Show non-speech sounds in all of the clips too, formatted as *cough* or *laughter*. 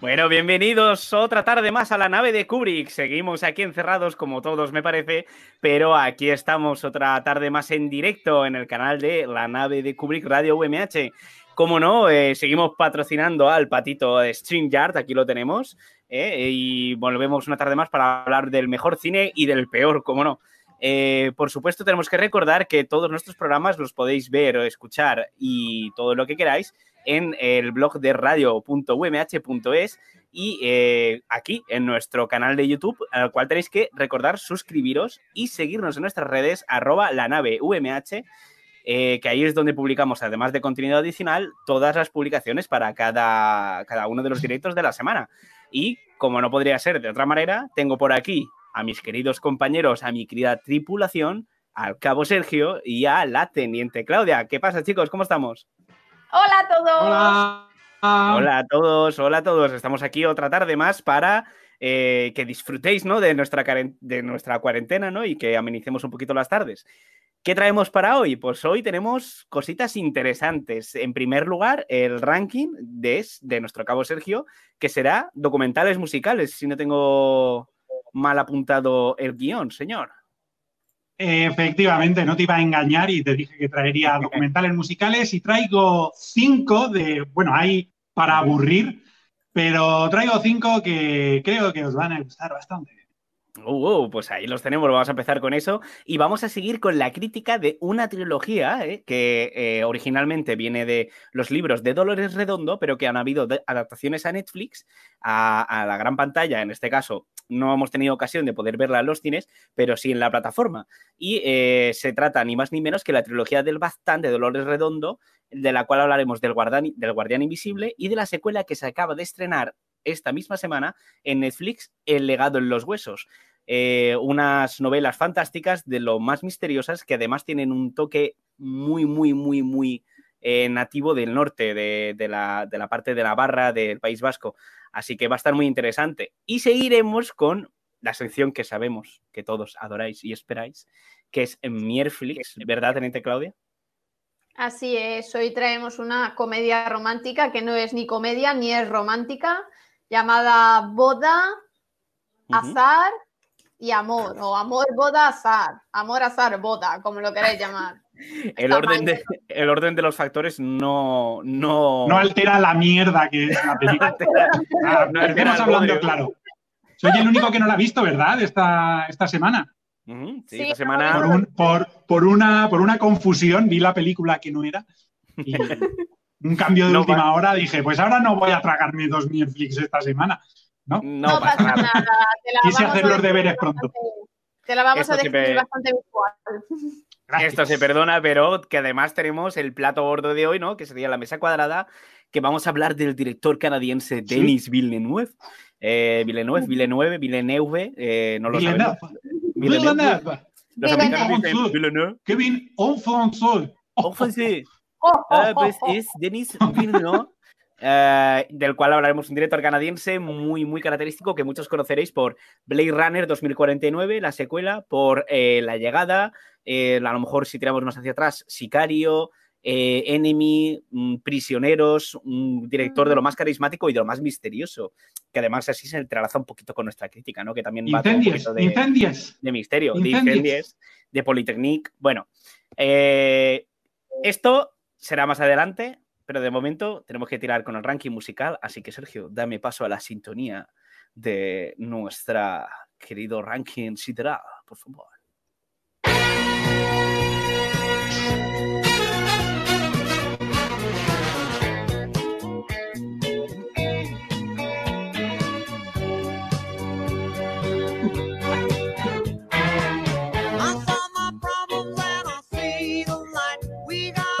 Bueno, bienvenidos otra tarde más a la nave de Kubrick. Seguimos aquí encerrados como todos me parece, pero aquí estamos otra tarde más en directo en el canal de la nave de Kubrick Radio UMH. Como no, eh, seguimos patrocinando al patito de StreamYard, aquí lo tenemos, eh, y volvemos una tarde más para hablar del mejor cine y del peor, como no. Eh, por supuesto, tenemos que recordar que todos nuestros programas los podéis ver o escuchar y todo lo que queráis en el blog de radio.umh.es y eh, aquí en nuestro canal de YouTube, al cual tenéis que recordar suscribiros y seguirnos en nuestras redes, arroba la nave UMH, eh, que ahí es donde publicamos, además de contenido adicional, todas las publicaciones para cada, cada uno de los directos de la semana. Y como no podría ser de otra manera, tengo por aquí a mis queridos compañeros, a mi querida tripulación, al cabo Sergio y a la teniente Claudia. ¿Qué pasa, chicos? ¿Cómo estamos? Hola a todos. Hola. Hola a todos, hola a todos. Estamos aquí otra tarde más para eh, que disfrutéis ¿no? de, nuestra, de nuestra cuarentena ¿no? y que amenicemos un poquito las tardes. ¿Qué traemos para hoy? Pues hoy tenemos cositas interesantes. En primer lugar, el ranking de, de nuestro cabo Sergio, que será documentales musicales, si no tengo mal apuntado el guion, señor. Efectivamente, no te iba a engañar y te dije que traería *laughs* documentales musicales y traigo cinco de, bueno, hay para aburrir, pero traigo cinco que creo que os van a gustar bastante. Uh, pues ahí los tenemos, vamos a empezar con eso y vamos a seguir con la crítica de una trilogía eh, que eh, originalmente viene de los libros de Dolores Redondo, pero que han habido adaptaciones a Netflix, a, a la gran pantalla, en este caso no hemos tenido ocasión de poder verla en los cines, pero sí en la plataforma. Y eh, se trata ni más ni menos que la trilogía del Baztán de Dolores Redondo, de la cual hablaremos del Guardián, del Guardián Invisible y de la secuela que se acaba de estrenar esta misma semana en Netflix, El legado en los huesos. Eh, unas novelas fantásticas de lo más misteriosas que además tienen un toque muy, muy, muy, muy eh, nativo del norte, de, de la, de la parte de Navarra, del País Vasco. Así que va a estar muy interesante. Y seguiremos con la sección que sabemos que todos adoráis y esperáis, que es Mierflix, ¿verdad, Teniente Claudia? Así es, hoy traemos una comedia romántica que no es ni comedia ni es romántica, llamada Boda. Azar y Amor, o Amor, Boda, Azar, Amor, Azar, Boda, como lo queréis llamar. *laughs* El orden, de, el orden de los factores no... No, No altera la mierda que es la película. *laughs* Ah, no el hablando claro. Soy el único que no la ha visto, ¿verdad? Esta, esta semana. Ujú, sí, Sí, esta semana... Por, un- por, por una, por una confusión vi la película que no era. Y *laughs* un cambio de No última hora dije, pues ahora no voy a tragarme dos Netflix esta semana. ¿No? No, No, pasa nada. te la Quise hacer a los deberes bastante- pronto. Te la vamos Esto a definir siempre- bastante visual. Gracias. Esto se perdona, pero que además tenemos el plato gordo de hoy, ¿no? Que sería la mesa cuadrada, que vamos a hablar del director canadiense Sí. Denis Villeneuve. Eh, Villeneuve, Villeneuve, Villeneuve, eh, no lo Villeneuve. Villeneuve. Los Villeneuve. Villeneuve. Kevin sí. Oh, oh, Ah, pues oh, oh. es Denis Villeneuve, eh, del cual hablaremos un director canadiense muy, muy característico que muchos conoceréis por Blade Runner 2049, la secuela, por eh, La Llegada, eh, a lo mejor si tiramos más hacia atrás, Sicario, eh, Enemy, mm, Prisioneros, un director de lo más carismático y de lo más misterioso, que además así se entrelaza un poquito con nuestra crítica, ¿no? Que también va un de Incendies. de misterio, de Incendies. de Polytechnique. Bueno, eh, esto será más adelante, pero de momento tenemos que tirar con el ranking musical. Así que, Sergio, dame paso a la sintonía de nuestra querido ranking sideral, por favor.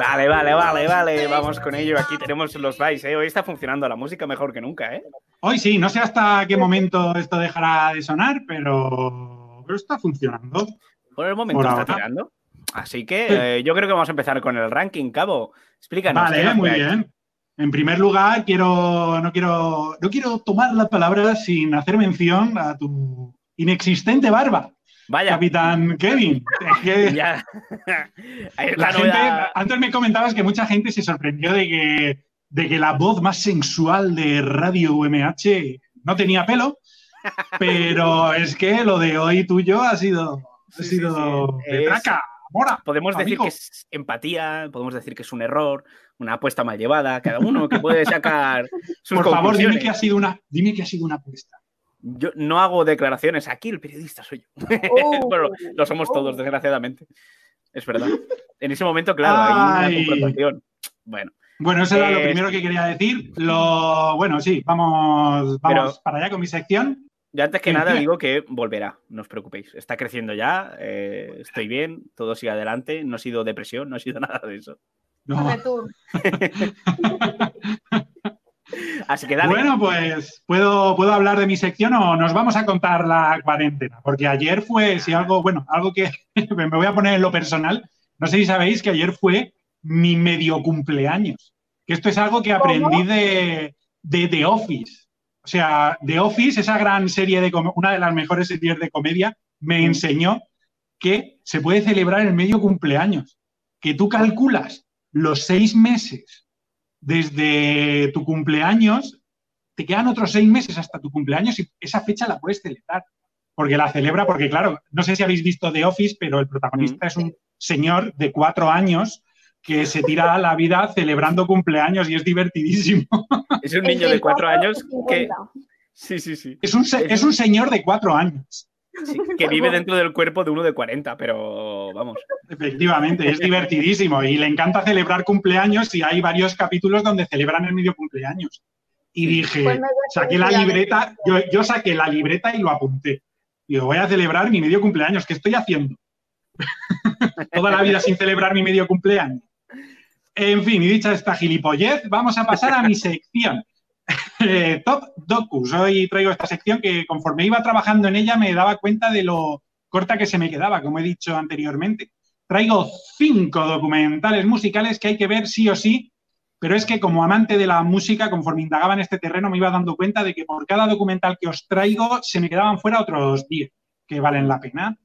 Vale, vale, vale, vale. Vamos con ello. Aquí tenemos los vais, ¿eh? Hoy está funcionando la música mejor que nunca, ¿eh? Hoy sí, no sé hasta qué momento esto dejará de sonar, pero, pero está funcionando. Por el momento Por está ahora. tirando. Así que eh, yo creo que vamos a empezar con el ranking, Cabo. Explícanos. ¿qué Vale, muy bien. En primer lugar, quiero, no, quiero, no quiero tomar la palabra sin hacer mención a tu inexistente barba, Vaya, Capitán Kevin. Es que *laughs* ya. Ahí la gente, novedad. antes me comentabas que mucha gente se sorprendió de que, de que la voz más sensual de Radio UMH no tenía pelo, pero es que lo de hoy tuyo ha sido, ha Sí, sí, sido sí. de Es- traca, mora. Podemos decir que es empatía, podemos decir que es un error, una apuesta mal llevada, cada uno que puede sacar *laughs* sus Por favor, dime que ha sido una, dime que ha sido una apuesta. Yo no hago declaraciones, aquí el periodista soy yo. *laughs* Oh. bueno, lo somos todos, desgraciadamente. Es verdad. En ese momento, claro, hay Ay. una confrontación. Bueno, Bueno, eso era lo Eh, primero que quería decir. Lo, bueno, sí, vamos, vamos Pero- para allá con mi sección. yo antes que nada digo que volverá, no os preocupéis. Está creciendo ya, eh, estoy bien, todo sigue adelante, no ha sido depresión, no ha sido *laughs* nada de eso. No. *laughs* Así que dale. Bueno, pues ¿puedo, puedo hablar de mi sección o nos vamos a contar la cuarentena. Porque ayer fue, si algo, bueno, algo que *laughs* me voy a poner en lo personal. No sé si sabéis que ayer fue mi medio cumpleaños. Que esto es algo que aprendí de, de The Office. O sea, The Office, esa gran serie de una de las mejores series de comedia, me enseñó que se puede celebrar el medio cumpleaños. Que tú calculas los seis meses desde tu cumpleaños, te quedan otros seis meses hasta tu cumpleaños y esa fecha la puedes celebrar. Porque la celebra, porque claro, no sé si habéis visto The Office, pero el protagonista es un señor de cuatro años que se tira la vida celebrando cumpleaños y es divertidísimo. Es un niño de cuatro años que. 50. Sí, sí, sí. Es un, se- es un señor de cuatro años. Sí, *laughs* que vive dentro del cuerpo de uno de 40, pero vamos. Efectivamente, es divertidísimo y le encanta celebrar cumpleaños y hay varios capítulos donde celebran el medio cumpleaños. Y dije, Pues saqué la libreta, yo, yo saqué la libreta y lo apunté. Digo, voy a celebrar mi medio cumpleaños. ¿Qué estoy haciendo? *laughs* Toda la vida sin celebrar mi medio cumpleaños. En fin, y dicha esta gilipollez, vamos a pasar a mi sección. *laughs* Eh, Top Docus. Hoy traigo esta sección que conforme iba trabajando en ella me daba cuenta de lo corta que se me quedaba, como he dicho anteriormente. Traigo cinco documentales musicales que hay que ver sí o sí, pero es que como amante de la música, conforme indagaba en este terreno, me iba dando cuenta de que por cada documental que os traigo se me quedaban fuera otros 10 que valen la pena.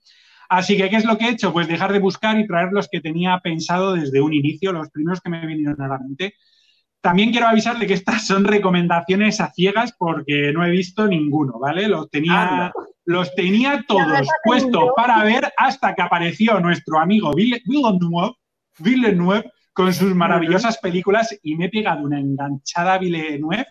Así que, ¿qué es lo que he hecho? Pues dejar de buscar y traer los que tenía pensado desde un inicio, los primeros que me vinieron a la mente. También quiero avisar de que estas son recomendaciones a ciegas porque no he visto ninguno, ¿vale? Los tenía, los tenía todos puestos para ver hasta que apareció nuestro amigo Ville- Villeneuve, Villeneuve con sus maravillosas películas y me he pegado una enganchada Villeneuve.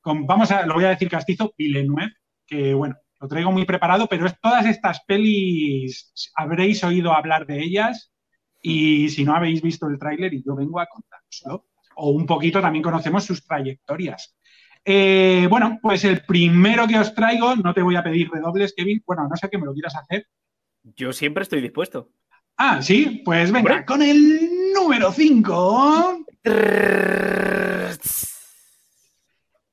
Con, vamos a, lo voy a decir castizo, Villeneuve, que bueno, lo traigo muy preparado, pero es, todas estas pelis habréis oído hablar de ellas y si no habéis visto el tráiler y yo vengo a contároslo o un poquito también conocemos sus trayectorias. Eh, bueno, pues el primero que os traigo, no te voy a pedir redobles, Kevin, bueno, a no sé que me lo quieras hacer. Yo siempre estoy dispuesto. Ah, sí, pues venga, con el número 5,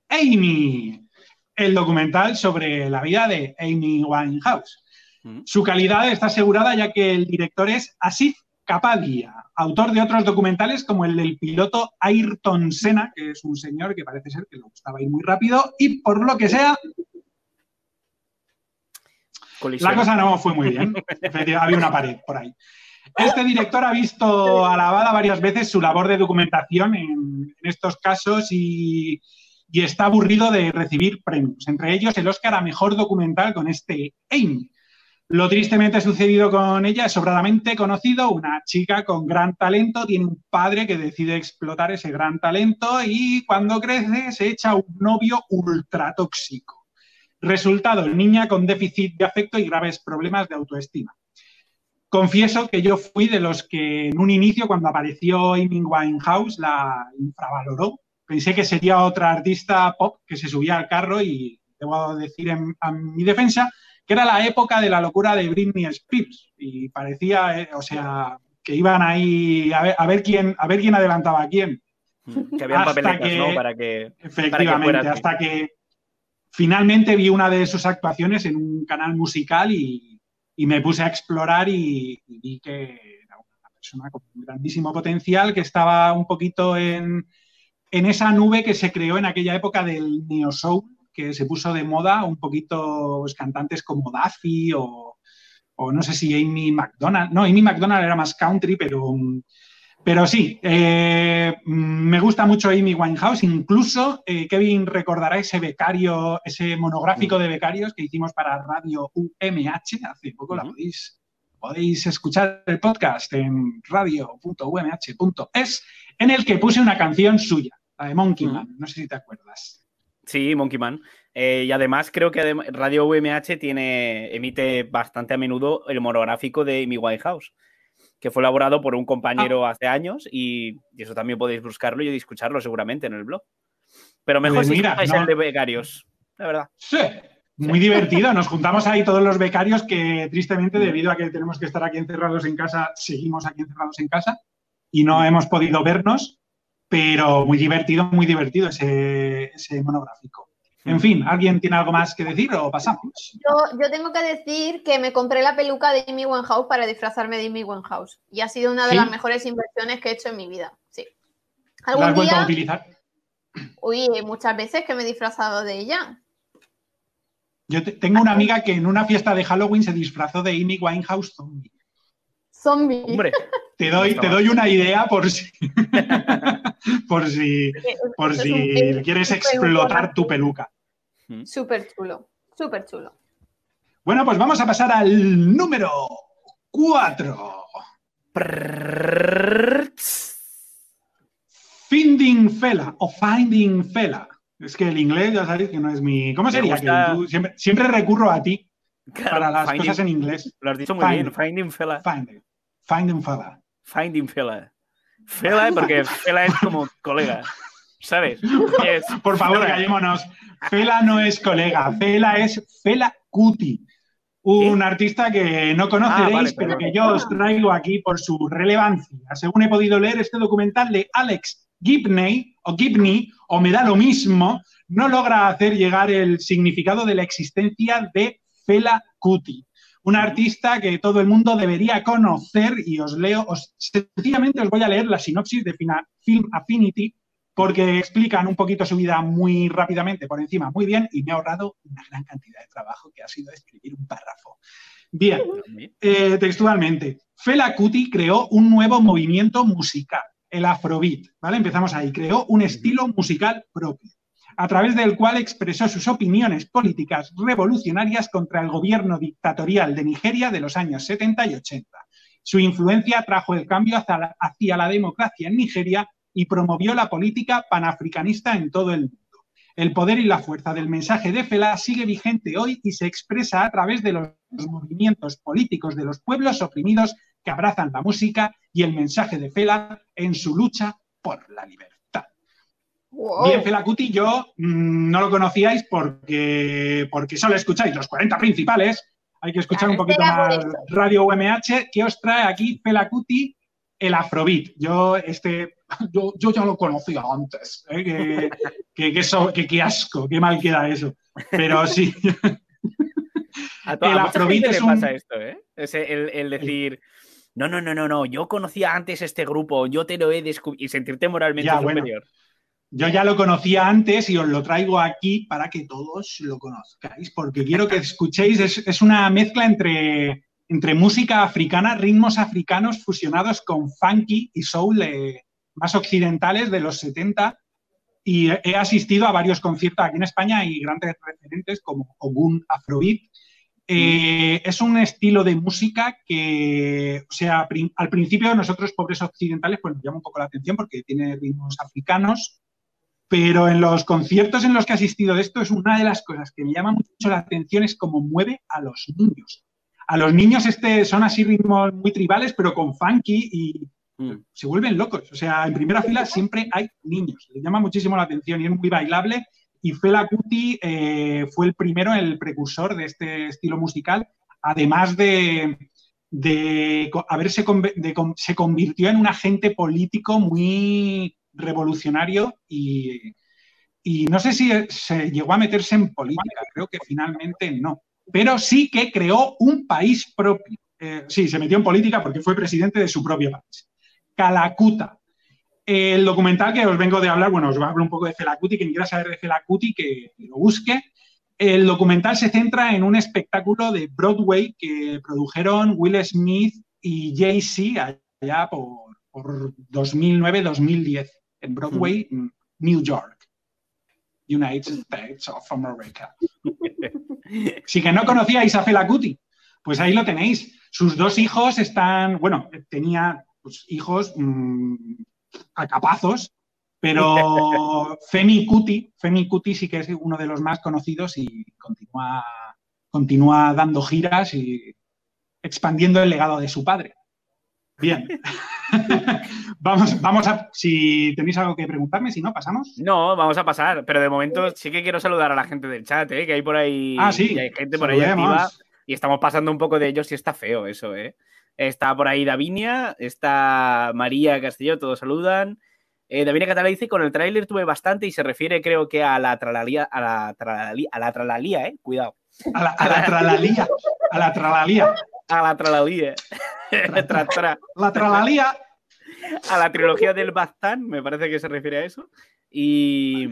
Amy, el documental sobre la vida de Amy Winehouse. Mm. Su calidad está asegurada ya que el director es Asif Kapadia, autor de otros documentales como el del piloto Ayrton Senna, que es un señor que parece ser que le gustaba ir muy rápido y por lo que sea, Colisión. la cosa no fue muy bien. Había una pared por ahí. Este director ha visto alabada varias veces su labor de documentación en, en estos casos y, y está aburrido de recibir premios, entre ellos el Oscar a Mejor Documental con este Amy. Lo tristemente sucedido con ella es sobradamente conocido, una chica con gran talento, tiene un padre que decide explotar ese gran talento y cuando crece se echa un novio ultra tóxico. Resultado, niña con déficit de afecto y graves problemas de autoestima. Confieso que yo fui de los que en un inicio, cuando apareció Amy Winehouse, la infravaloró. Pensé que sería otra artista pop que se subía al carro y debo decir en, mi defensa que era la época de la locura de Britney Spears y parecía, eh, o sea, que iban ahí a ver, a ver quién, a ver quién adelantaba a quién. Mm, Que habían Hasta papeletas, que- ¿no? Para que. Efectivamente, hasta que finalmente vi una de sus actuaciones en un canal musical y, y me puse a explorar y, y vi que era una persona con un grandísimo potencial que estaba un poquito en, en esa nube que se creó en aquella época del neo soul que se puso de moda un poquito pues, cantantes como Duffy o, o no sé si Amy McDonald. No, Amy McDonald era más country, pero, pero sí, eh, me gusta mucho Amy Winehouse. Incluso eh, Kevin recordará ese becario, ese monográfico de becarios que hicimos para Radio UMH hace poco. La podéis, podéis escuchar el podcast en radio.umh.es, en el que puse una canción suya, la de Monkey. Man. No sé si te acuerdas. Sí, Monkey Man. Eh, y además creo que Radio UMH tiene, emite bastante a menudo el monográfico de Amy Winehouse, que fue elaborado por un compañero hace años y, y eso también podéis buscarlo y escucharlo seguramente en el blog. Pero mejor Pues mira, no- el de becarios, la verdad. Sí, muy divertido. Nos juntamos ahí todos los becarios que tristemente, debido a que tenemos que estar aquí encerrados en casa, seguimos aquí encerrados en casa y no hemos podido vernos, pero muy divertido, muy divertido ese, ese monográfico. En fin, ¿alguien tiene algo más que decir o pasamos? Yo, yo tengo que decir que me compré la peluca de Amy Winehouse para disfrazarme de Amy Winehouse. Y ha sido una de ¿Sí? las mejores inversiones que he hecho en mi vida. Sí. ¿La has Algún vuelto a día, utilizar? uy, muchas veces que me he disfrazado de ella. Yo te- tengo una amiga que en una fiesta de Halloween se disfrazó de Amy Winehouse zombie. Zombie. Hombre, Te doy, te doy una idea por si, *laughs* por si, por si un- quieres explotar tu peluca. Súper chulo, súper chulo. Bueno, pues vamos a pasar al número 4. Finding Fela o Finding Fela. Es que el inglés ya sabéis que no es mi. ¿Cómo Me sería? gusta- Que tú- siempre, siempre recurro a ti claro, para las finding- cosas en inglés. Lo has dicho muy Finding. bien, Finding Fela. Finding. Finding Fela. Finding Fela. *laughs* Fela, porque Fela es como colega, ¿sabes? Es *laughs* Por favor, Fela. callémonos. Fela no es colega, Fela es Fela Cuti. Un artista que no conoceréis, Ah, vale, pero que yo os traigo aquí por su relevancia. Según he podido leer este documental de Alex Gibney, o Gibney, o me da lo mismo, no logra hacer llegar el significado de la existencia de Fela Kuti. Un artista que todo el mundo debería conocer y os leo, os, sencillamente os voy a leer la sinopsis de Film Affinity porque explican un poquito su vida muy rápidamente, por encima, muy bien, y me ha ahorrado una gran cantidad de trabajo que ha sido escribir un párrafo. Bien, eh, textualmente, Fela Kuti creó un nuevo movimiento musical, el Afrobeat, ¿vale? Empezamos ahí, creó un estilo musical propio, a través del cual expresó sus opiniones políticas revolucionarias contra el gobierno dictatorial de Nigeria de los años 70 y 80. Su influencia trajo el cambio hacia la, hacia la democracia en Nigeria y promovió la política panafricanista en todo el mundo. El poder y la fuerza del mensaje de Fela sigue vigente hoy y se expresa a través de los movimientos políticos de los pueblos oprimidos que abrazan la música y el mensaje de Fela en su lucha por la libertad. Wow. Bien, Fela Kuti, yo mm, no lo conocíais porque, porque solo escucháis los 40 principales. Hay que escuchar un poquito más. Radio UMH, que os trae aquí Fela Kuti, el Afrobeat. Yo, este, yo, yo ya lo conocía antes. ¿eh? Que, *laughs* que, que eso- que- qué asco, qué mal queda eso. Pero sí, *laughs* A, El a Afrobeat es un- pasa esto, ¿eh? Ese- el, el decir, no, no, no, no, no, yo conocía antes este grupo, yo te lo he descubierto y sentirte moralmente Ya, bueno. Yo ya lo conocía antes y os lo traigo aquí para que todos lo conozcáis, porque quiero que escuchéis, es, una mezcla entre, entre música africana, ritmos africanos fusionados con funky y soul eh, más occidentales de los 70 y he- asistido a varios conciertos aquí en España y grandes referentes como Ogun Afrobeat. Eh, es un estilo de música que, o sea, al principio nosotros pobres occidentales pues nos llama un poco la atención porque tiene ritmos africanos, pero en los conciertos en los que he asistido de esto es una de las cosas que me llama mucho la atención es cómo mueve a los niños. A los niños este son así ritmos muy tribales, pero con funky y Mm. se vuelven locos. O sea, en primera fila siempre hay niños. Les llama muchísimo la atención y es muy bailable. Y Fela Kuti eh, fue el primero, el precursor de este estilo musical, además de, de haberse de se convirtió en un agente político muy revolucionario y, no sé si se llegó a meterse en política, creo que finalmente no, pero sí que creó un país propio. Eh, sí, se metió en política porque fue presidente de su propio país. Calacuta. El documental que os vengo de hablar, bueno, os voy a hablar un poco de Felacuti, quien quiera saber de Felacuti, que lo busque. El documental se centra en un espectáculo de Broadway que produjeron Will Smith y Jay-Z allá por, por 2009-2010 en Broadway, New York, United States of America. *laughs* Si que no conocíais a Fela Kuti, pues ahí lo tenéis. Sus dos hijos están, bueno, tenía pues, hijos mm, acapazos, pero *laughs* Femi Kuti, Femi Kuti sí que es uno de los más conocidos y continúa, continúa dando giras y expandiendo el legado de su padre. Bien. *laughs* vamos, vamos a. Si tenéis algo que preguntarme, si no, pasamos. No, vamos a pasar, pero de momento sí que quiero saludar a la gente del chat, ¿eh? que hay por ahí. Ah, sí. hay gente por ahí activa. Y estamos pasando un poco de ellos y está feo eso, ¿eh? Está por ahí Davinia, está María Castillo, todos saludan. Eh, Davinia Catala dice, con el tráiler tuve bastante y se refiere creo que a la tralalía, a la tralalía, a la tralalía, ¿eh? Cuidado. A la, a la tralalía. A la tralalía. A la tralalía. *laughs* Tra, tra. La tralalía. A la trilogía del Baztán, me parece que se refiere a eso. Y,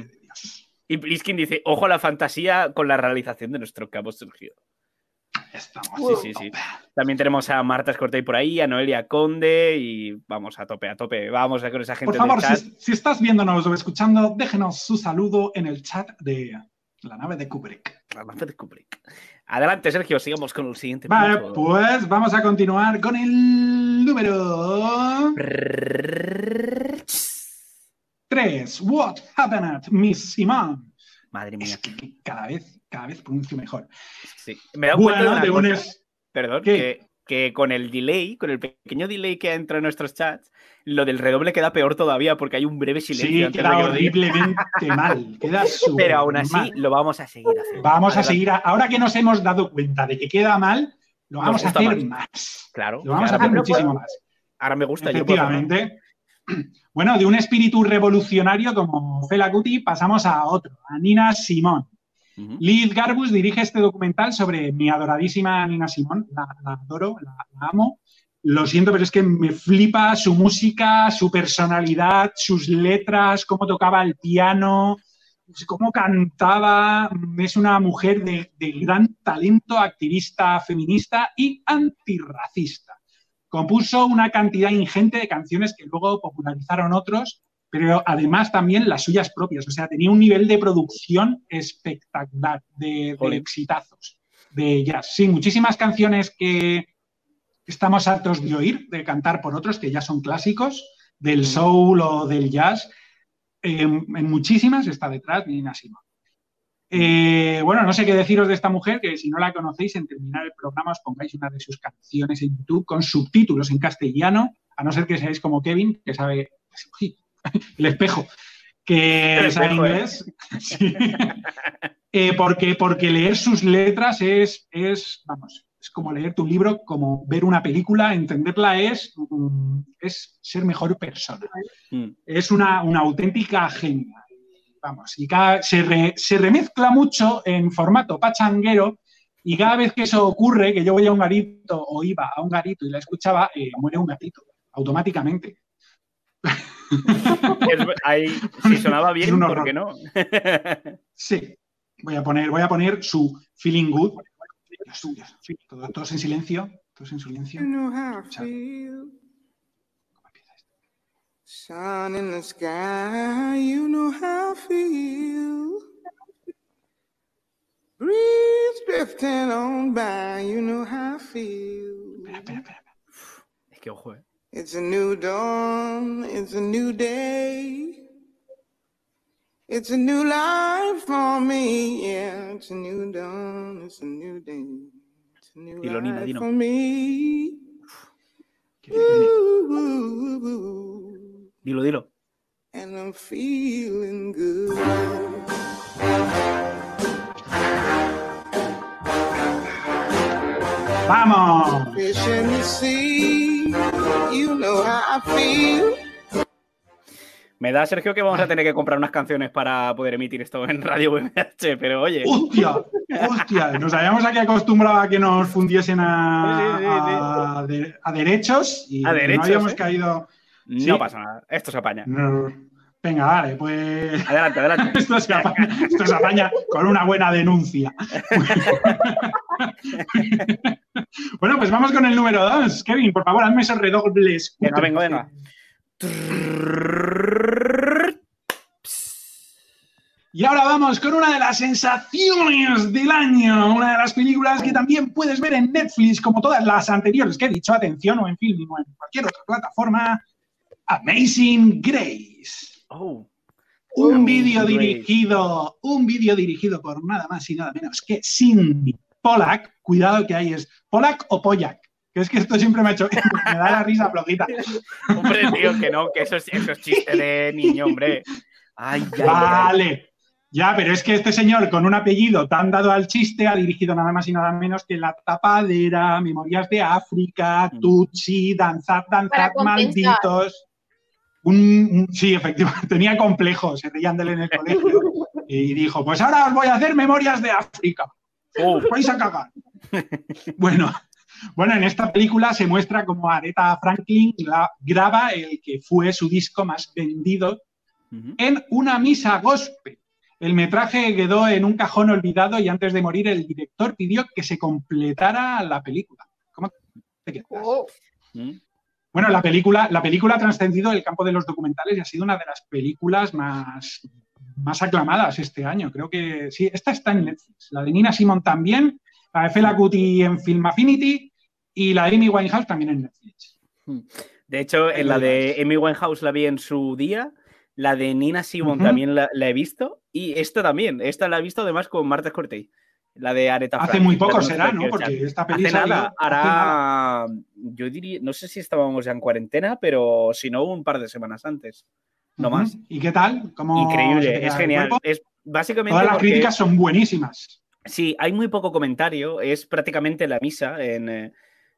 y Pliskin dice, ojo a la fantasía con la realización de nuestro cabo Sergio. Estamos. Sí, sí, sí. También tenemos a Marta Escortey por ahí, a Noelia Conde y vamos a tope, a tope. Vamos a con esa gente Por favor, del chat. si, si estás viéndonos o escuchando, déjenos su saludo en el chat de la nave de Kubrick. La nave de Kubrick. Adelante, Sergio, sigamos con el siguiente Vale, punto. pues vamos a continuar con el número 3. What happened, Miss Simon? Madre Es mía. que, que cada vez, cada vez pronuncio mejor. Sí. Me he dado cuenta de Bueno, una de un cosa. es- Perdón, ¿Qué? que, que con el delay, con el pequeño delay que entra en nuestros chats, lo del redoble queda peor todavía porque hay un breve silencio. Sí, antes de queda que horriblemente *laughs* mal. Queda Pero aún así mal. lo vamos a seguir haciendo. Vamos a seguir. a- ahora que nos hemos dado cuenta de que queda mal, lo vamos a hacer más. más. Claro. Lo vamos a hacer muchísimo más. ahora me gusta. yo. Efectivamente. *clears throat* Bueno, de un espíritu revolucionario como Fela Kuti pasamos a otro, a Nina Simón. Liz Garbus dirige este documental sobre mi adoradísima Nina Simón. La, adoro, la, amo. Lo siento, pero es que me flipa su música, su personalidad, sus letras, cómo tocaba el piano, cómo cantaba. Es una mujer de gran talento, activista feminista y antirracista. Compuso una cantidad ingente de canciones que luego popularizaron otros, pero además también las suyas propias. O sea, tenía un nivel de producción espectacular, de, exitazos, de jazz. Sí, muchísimas canciones que estamos hartos de oír, de cantar por otros, que ya son clásicos, del soul o del jazz. Eh, en muchísimas está detrás Nina Simone. Eh, bueno, no sé qué deciros de esta mujer, que si no la conocéis, en terminar el programa os pongáis una de sus canciones en YouTube con subtítulos en castellano, a no ser que seáis como Kevin, que sabe uy, *laughs* el espejo, que El espejo, ¿eh? inglés. *laughs* Sí. Eh, porque, porque leer sus letras es, es, vamos, es como leerte un libro, como ver una película, entenderla es, mm, es ser mejor persona Mm. es una, una auténtica genia. Vamos, y cada- se, re- se remezcla mucho en formato pachanguero y cada vez que eso ocurre, que yo voy a un garito o iba a un garito y la escuchaba, eh, muere un gatito, automáticamente. *laughs* *laughs* Si sonaba bien, ¿por horror. qué no? *laughs* Sí, voy a poner, voy a poner su Feeling Good. Dios, sí, todo- todos en silencio, todos en silencio. You know how I Chao. feel. Sun in the sky, you know how I feel. Breeze drifting on by, you know how I feel. Espera, espera, espera. Es que ojo, eh. It's a new dawn, it's a new day. It's a new life for me, yeah. It's a new dawn, it's a new day. It's a new Dilo, life dilo. for me. Ooh, Dilo, dilo. and I'm feeling good. ¡Vamos! You know how I feel. Me da, Sergio, que vamos a tener que comprar unas canciones para poder emitir esto en Radio VMH, pero oye. ¡Hostia! ¡Hostia! Nos habíamos aquí acostumbrado a que nos fundiesen a, Sí, sí, sí, sí. a de- a derechos y A derechos, no habíamos ¿eh? caído. No Sí. pasa nada. Esto se apaña. No. Venga, vale, pues Adelante, adelante. *laughs* esto se apaña, esto se apaña con una buena denuncia. *laughs* bueno, pues vamos con el número dos. Kevin, por favor, hazme esos redobles. Venga, venga, venga. Y ahora vamos con una de las sensaciones del año, una de las películas que también puedes ver en Netflix, como todas las anteriores que he dicho, atención, o en Filming o en cualquier otra plataforma. Amazing Grace. Oh, Un vídeo dirigido, un vídeo dirigido por nada más y nada menos que Cindy Pollack. Cuidado que ahí es Pollack o Pollack. Que es que esto siempre me ha hecho, *laughs* me da la risa flojita. hombre, tío, que no, que eso es, eso es chiste de niño, hombre. Ay. Vale. Ya, pero es que este señor con un apellido tan dado al chiste ha dirigido nada más y nada menos que La Tapadera, Memorias de África, Mm. Tutsi, Danzad, Danzad, compensar. Malditos. Un, un- sí, efectivamente, *laughs* tenía complejos, se reían de él en el colegio y dijo, pues ahora os voy a hacer Memorias de África. Uf, vais a cagar. bueno, bueno, en esta película se muestra cómo Aretha Franklin gra- graba el que fue su disco más vendido en una misa gospel. El metraje quedó en un cajón olvidado y antes de morir el director pidió que se completara la película. ¿Cómo te quedas? Oh, Mm. Bueno, la película, la película ha trascendido el campo de los documentales y ha sido una de las películas más, más aclamadas este año. Creo que sí, esta está en Netflix. La de Nina Simon también, la de Fela Kuti en Film Affinity y la de Amy Winehouse también en Netflix. De hecho, en la de Amy Winehouse la vi en su día, la de Nina Simon también la, la he visto, y esta también, esta la he visto además con Marta Cortey, la de Aretha Hace Franklin, muy poco será, ¿no? Porque esta peli Hace nada, hace nada. hará, yo diría, no sé si estábamos ya en cuarentena, pero si no, un par de semanas antes. No más. ¿Y qué tal? ¿Cómo Increíble, es genial. Es básicamente Todas las porque- críticas son buenísimas. Sí, hay muy poco comentario, es prácticamente la misa, en, eh,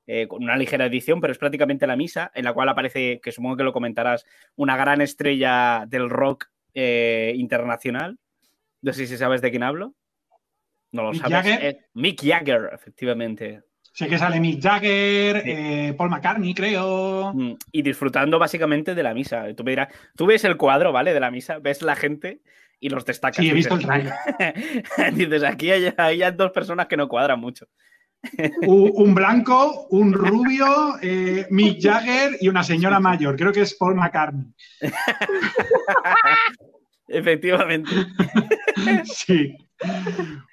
eh, con una ligera edición, pero es prácticamente la misa, en la cual aparece, que supongo que lo comentarás, una gran estrella del rock eh, internacional. No sé si sabes de quién hablo. No lo Mick sabes. Jagger. Mick Jagger, efectivamente. Sé que sale Mick Jagger, Sí. eh, Paul McCartney, creo. Mm, Y disfrutando básicamente de la misa. Tú me dirás, tú ves el cuadro, ¿vale? De la misa, ves la gente y los destacas. Sí, he visto el trailer. *laughs* Dices, aquí hay, hay dos personas que no cuadran mucho. Un blanco, un rubio, eh, Mick Jagger y una señora mayor. Creo que es Paul McCartney. *laughs* Efectivamente. *laughs* Sí.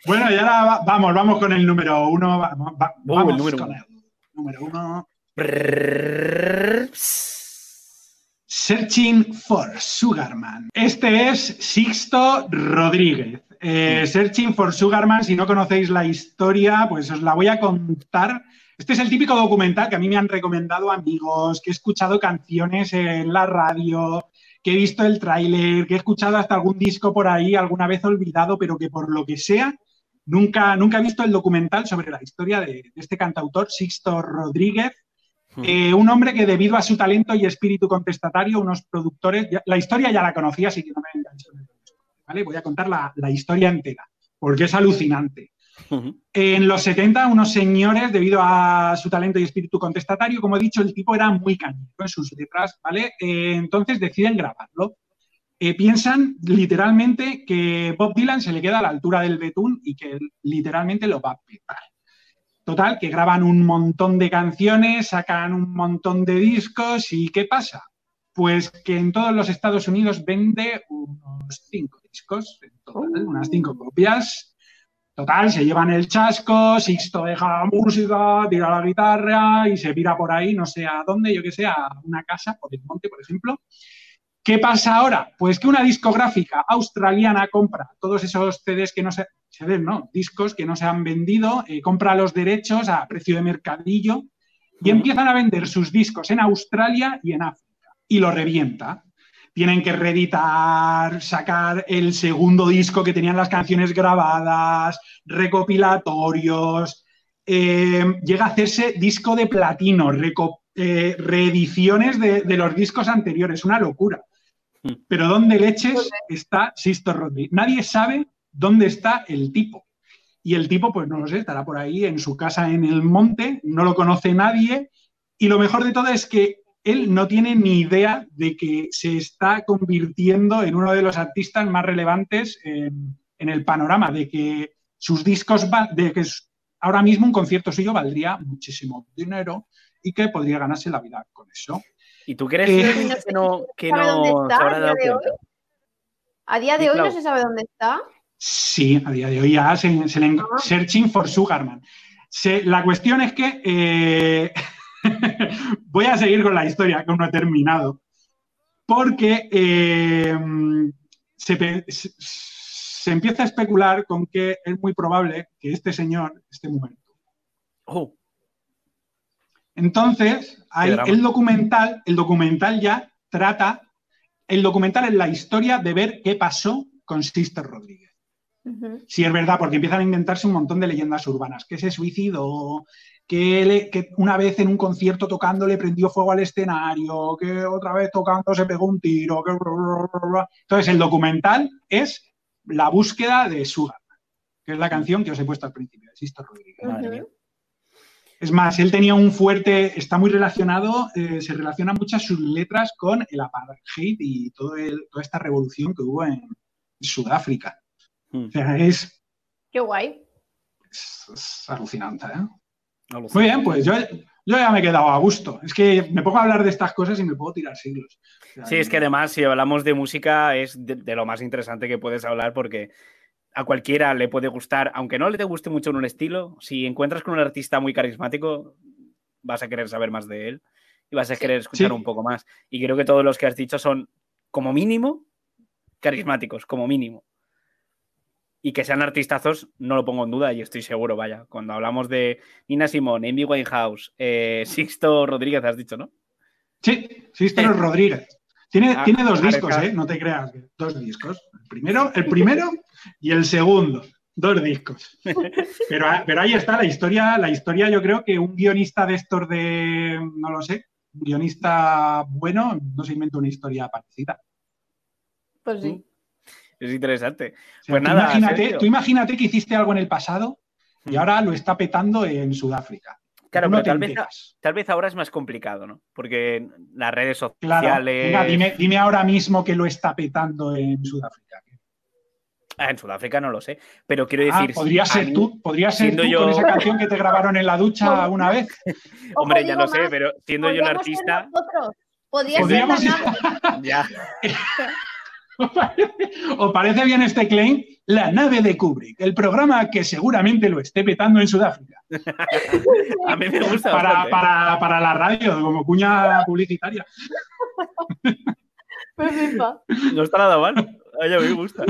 Bueno, y ahora va- vamos, vamos con el número uno. va- va- vamos el número con uno. el número uno. Searching for Sugarman. Este es Sixto Rodríguez. Eh, Searching for Sugarman, si no conocéis la historia, pues os la voy a contar. Este es el típico documental que a mí me han recomendado amigos, que he escuchado canciones en la radio, que he visto el tráiler, que he escuchado hasta algún disco por ahí, alguna vez olvidado, pero que por lo que sea, nunca, nunca he visto el documental sobre la historia de, de este cantautor, Sixto Rodríguez, eh, un hombre que debido a su talento y espíritu contestatario, unos productores, ya- la historia ya la conocía, así que no me engancho. ¿vale? Voy a contar la, la historia entera, porque es alucinante. En los 70, unos señores, debido a su talento y espíritu contestatario, como he dicho, el tipo era muy cañero en sus letras, ¿vale? Eh, entonces deciden grabarlo. Eh, piensan literalmente que Bob Dylan se le queda a la altura del betún y que literalmente lo va a petar. Total, que graban un montón de canciones, sacan un montón de discos y ¿qué pasa? Pues que en todos los Estados Unidos vende unos cinco discos, en total, unas cinco copias. Total, se llevan el chasco, Sixto deja la música, tira la guitarra y se pira por ahí, no sé a dónde, yo que sé, a una casa, por el monte, por ejemplo. ¿Qué pasa ahora? Pues que una discográfica australiana compra todos esos CDs que no se, CDs, no, discos que no se han vendido, eh, compra los derechos a precio de mercadillo y empiezan a vender sus discos en Australia y en África y lo revienta. Tienen que reeditar, sacar el segundo disco que tenían las canciones grabadas, recopilatorios. eh, llega a hacerse disco de platino, eh, reediciones de, de los discos anteriores, una locura. Hmm. Pero ¿dónde leches está Sisto Rodríguez? Nadie sabe dónde está el tipo. Y el tipo, pues no lo sé, estará por ahí en su casa en el monte, no lo conoce nadie. Y lo mejor de todo es que él no tiene ni idea de que se está convirtiendo en uno de los artistas más relevantes en, en el panorama, de que sus discos, va- de que ahora mismo un concierto suyo valdría muchísimo dinero y que podría ganarse la vida con eso. ¿Y tú crees Eh, que no, que ¿Sabe dónde no está se habrá a dado día de cuenta? A día de Sí, hoy no se sabe dónde está. Sí, a día de hoy ya se, se le Ah. searching for Sugarman. Se- la cuestión es que eh, *laughs* voy a seguir con la historia que aún no he terminado, porque eh, se, empieza a especular con que es muy probable que este señor esté muerto. Oh, Entonces, hay el documental, el documental ya trata, el documental es la historia de ver qué pasó con Sister Rodríguez. Sí, es verdad, porque empiezan a inventarse un montón de leyendas urbanas, que se suicidó, que, le- que una vez en un concierto tocando le prendió fuego al escenario, que otra vez tocando se pegó un tiro. que- Entonces, el documental es la búsqueda de Sugar, que es la canción que os he puesto al principio, de Rodríguez. madre mía. Es más, él tenía un fuerte, está muy relacionado, eh, se relacionan muchas sus letras con el apartheid y todo el- toda esta revolución que hubo en Sudáfrica. O sea, es, Qué guay. es- es alucinante. ¿eh? Muy bien, pues yo, yo ya me he quedado a gusto. Es que me pongo a hablar de estas cosas y me puedo tirar siglos. O sea, Sí, es que además, si hablamos de música, es de, de lo más interesante que puedes hablar porque a cualquiera le puede gustar, aunque no le te guste mucho en un estilo, si encuentras con un artista muy carismático, vas a querer saber más de él y vas a querer escuchar Sí. un poco más. Y creo que todos los que has dicho son, como mínimo, carismáticos, como mínimo. Y que sean artistazos, no lo pongo en duda y estoy seguro, vaya. Cuando hablamos de Nina Simón, Amy Winehouse, eh, *laughs* Sixto Rodríguez, has dicho, ¿no? Sí, Sister Rodríguez. Tiene, Ah, tiene dos discos, ¿eh? No te creas. Dos discos. El primero, el primero y el segundo. Dos discos. *laughs* Pero, a- pero ahí está la historia. La historia, yo creo que un guionista de estos de, no lo sé, un guionista bueno, no se inventa una historia parecida. Pues sí. Es interesante. O sea, Pues tú nada, imagínate, tú imagínate que hiciste algo en el pasado y Mm. ahora lo está petando en Sudáfrica. Claro, pero tal vez, tal vez ahora es más complicado, ¿no? Porque las redes Claro. sociales. Venga, dime, dime ahora mismo que lo está petando en Sudáfrica. Ah, en Sudáfrica no lo sé. Pero quiero Ah, decir. podría a ser mí- tú, podría ser tú yo- con esa canción que te grabaron en la ducha una vez. *laughs* Hombre, ya lo sé, pero siendo yo un artista. Podría Podríamos ser-. *laughs* Ya. *laughs* *laughs* ¿Os parece bien este claim? La nave de Kubrick, el programa que seguramente lo esté petando en Sudáfrica. *laughs* A mí me gusta. Para, bastante. para- para la radio, como cuña publicitaria. No está nada mal. A mí me gusta.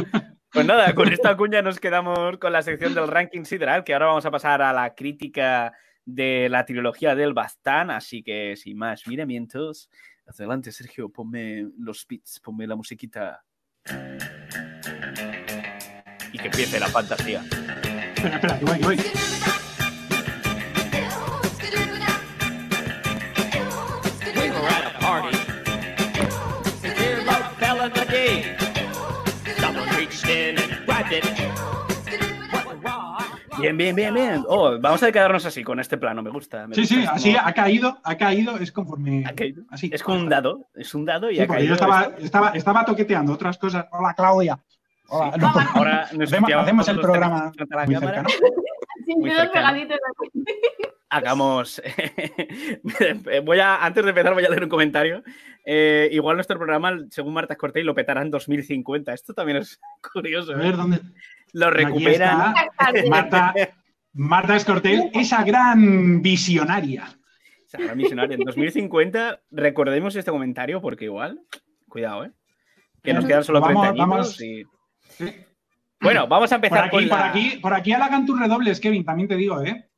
Pues nada, con esta cuña nos quedamos con la sección del ranking sideral, que ahora vamos a pasar a la crítica de la trilogía del Bastán. Así que sin más miramientos, adelante, Sergio, ponme los beats, ponme la musiquita. Y que empiece la fantasía. Espera, espera, que voy, que voy. We Bien, bien, bien, bien. Oh, vamos a quedarnos así con este plano, me gusta. me Sí, gusta, sí, así ha caído, ha caído, es conforme. ha caído. Así. Es como un dado, es un dado y Sí, ha caído. yo estaba, estaba, estaba toqueteando otras cosas. Hola, Claudia. Hola. Sí. No, *laughs* Ahora nos hacemos, el programa muy cercano. Sin Muy cercano. Hagamos. *laughs* voy a, antes de empezar, voy a leer un comentario. Eh, igual nuestro programa, según Marta Cortés, lo petará en 2050. Esto también es curioso. A ¿eh? ver, ¿dónde? Lo recuperan. Marta, Marta esa gran visionaria. Sagrada Misionaria. En 2050, recordemos este comentario porque igual, cuidado, ¿eh? Que nos quedan solo 30 Vamos, añitos vamos. y- Sí. Bueno, vamos a Por empezar aquí, con por la- aquí, por aquí halagan tus redobles, Kevin, también te digo, ¿eh?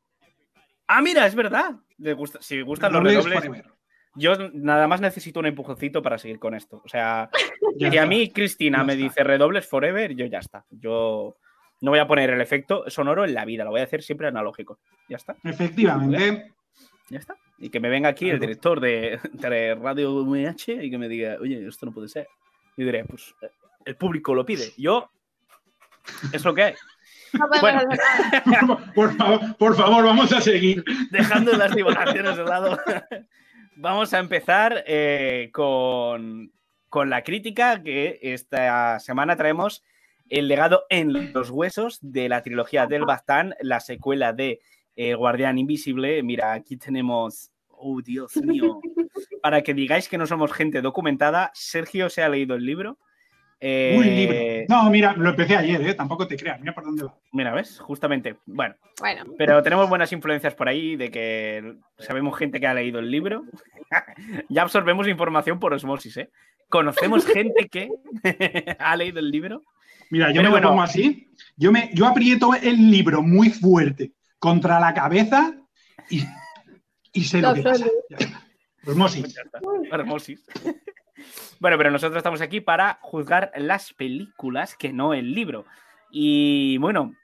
Ah, mira, es verdad. Le gusta, si gustan los Redobles yo nada más necesito un empujoncito para seguir con esto. O sea, *laughs* Ya Si a mí Cristina Ya me está. dice redobles forever, yo ya está. Yo no voy a poner el efecto sonoro en la vida, lo voy a hacer siempre analógico. Ya está, Efectivamente. ya está. Y que me venga aquí el director de, de Radio UMH y que me diga, oye, esto no puede ser. Yo diré, pues el público lo pide. Yo, es lo que hay. No Bueno. *laughs* Por favor, por favor, vamos a seguir. Dejando las *laughs* divulgaciones de lado, vamos a empezar eh, con, con la crítica que esta semana traemos el legado en los huesos de la trilogía del Baztán, la secuela de eh, Guardián Invisible. Mira, aquí tenemos... Oh, Dios mío. *laughs* Para que digáis que no somos gente documentada, Sergio se ha leído el libro. Eh, Un libro. No, mira, lo empecé ayer, ¿eh? Tampoco te creas, mira por dónde va. Mira, ¿ves? Justamente. Bueno, Bueno, pero tenemos buenas influencias por ahí de que sabemos gente que ha leído el libro. *laughs* ya absorbemos información por osmosis, ¿eh? Conocemos gente que *laughs* ha leído el libro. Mira, yo Pero me bueno. lo pongo así. Yo, me, yo aprieto el libro muy fuerte contra la cabeza y, y sé lo Lo que pasa. Osmosis. *laughs* Osmosis. Bueno, pero nosotros estamos aquí para juzgar las películas que no el libro. Y bueno,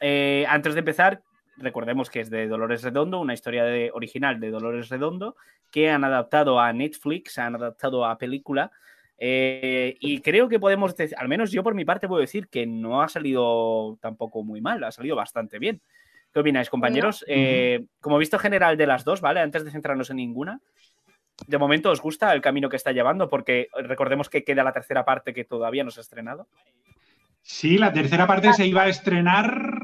eh, antes de empezar, recordemos que es de Dolores Redondo, una historia de- original de Dolores Redondo, que han adaptado a Netflix, han adaptado a película. eh, y creo que podemos decir, al menos yo por mi parte puedo decir que no ha salido tampoco muy mal, ha salido bastante bien. ¿Qué opináis, compañeros? Eh, como visto general de las dos, ¿vale? Antes de centrarnos en ninguna, de momento os gusta el camino que está llevando, porque recordemos que queda la tercera parte que todavía no se ha estrenado. Sí, la tercera parte se iba a estrenar,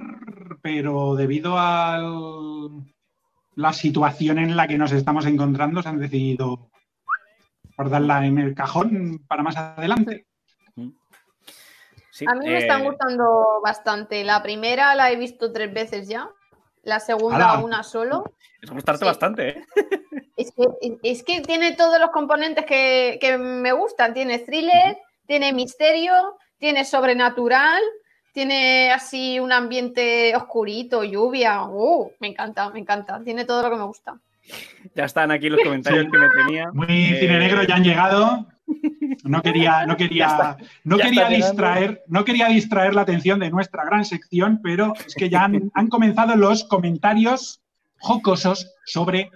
pero debido a la situación en la que nos estamos encontrando, se han decidido guardarla en el cajón para más adelante. Sí, a mí me eh, están gustando bastante. La primera la he visto tres veces ya. La segunda ¡Hala! una solo. Es gustarte Sí. bastante, ¿eh? *laughs* Es que, es que tiene todos los componentes que, que me gustan. Tiene thriller, tiene misterio, tiene sobrenatural, tiene así un ambiente oscurito, lluvia. Uh, me encanta, me encanta. Tiene todo lo que me gusta. Ya están aquí los comentarios que me tenía. Muy Eh, cine negro, ya han llegado. No quería, no quería, no ya quería llegando. distraer, no quería distraer la atención de nuestra gran sección, pero es que ya han, *laughs* han comenzado los comentarios jocosos sobre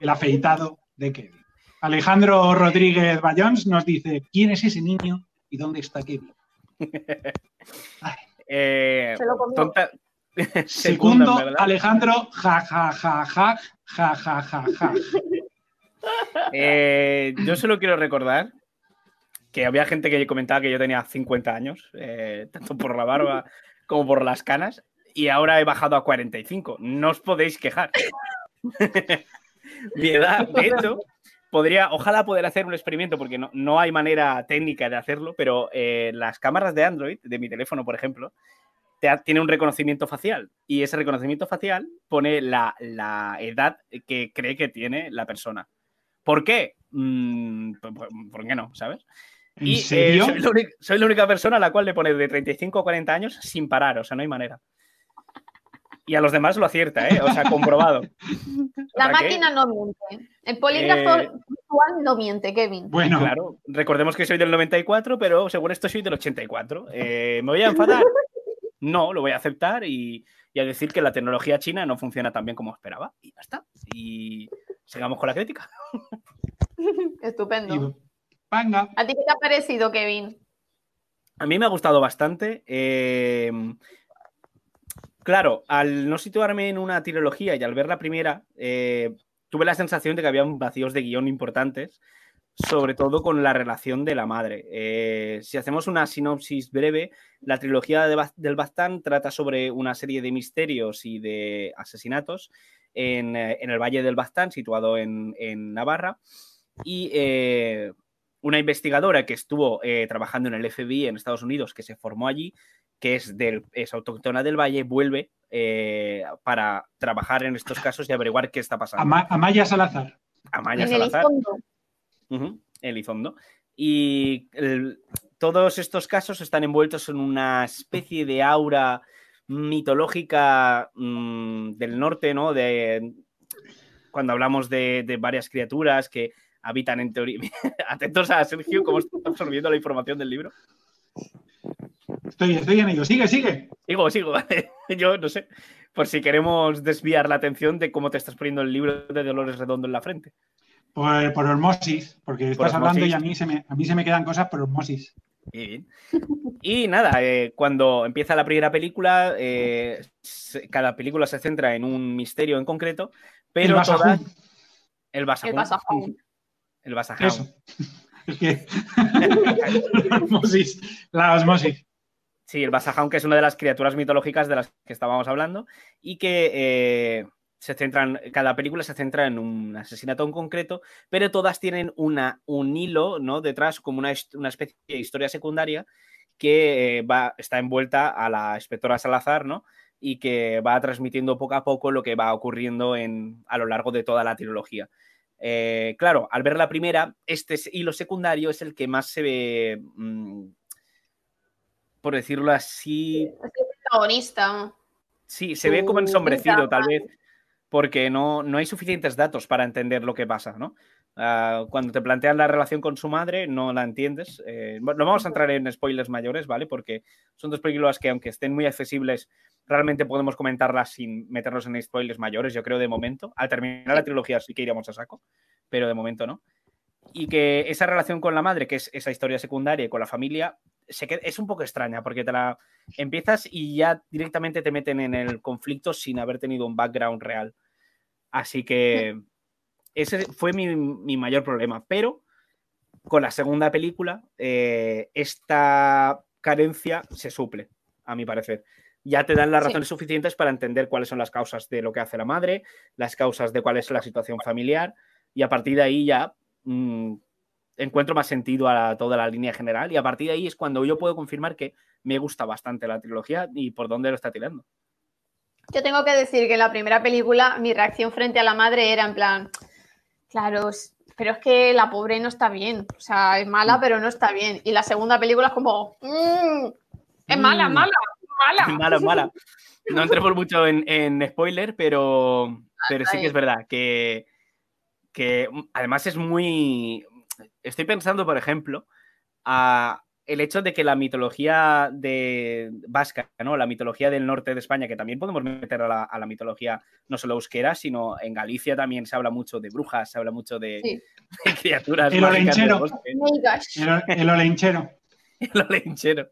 el afeitado de Kevin. Alejandro Rodríguez Bayons nos dice: ¿Quién es ese niño y dónde está Kevin? *laughs* eh, Se lo comió. tonta- *laughs* Segundo. Alejandro, ja, ja, ja, ja, ja, ja, ja, ja. Eh, yo solo quiero recordar que había gente que comentaba que yo tenía 50 años, eh, tanto por la barba *laughs* como por las canas, y ahora he bajado a 45. No os podéis quejar. *laughs* Mi edad, de hecho, podría, ojalá poder hacer un experimento, porque no, no hay manera técnica de hacerlo, pero eh, las cámaras de Android, de mi teléfono, por ejemplo, te ha- tiene un reconocimiento facial y ese reconocimiento facial pone la, la edad que cree que tiene la persona. ¿Por qué? Mm, ¿por, por- por qué no? ¿Sabes? ¿En Y eh, serio? soy, la única, soy la única persona a la cual le pone de 35 a 40 años sin parar, o sea, no hay manera. Y a los demás lo acierta, ¿eh? O sea, comprobado. *laughs* La máquina no miente. El polígrafo Eh, virtual no miente, Kevin. Bueno, Claro, recordemos que soy del 94, pero según esto soy del 84. Eh, ¿Me voy a enfadar? *laughs* No, lo voy a aceptar y, y a decir que la tecnología china no funciona tan bien como esperaba. Y ya está. Y sigamos con la crítica. *laughs* Estupendo. Venga. ¿A ti qué te ha parecido, Kevin? A mí me ha gustado bastante. eh, claro, al no situarme en una trilogía y al ver la primera, eh, tuve la sensación de que había vacíos de guion importantes, sobre todo con la relación de la madre. Eh, si hacemos una sinopsis breve, la trilogía de del Baztán trata sobre una serie de misterios y de asesinatos en, en el Valle del Baztán, situado en, en Navarra. Y eh, una investigadora que estuvo eh, trabajando en el FBI en Estados Unidos, que se formó allí, que es, del, es autóctona del Valle, vuelve eh, para trabajar en estos casos y averiguar qué está pasando. Ama- Amaya Salazar. Amaya en Salazar. Ujú, Elizondo. Y el- todos estos casos están envueltos en una especie de aura mitológica mm, del norte, ¿no? De, cuando hablamos de, de varias criaturas que habitan en teoría. *laughs* Atentos a Sergio, cómo está absorbiendo la información del libro. Estoy, estoy en ello. Sigue, sigue. Sigo, sigo. *laughs* Yo no sé. Por si queremos desviar la atención de cómo te estás poniendo el libro de Dolores Redondo en la frente. Por, por osmosis, porque estás hablando y a mí, se me, a mí se me quedan cosas por. Bien. Y nada, eh, cuando empieza la primera película, eh, cada película se centra en un misterio en concreto, pero El Basajún. todas... El Basajún. El Basajún. El Basajún. Eso. *laughs* Es que. la *laughs* osmosis. La osmosis. Sí, el Basajún, que es una de las criaturas mitológicas de las que estábamos hablando y que eh, se centran, cada película se centra en un asesinato en concreto, pero todas tienen una, un hilo ¿no? detrás, como una, una especie de historia secundaria que eh, va, está envuelta a la inspectora Salazar, ¿no? Y que va transmitiendo poco a poco lo que va ocurriendo en, a lo largo de toda la trilogía. Eh, claro, al ver la primera, este hilo secundario es el que más se ve, mm, por decirlo así, Es el protagonista. Sí, se ve como ensombrecido, tal vez, porque no, no hay suficientes datos para entender lo que pasa, ¿no? Ah, cuando te plantean la relación con su madre, no la entiendes. Eh, no vamos a entrar en spoilers mayores, ¿vale? Porque son dos películas que, aunque estén muy accesibles, realmente podemos comentarlas sin meternos en spoilers mayores, yo creo, de momento. Al terminar la trilogía sí que iríamos a saco, pero de momento no. Y que esa relación con la madre, que es esa historia secundaria y con la familia, se qued- es un poco extraña, porque te la empiezas y ya directamente te meten en el conflicto sin haber tenido un background real. Así que ese fue mi, mi mayor problema. Pero con la segunda película, eh, esta carencia se suple, a mi parecer. Ya te dan las Sí. razones suficientes para entender cuáles son las causas de lo que hace la madre, las causas de cuál es la situación familiar, y a partir de ahí ya mm, encuentro más sentido a toda la línea general, y a partir de ahí es cuando yo puedo confirmar que me gusta bastante la trilogía y por dónde lo está tirando. Yo tengo que decir que en la primera película mi reacción frente a la madre era en plan, claro, pero es que la pobre no está bien. O sea, es mala, Mm. pero no está bien. Y la segunda película es como, "Mm, es mala, Mm. mala, mala. mala, mala. *laughs* No entremos mucho en, en spoiler, pero, pero sí que es verdad que, que mm, además es muy... Estoy pensando, por ejemplo, a el hecho de que la mitología de vasca, ¿no? la mitología del norte de España, que también podemos meter a la, a la mitología no solo euskera, sino en Galicia también se habla mucho de brujas, se habla mucho de, Sí. *laughs* de criaturas. El olenchero. bosque. Amigas. El, el olenchero. *laughs* el olenchero.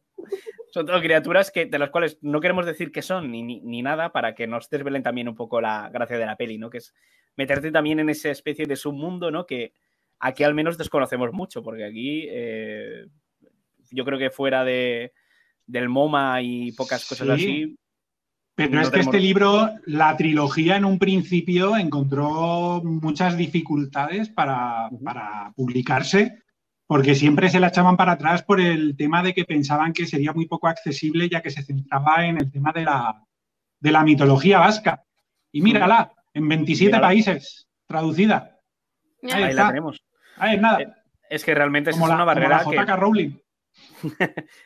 Son todo criaturas que, de las cuales no queremos decir que son ni, ni, ni nada para que nos desvelen también un poco la gracia de la peli, ¿no? Que es meterte también en esa especie de submundo, ¿no? Que aquí al menos desconocemos mucho, porque aquí eh, yo creo que fuera de, del MoMA y pocas cosas Sí. así. Pero No es que tenemos- este libro, la trilogía en un principio encontró muchas dificultades para, para publicarse, porque siempre se la echaban para atrás por el tema de que pensaban que sería muy poco accesible, ya que se centraba en el tema de la, de la mitología vasca. Y mírala, en 27 Mírala. países, traducida. Ahí Ahí está. la tenemos. Ahí es nada. Eh, Es que realmente es como, la, una como la barrera que, JK Rowling. *laughs*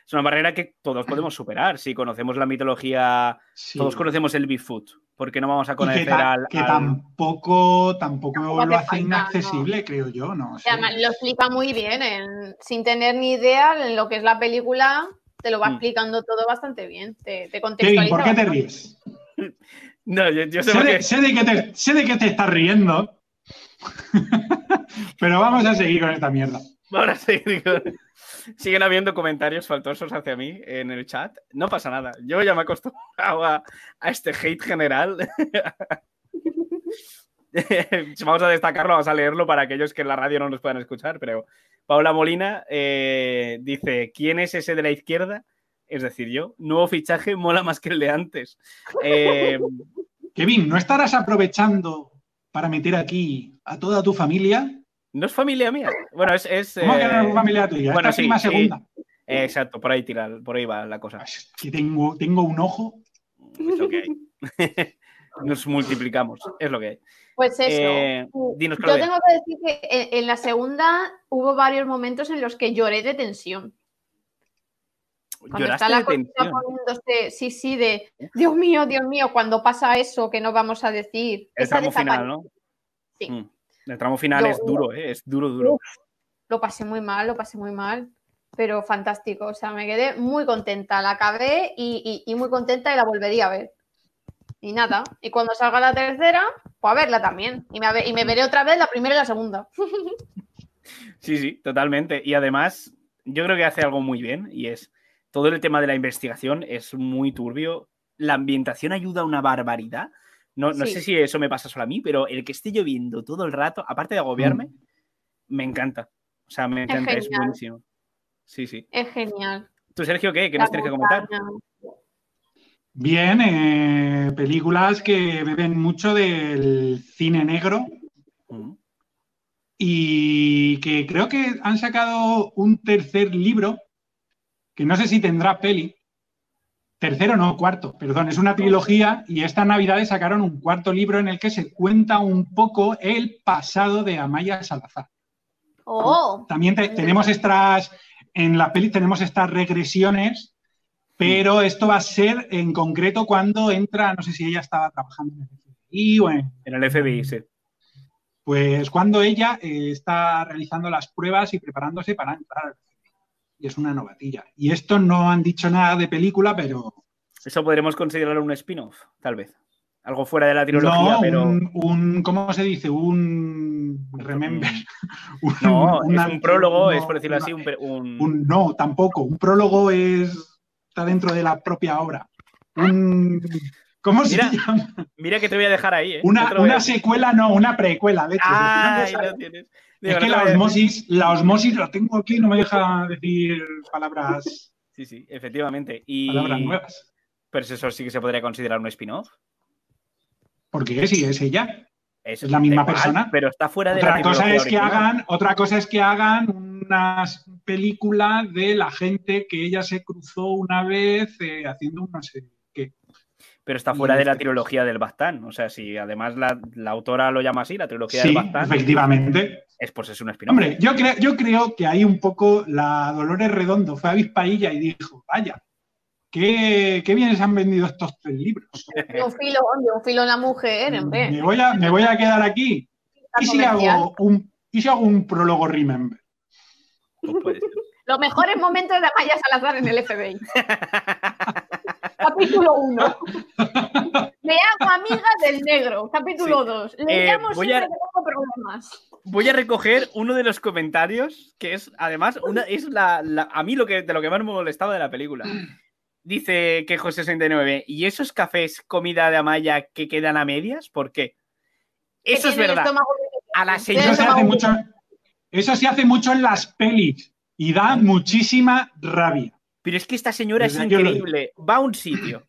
es una barrera que todos podemos superar. Si conocemos la mitología, Sí. todos conocemos el Bigfoot. ¿Por qué no vamos a que, conocer ta- al, que al- tampoco, tampoco Tampoco lo hace inaccesible, creo yo, ¿no? Además lo explica muy bien, en- sin tener ni idea en lo que es la película, te lo va Mm. explicando todo bastante bien. Te, te Kevin, contextualiza. ¿por qué te ríes? *laughs* No, yo, yo sé de, qué- sé de que te, sé de que te estás riendo, *laughs* pero vamos a seguir con esta mierda. Ahora sí, digo, siguen habiendo comentarios faltosos hacia mí en el chat. No pasa nada. Yo ya me he acostumbrado a, a este hate general. *laughs* vamos a destacarlo, vamos a leerlo para aquellos que en la radio no nos puedan escuchar. Pero Paula Molina eh, dice: ¿Quién es ese de la izquierda? Es decir, yo, nuevo fichaje mola más que el de antes. Eh, Kevin, ¿no estarás aprovechando para meter aquí a toda tu familia? No es familia mía. Bueno, es. es, ¿Cómo que no eh, es familia tuya? bueno, Esta sí, prima segunda. eh, exacto, por ahí tira, por ahí va la cosa. Ay, es que tengo, tengo un ojo. Es lo que hay. *laughs* Nos multiplicamos, es lo que hay. Pues eso. Eh, dinos, Yo tengo que decir que en, en la segunda hubo varios momentos en los que lloré de tensión. Cuando Lloraste está la tensión. poniéndose, sí, sí, de Dios mío, Dios mío, cuando pasa eso que no vamos a decir. El esa tramo final, ¿no? Sí. Mm. El tramo final Yo- es duro, ¿eh? Es duro, duro. Lo pasé muy mal, lo pasé muy mal, pero fantástico. O sea, me quedé muy contenta. La acabé y, y- y muy contenta y la volvería a ver. Y nada, y cuando salga la tercera, pues a verla también. Y me, a y me veré otra vez la primera y la segunda. *laughs* Sí, sí, totalmente. Y además, yo creo que hace algo muy bien y es todo el tema de la investigación es muy turbio. La ambientación ayuda una barbaridad. No, no Sí. sé si eso me pasa solo a mí, pero el que esté lloviendo todo el rato, aparte de agobiarme, me encanta. O sea, me encanta, es, buenísimo. Sí, sí. Es genial. ¿Tú, Sergio, qué? ¿Qué La nos tienes que comentar? Bien, eh, películas que beben mucho del cine negro Mm. y que creo que han sacado un tercer libro, que no sé si tendrá peli. Tercero, no, cuarto, perdón, es una trilogía y esta Navidad sacaron un cuarto libro en el que se cuenta un poco el pasado de Amaya Salazar. Oh, También te- tenemos estas, en la peli tenemos estas regresiones, pero esto va a ser en concreto cuando entra, no sé si ella estaba trabajando en el FBI o en, En el FBI, sí. pues cuando ella eh, está realizando las pruebas y preparándose para entrar al FBI. Y es una novatilla. Y esto no han dicho nada de película, pero Eso podremos considerar un spin-off, tal vez. Algo fuera de la trilogía, no, pero. un, un- ¿cómo se dice? Un remember. *laughs* Un- No, una- es un prólogo, no, es por decirlo así, Un- no, tampoco. Un prólogo es está dentro de la propia obra. Un, ¿Cómo se llama? Mira que te voy a dejar ahí, ¿eh? Una, una secuela, no, una precuela, de hecho. Ah, ahí lo tienes. es que la osmosis, la osmosis la tengo aquí, no me deja decir palabras, Sí, sí, efectivamente. Y... palabras nuevas. Pero eso sí que se podría considerar un spin-off. Porque sí, es ella. Eso Es la misma igual, persona. Pero está fuera de la Otra cosa trilogía es que original. hagan, otra cosa es que hagan una película de la gente que ella se cruzó una vez eh, haciendo un no sé qué. Pero está fuera de la este- trilogía del Bastán. O sea, si además la, la autora lo llama así, la trilogía Sí, del Bastán, efectivamente. es pues es un spin-off. Hombre, yo creo, yo creo que ahí un poco la Dolores Redondo fue a Vizpailla y dijo, vaya, qué, qué bien se han vendido estos tres libros. de un filo, de un filo la mujer, hombre. Me voy a, me voy a quedar aquí. ¿Y si hago un, y si hago un prólogo Remember? Pues. Los mejores momentos de Amaya Salazar en el FBI. *laughs* Capítulo 1. *laughs* Me hago amiga del negro. Capítulo 2. Le Eh, llamo voy siempre a- que tengo problemas. Voy a recoger uno de los comentarios, que es además una, es la, la- a mí lo que, de lo que más me molestaba de la película. Dice Quejo 69, ¿y esos cafés comida de Amaya que quedan a medias? ¿Por qué? Que Eso es verdad. estómago- A la Tiene Eso se, señora hace mucho, eso se hace mucho en las pelis y da muchísima rabia. Pero es que esta señora es os lo increíble. Va a un sitio.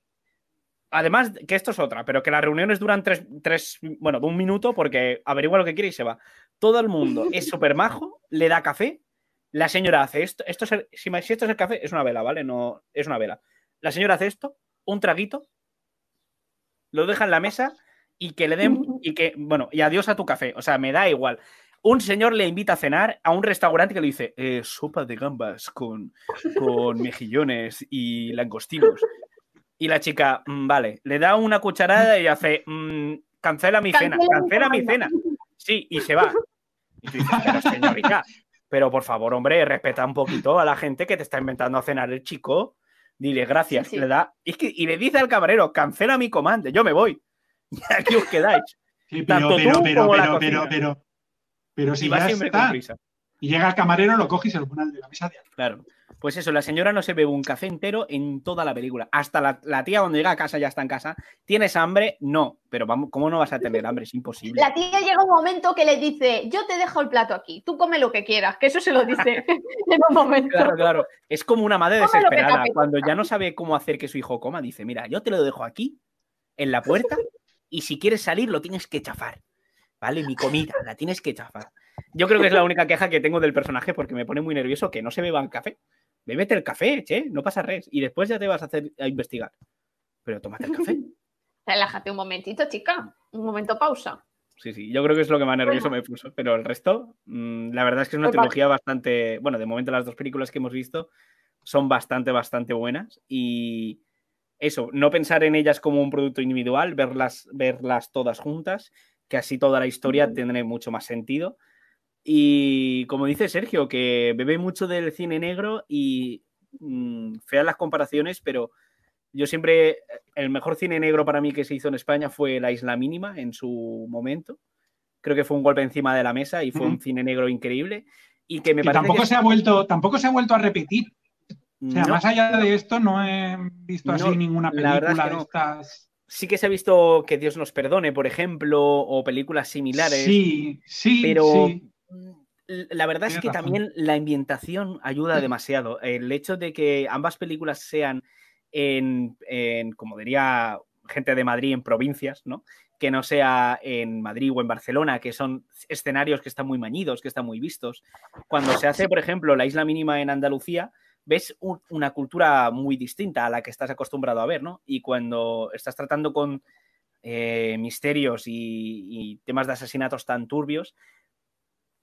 Además, que esto es otra, pero que las reuniones duran tres, tres- bueno, de un minuto porque averigua lo que quiere y se va. Todo el mundo es súper majo, le da café. La señora hace esto. esto es el- si, si esto es el café, es una vela, ¿vale? No, es una vela. La señora hace esto, un traguito, lo deja en la mesa y que le den, y que, bueno, y adiós a tu café. O sea, me da igual. Un señor le invita a cenar a un restaurante que le dice, "Eh, sopa de gambas con, con *laughs* mejillones y langostinos. Y la chica, "Mm, vale, le da una cucharada y hace, "Mm, cancela mi cena, Cancela mi cancela mi comanda". cena. Sí, y se va. Y tú dices, pero señorita, pero por favor, hombre, respeta un poquito a la gente que te está inventando a cenar el chico. Dile gracias. Sí, sí. Le da, y, es que- y le dice al camarero, cancela mi comanda, yo me voy. *laughs* Y aquí os quedáis. Sí, Tanto pero, pero, tú pero, como la pero, pero, pero, pero si y va ya siempre con prisa. Y llega el camarero, lo coge y se lo pone al de la mesa de. Claro. Pues eso, la señora no se bebe un café entero en toda la película. Hasta la, la tía cuando llega a casa ya está en casa. ¿Tienes hambre? No. Pero vamos, ¿cómo no vas a tener hambre? Es imposible. La tía llega un momento que le dice, yo te dejo el plato aquí, tú come lo que quieras, que eso se lo dice *laughs* en un momento. Claro, claro. Es como una madre desesperada. Cuando ya no sabe cómo hacer que su hijo coma, dice, mira, yo te lo dejo aquí, en la puerta, y si quieres salir lo tienes que chafar. ¿Vale? Mi comida, la tienes que chafar. Yo creo que es la única queja que tengo del personaje porque me pone muy nervioso que no se beban café. Bébete el café, che, no pasa res. Y después ya te vas a hacer a investigar. Pero tómate el café. *laughs* Relájate un momentito, chica. Un momento pausa. Sí, sí, yo creo que es lo que más nervioso me puso. Pero el resto, mm, la verdad es que es una Pues trilogía bastante. Bueno, de momento las dos películas que hemos visto son bastante, bastante buenas. Y eso, no pensar en ellas como un producto individual, verlas, verlas todas juntas, que así toda la historia tendrá mucho más sentido. Y como dice Sergio, que bebe mucho del cine negro y mm, feas las comparaciones, pero yo siempre, el mejor cine negro para mí que se hizo en España fue La Isla Mínima en su momento. Creo que fue un golpe encima de la mesa y fue un cine negro increíble. y que me Que parece tampoco que se ha vuelto, tampoco se ha vuelto a repetir. O sea, no, más allá de esto, no he visto así ninguna es película que de no. estas. Sí que se ha visto que Dios nos perdone, por ejemplo, o películas similares. Sí, sí, pero sí. mm, la verdad es que razón. también la ambientación ayuda demasiado. El hecho de que ambas películas sean en, en, como diría gente de Madrid, en provincias, ¿no? Que no sea en Madrid o en Barcelona, que son escenarios que están muy mañidos, que están muy vistos. Cuando se hace, por ejemplo, la isla mínima en Andalucía, ves un- una cultura muy distinta a la que estás acostumbrado a ver, ¿no? Y cuando estás tratando con eh, misterios y, temas de asesinatos tan turbios,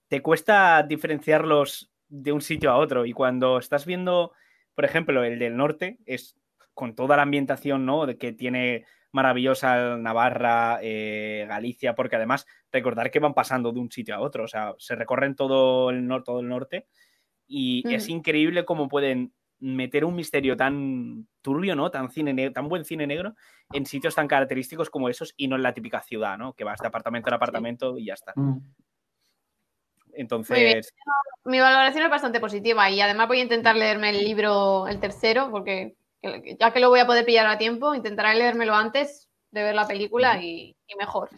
te cuesta diferenciarlos de un sitio a otro. Y cuando estás viendo, por ejemplo, el del norte, es con toda la ambientación ¿no? de que tiene maravillosa Navarra, eh, Galicia, porque además recordar que van pasando de un sitio a otro, o sea, se recorren todo el, nor- todo el norte y Mm. es increíble cómo pueden meter un misterio tan turbio, ¿no? Tan, cine ne- tan buen cine negro en sitios tan característicos como esos y no en la típica ciudad, ¿no? Que vas de apartamento en apartamento y ya está. Mm. Entonces, Mi valoración es bastante positiva y además voy a intentar leerme el libro, el tercero, porque ya que lo voy a poder pillar a tiempo, intentaré leérmelo antes de ver la película y, y mejor.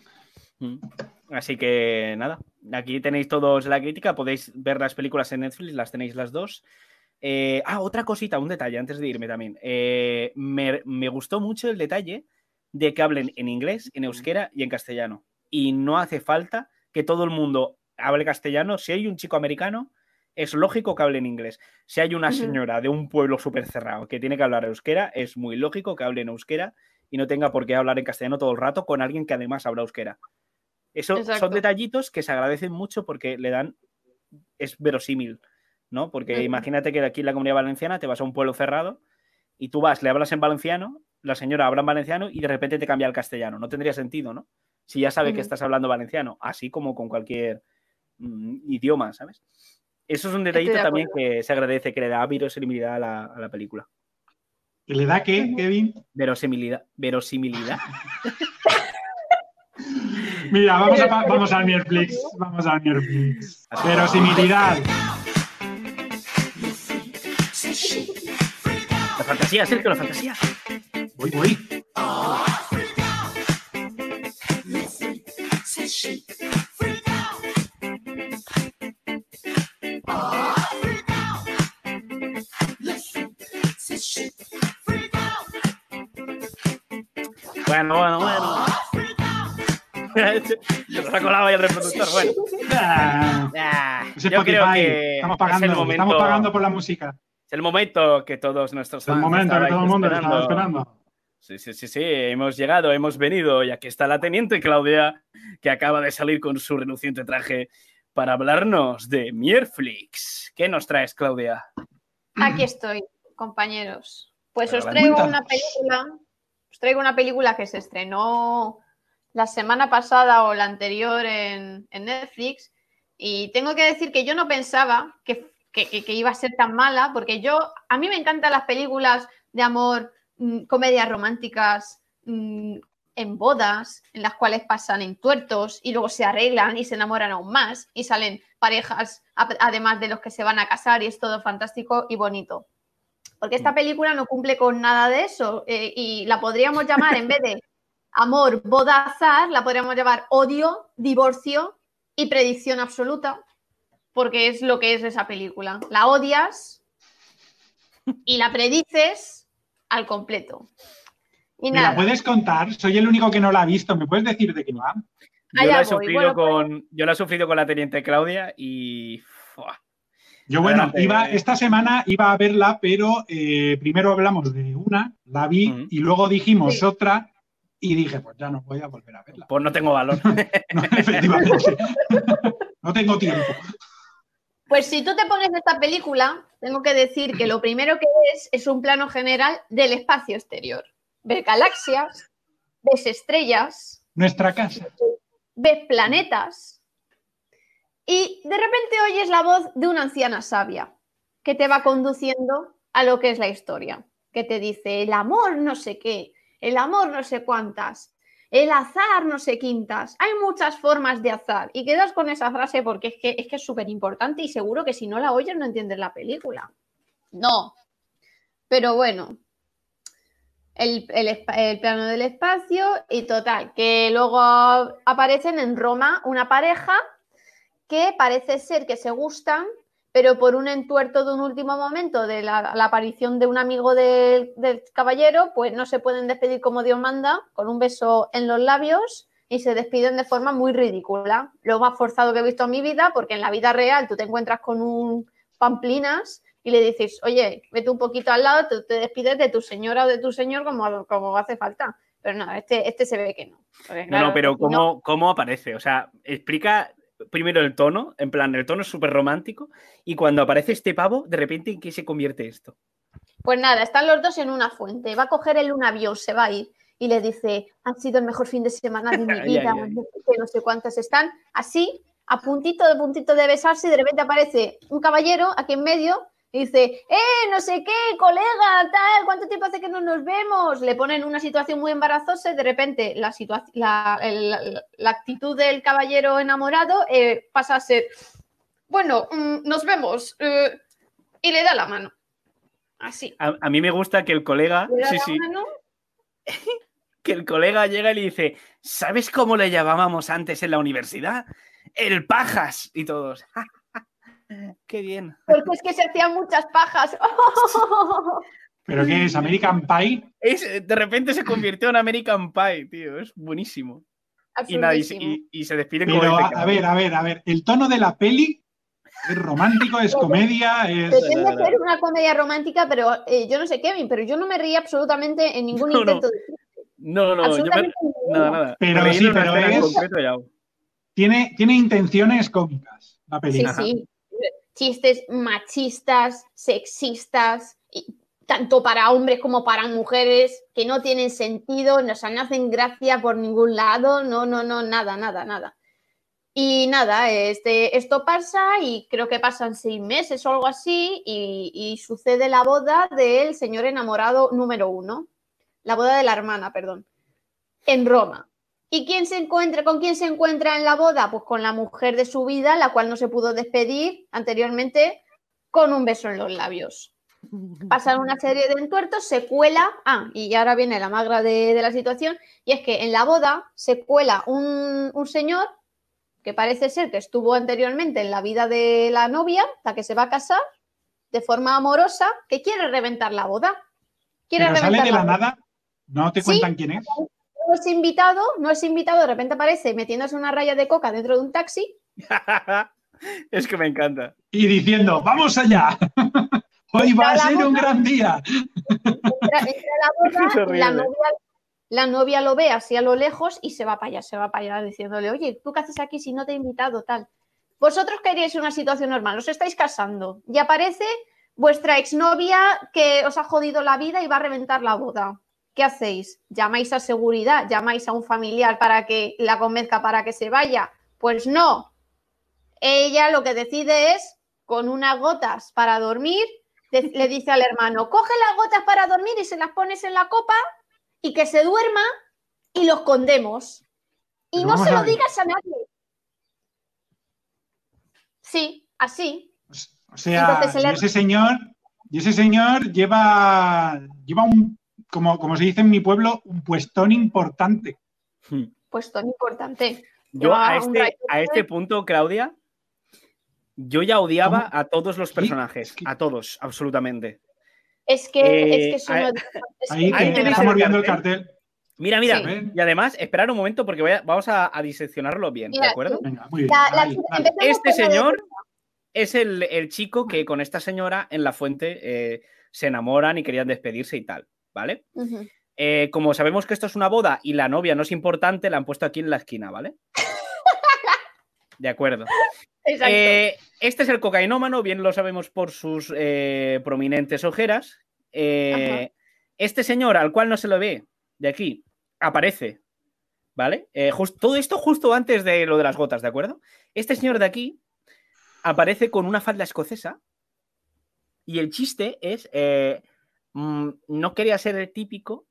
Así que nada, aquí tenéis todos la crítica, podéis ver las películas en Netflix, las tenéis las dos. Eh, ah, otra cosita, un detalle antes de irme también. Eh, me, me gustó mucho el detalle de que hablen en inglés, en euskera y en castellano. Y no hace falta que todo el mundo hable castellano. Si hay un chico americano, es lógico que hable en inglés. Si hay una señora de un pueblo súper cerrado que tiene que hablar euskera, es muy lógico que hable en euskera y no tenga por qué hablar en castellano todo el rato con alguien que además habla euskera. Eso Exacto. son detallitos que se agradecen mucho porque le dan, es verosímil, ¿no? Porque imagínate que aquí en la comunidad valenciana te vas a un pueblo cerrado y tú vas, le hablas en valenciano, la señora habla en valenciano y de repente te cambia al castellano. No tendría sentido, ¿no? Si ya sabe que estás hablando valenciano, así como con cualquier mm, idioma, ¿sabes? Eso es un detallito de también que se agradece, que le da verosimilidad a la, a la película. ¿Que le da qué. Kevin? Verosimilidad. Verosimilidad. *laughs* Mira, vamos, a, vamos al Netflix. Vamos al Netflix. Verosimilidad. La fantasía, Sergio, la fantasía. Voy, voy. Bueno, bueno, bueno. Se *laughs* nos ha colado ahí el reproductor. Bueno, Ah, es yo creo Spotify. que Estamos es pagando, el momento, estamos pagando por la música. es el momento que todos nuestros Es el fans momento que todo el mundo esperando. estaba esperando. Sí, sí, sí, sí, hemos llegado, hemos venido y aquí está la teniente Claudia que acaba de salir con su reluciente traje para hablarnos de Mierflix. ¿Qué nos traes, Claudia? Aquí estoy, compañeros. Pues os traigo una película, os traigo una película que se estrenó la semana pasada o la anterior en, en Netflix. Y tengo que decir que yo no pensaba que, que- iba a ser tan mala, porque yo, a mí me encantan las películas de amor, mm, comedias románticas, mm, en bodas, en las cuales pasan entuertos y luego se arreglan y se enamoran aún más y salen parejas, además de los que se van a casar y es todo fantástico y bonito. Porque esta película no cumple con nada de eso eh, y la podríamos llamar, en vez de amor, boda, azar, la podríamos llamar odio, divorcio y predicción absoluta, porque es lo que es esa película. La odias y la predices al completo. Y ¿Me la puedes contar? Soy el único que no la ha visto. ¿Me puedes decir de qué va? Yo la, he sufrido Bueno, pues- con, yo la he sufrido con la teniente Claudia y... ¡fua! Yo, bueno, Adelante. iba, esta semana iba a verla, pero eh, primero hablamos de una, la vi, y luego dijimos Sí. otra, y dije, pues ya no voy a volver a verla. Pues no tengo valor. *laughs* No, efectivamente. no tengo tiempo. Pues si tú te pones esta película, tengo que decir que lo primero que es es un plano general del espacio exterior. Ves galaxias, ves estrellas, Nuestra casa. ves planetas y de repente oyes la voz de una anciana sabia que te va conduciendo a lo que es la historia, que te dice el amor no sé qué, el amor no sé cuántas. el azar no sé quintas. Hay muchas formas de azar. Y quedas con esa frase porque es que es que súper importante y seguro que si no la oyes no entiendes la película. No. Pero bueno. El, el plano del espacio y total, que luego aparecen en Roma una pareja que parece ser que se gustan, pero por un entuerto de un último momento de la, la aparición de un amigo del, del caballero, pues no se pueden despedir como Dios manda, con un beso en los labios y se despiden de forma muy ridícula. Lo más forzado que he visto en mi vida, porque en la vida real tú te encuentras con un pamplinas y le dices, oye, vete un poquito al lado, te, te despides de tu señora o de tu señor como, como hace falta. Pero no, este, este se ve que no. Porque, No, claro, no, pero no- ¿cómo, ¿cómo aparece? O sea, explica primero el tono, en plan, el tono es súper romántico, y cuando aparece este pavo, de repente, ¿en qué se convierte esto? Pues nada, están los dos en una fuente. Va a coger él un avión, se va a ir y le dice: Ha sido el mejor fin de semana de mi *laughs* vida. ay. No sé qué, no sé cuántas están así, a puntito de puntito de besarse, y de repente aparece un caballero aquí en medio dice: ¡Eh, no sé qué, colega, tal! ¿Cuánto tiempo hace que no nos vemos? Le ponen una situación muy embarazosa y de repente la, actitud del caballero enamorado eh, pasa a ser: Bueno, mm, nos vemos. eh", y le da la mano. Así. A, a mí me gusta que el colega, Le da sí, la sí, mano *laughs* que el colega llega y le dice, ¿sabes cómo le llamábamos antes en la universidad? El pajas. Y todos, *laughs* qué bien. Porque es que se hacían muchas pajas. *laughs* ¿Pero qué es? ¿American Pie? Es- de repente se convirtió en American Pie, tío, es buenísimo. Y, nada, y, y- y se despiden como Pero dice a, a ver, a ver, a ver. El tono de la peli es romántico, es *laughs* comedia, es. Pretende ser una comedia romántica, pero eh, yo no sé, Kevin, pero yo no me reí absolutamente en ningún No, no. intento de No, no, no, yo me- nada, nada. Pero sí, pero es-. Tiene, tiene intenciones cómicas la Sí, película. sí. Chistes machistas, sexistas, tanto para hombres como para mujeres, que no tienen sentido, no, o sea, hacen gracia por ningún lado, no, no, no, nada, nada, nada. Y nada, este, esto pasa y creo que pasan seis meses o algo así y sucede la boda del señor enamorado número uno, la boda de la hermana, perdón, en Roma. ¿Y quién se encuentra, con quién se encuentra en la boda? Pues con la mujer de su vida, la cual no se pudo despedir anteriormente, con un beso en los labios. *laughs* Pasan una serie de entuertos, se cuela, ah, y ahora viene la magra de, de la situación, y es que en la boda se cuela un, un señor que parece ser que estuvo anteriormente en la vida de la novia, la que se va a casar, de forma amorosa, que quiere reventar la boda. Quiere Pero sale reventar de la nada, no te Sí. cuentan quién es. No es invitado, no es invitado, de repente aparece metiéndose una raya de coca dentro de un taxi. *laughs* es que me encanta. Y diciendo, ¡vamos allá! *laughs* Hoy va a ser un gran día. Entra, la *laughs* horrible. la novia, la novia lo ve así a lo lejos y se va para allá, se va para allá diciéndole, oye, ¿tú qué haces aquí si no te he invitado? Tal. Vosotros queríais una situación normal, os estáis casando y aparece vuestra exnovia que os ha jodido la vida y va a reventar la boda. ¿Qué hacéis? ¿Llamáis a seguridad? ¿Llamáis a un familiar para que la convenzca para que se vaya? Pues no. Ella lo que decide es, con unas gotas para dormir, le dice al hermano, coge las gotas para dormir y se las pones en la copa y que se duerma y lo escondemos. Y no se lo digas a nadie. Sí, así. O sea, Entonces el y ese señor, y ese señor lleva, lleva un, como, como se dice en mi pueblo, un puestón importante. Pues tan importante. Yo a Lleva un este, a este punto, Claudia, yo ya odiaba ¿Cómo? a todos los Sí, personajes, es que- a todos, absolutamente. Es que, Eh, es que eso ahí- es que Ahí, tenéis estamos el viendo el cartel. Mira, mira, Sí. y además, esperar un momento porque voy a- vamos a, a diseccionarlo bien, ¿de acuerdo? Venga, muy bien. La- la- ahí, dale. empecemos Este de- señor es el, el chico que con esta señora en la fuente eh, se enamoran y querían despedirse y tal, ¿vale? Eh, como sabemos que esto es una boda y la novia no es importante, la han puesto aquí en la esquina, ¿vale? *laughs* De acuerdo. Exacto. Eh, este es el cocainómano, bien lo sabemos por sus eh, prominentes ojeras. Este señor, al cual no se lo ve de aquí, aparece, ¿vale? Todo esto justo antes de lo de las gotas, ¿de acuerdo? Este señor de aquí aparece con una falda escocesa y el chiste es, mm, no quería ser el típico,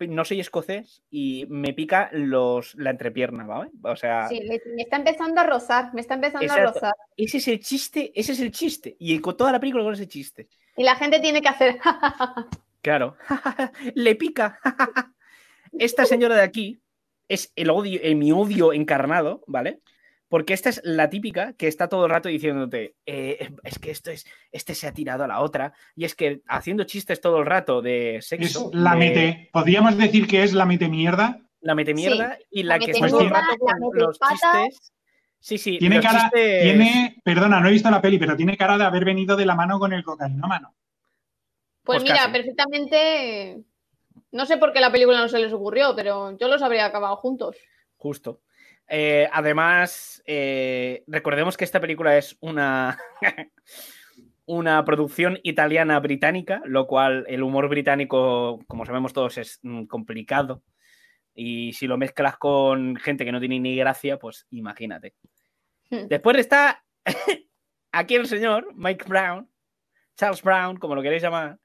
no soy escocés y me pica los, la entrepierna, ¿vale? O sea, Sí, me está empezando a rozar, me está empezando a rozar. ese es el chiste, ese es el chiste. Y con toda la película con ese chiste. Y la gente tiene que hacer. *laughs* Claro. *laughs* Le pica. *laughs* Esta señora de aquí es el odio, eh, mi odio encarnado, ¿vale? Porque esta es la típica que está todo el rato diciéndote, eh, es que esto es, este se ha tirado a la otra, y es que haciendo chistes todo el rato de Es sexo, la de- mete. Podríamos decir que es la mete mierda. la mete mierda y la, la que está todo el mierda, rato la con los patas. chistes. Sí, sí, Tiene cara, chistes- tiene, perdona, no he visto la peli, pero tiene cara de haber venido de la mano con el cocainómano. Pues Pues mira, casi. perfectamente. No sé por qué la película no se les ocurrió, pero yo los habría acabado juntos. Justo. Eh, además, eh, recordemos que esta película es una, *laughs* una producción italiana-británica, lo cual el humor británico, como sabemos todos, es mm, complicado. Y si lo mezclas con gente que no tiene ni gracia, pues imagínate. Hmm. Después está *laughs* aquí el señor, Mike Brown, Charles Brown, como lo queréis llamar,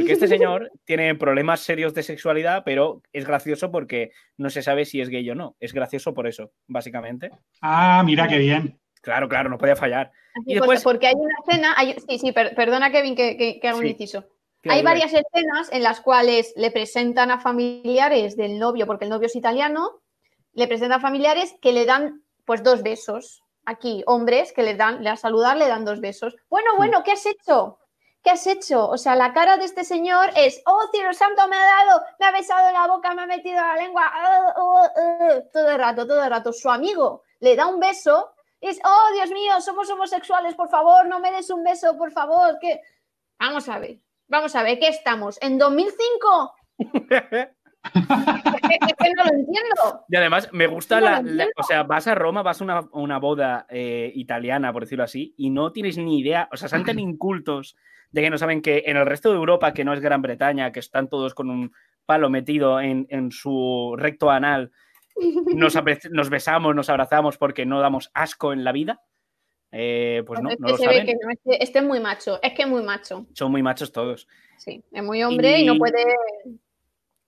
porque este señor tiene problemas serios de sexualidad, pero es gracioso porque no se sabe si es gay o no. Es gracioso por eso, básicamente. Ah, mira qué bien. Claro, claro, no podía fallar. Así Y pues, después- porque hay una escena. hay- sí, sí, per- perdona, Kevin, que, que, que haga un Sí. inciso. Hay varias escenas en las cuales le presentan a familiares del novio, porque el novio es italiano, le presentan a familiares que le dan pues dos besos. Aquí, hombres que le dan, le a saludar, le dan dos besos. Bueno, bueno, ¿qué has hecho? ¿Qué has hecho? O sea, la cara de este señor es, oh, cielo santo, me ha dado, me ha besado la boca, me ha metido la lengua, ah, ah, ah", todo el rato, todo el rato. Su amigo le da un beso, y es, oh, Dios mío, somos homosexuales, por favor, no me des un beso, por favor, que... Vamos a ver, vamos a ver, ¿qué estamos? ¿En 2005? Es que no lo entiendo. Y además, me gusta No la. O sea, vas a Roma, vas a una, una boda eh, italiana, por decirlo así, y no tienes ni idea. O sea, son tan incultos de que no saben que en el resto de Europa, que no es Gran Bretaña, que están todos con un palo metido en, en su recto anal, nos, *laughs* nos besamos, nos abrazamos porque no damos asco en la vida. Eh, pues no, no lo saben. que este es muy macho, es que es muy macho. Son muy machos todos. Sí, es muy hombre y, Y- no puede.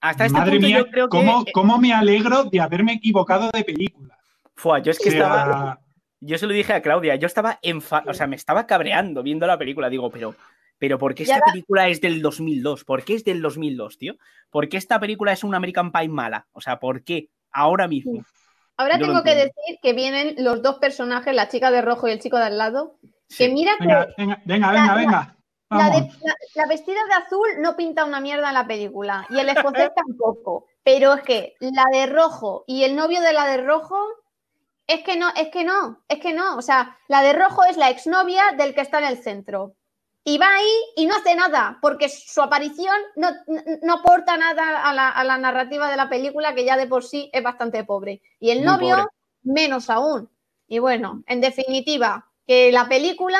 Hasta este Madre punto mía, yo creo ¿cómo, que... cómo me alegro de haberme equivocado de película. Fua, yo es que O sea, estaba... Yo se lo dije a Claudia, yo estaba enfa... o sea, me estaba cabreando viendo la película. Digo, pero, pero ¿por qué Ya esta la- película es del 2002? ¿Por qué es del 2002, tío? ¿Por qué esta película es un American Pie mala? O sea, ¿por qué? Ahora mismo. Ahora Yo tengo que decir que vienen los dos personajes, la chica de rojo y el chico de al lado, Sí. que mira que venga, venga, venga, venga, La- venga. la, de- Vamos. la- la vestida de azul no pinta una mierda en la película y el escocés tampoco. Pero es que la de rojo y el novio de la de rojo es que no, es que no, es que no. O sea, la de rojo es la exnovia del que está en el centro. Y va ahí y no hace nada, porque su aparición no, no- aporta nada a la, a la narrativa de la película, que ya de por sí es bastante pobre. Y el novio, menos aún. Y bueno, en definitiva, que la película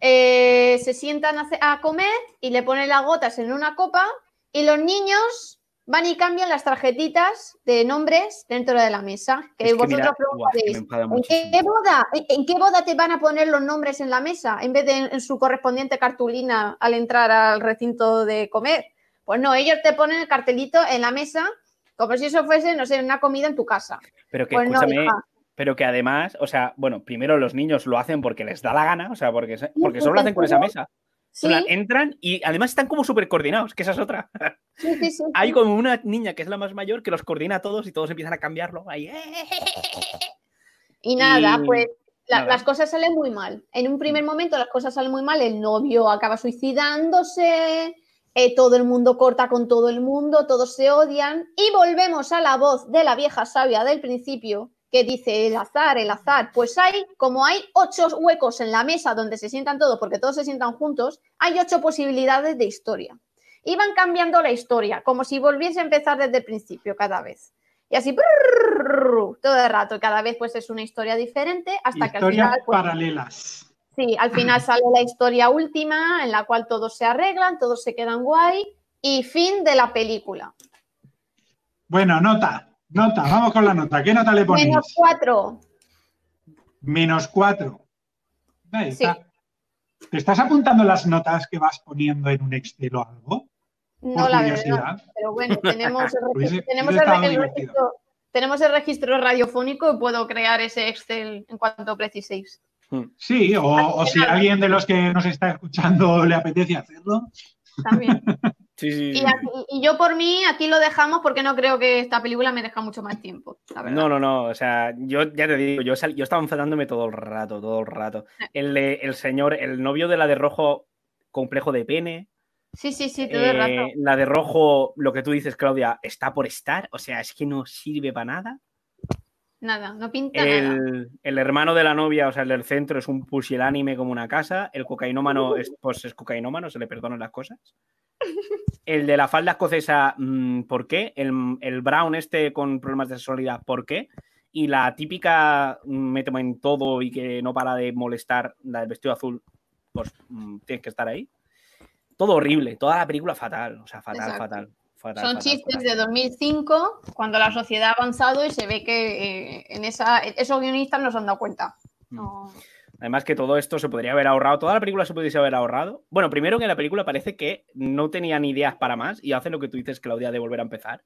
eh, se sientan a, a comer y le ponen las gotas en una copa y los niños van y cambian las tarjetitas de nombres dentro de la mesa. Que Es que vosotros mira, que ¿en qué boda? ¿En, qué boda te van a poner los nombres en la mesa en vez de en, en su correspondiente cartulina al entrar al recinto de comer? Pues no, ellos te ponen el cartelito en la mesa como si eso fuese, no sé, una comida en tu casa. Pero que Pues escúchame, pero que además, o sea, bueno, primero los niños lo hacen porque les da la gana, o sea, porque, porque solo lo hacen con esa mesa. Sí, entran y además están como súper coordinados, que esa es otra. sí, sí, sí, Hay como una niña que es la más mayor que los coordina a todos y todos empiezan a cambiarlo. Ahí. "Eh, Y nada, Y pues la- nada. las cosas salen muy mal. En un primer momento las cosas salen muy mal, el novio acaba suicidándose, eh, todo el mundo corta con todo el mundo, todos se odian y volvemos a la voz de la vieja sabia del principio que dice el azar, el azar. Pues hay, como hay ocho huecos en la mesa donde se sientan todos, porque todos se sientan juntos, hay ocho posibilidades de historia. Y van cambiando la historia, como si volviese a empezar desde el principio cada vez. Y así todo el rato, cada vez pues es una historia diferente hasta que al final pues, paralelas. Sí, al final *laughs* sale la historia última en la cual todos se arreglan, todos se quedan guay y fin de la película. Bueno, nota, nota, vamos con la nota. ¿Qué nota le ponéis? Menos cuatro. Menos cuatro. Ahí Sí. está. ¿Te estás apuntando las notas que vas poniendo en un Excel o algo? No la verdad, curiosidad. pero bueno, *laughs* tenemos el, Hubiese- registro, tenemos el, el registro, tenemos el registro radiofónico y puedo crear ese Excel en cuanto preciséis. Sí, o, o si alguien de los que nos está escuchando le apetece hacerlo. También. *laughs* Sí, sí, Y, sí. aquí- y yo por mí aquí lo dejamos porque no creo que esta película merezca mucho más tiempo. La. No, no, no. O sea, yo ya te digo, yo, sal- yo estaba enfadándome todo el rato, todo el rato. El, el señor, el novio de la de rojo, complejo de pene. Sí, sí, sí, todo el Eh, rato. la de rojo, lo que tú dices, Claudia, está por estar. O sea, es que no sirve para nada. Nada, no pinta nada. El, el hermano de la novia, o sea, el del centro, es un pusilánime como una casa. El cocainómano es, pues es cocainómano, se le perdonan las cosas. El de la falda escocesa, mm, ¿por qué? El, el brown este con problemas de sexualidad, ¿por qué? Y la típica mm, méteme en todo y que no para de molestar, la del vestido azul, pues mm, tienes que estar ahí. Todo horrible, toda la película fatal, o sea, fatal, Exacto. fatal. Fatal, Son fatal, chistes fatal. de 2005, cuando la sociedad ha avanzado y se ve que eh, en esa, esos guionistas no se han dado cuenta. Mm. No. Además que todo esto se podría haber ahorrado, toda la película se pudiese haber ahorrado. Bueno, primero que en la película parece que no tenían ideas para más y hacen lo que tú dices, Claudia, de volver a empezar.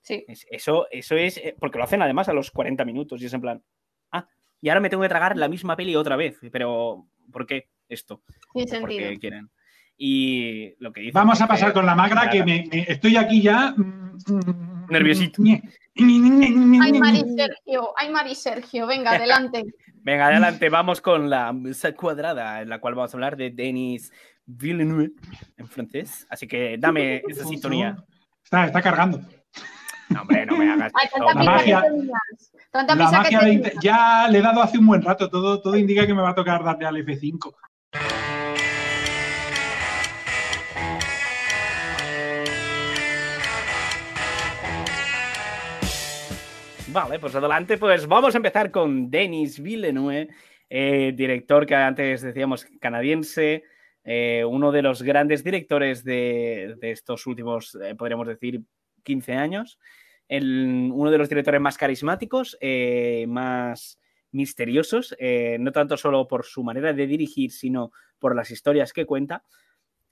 Sí, Es- Eso, eso es, eh, porque lo hacen además a los 40 minutos y es en plan, ah, y ahora me tengo que tragar la misma peli otra vez, pero ¿por qué esto? sin Porque sentido. quieren. Y lo que dicen Vamos a pasar que- con la magra, que me, me- estoy aquí ya. mm, mm, Nerviosito. ñe, Ay, Mari. Sergio, ay, Mari Sergio, venga, adelante. *laughs* Venga, adelante, vamos con la mesa cuadrada, en la cual vamos a hablar de Denis Villeneuve en francés. Así que dame esa sintonía. Está, está cargando. No, hombre, no me hagas. *laughs* Ay, tanta. La magia- que. Tanta La de Ya le he dado hace un buen rato. Todo, todo indica que me va a tocar darle al F5. Vale, pues adelante, pues vamos a empezar con Denis Villeneuve, eh, director que antes decíamos canadiense, eh, uno de los grandes directores de, de estos últimos, eh, podríamos decir, 15 años, el- uno de los directores más carismáticos, más misteriosos, no tanto solo por su manera de dirigir, sino por las historias que cuenta.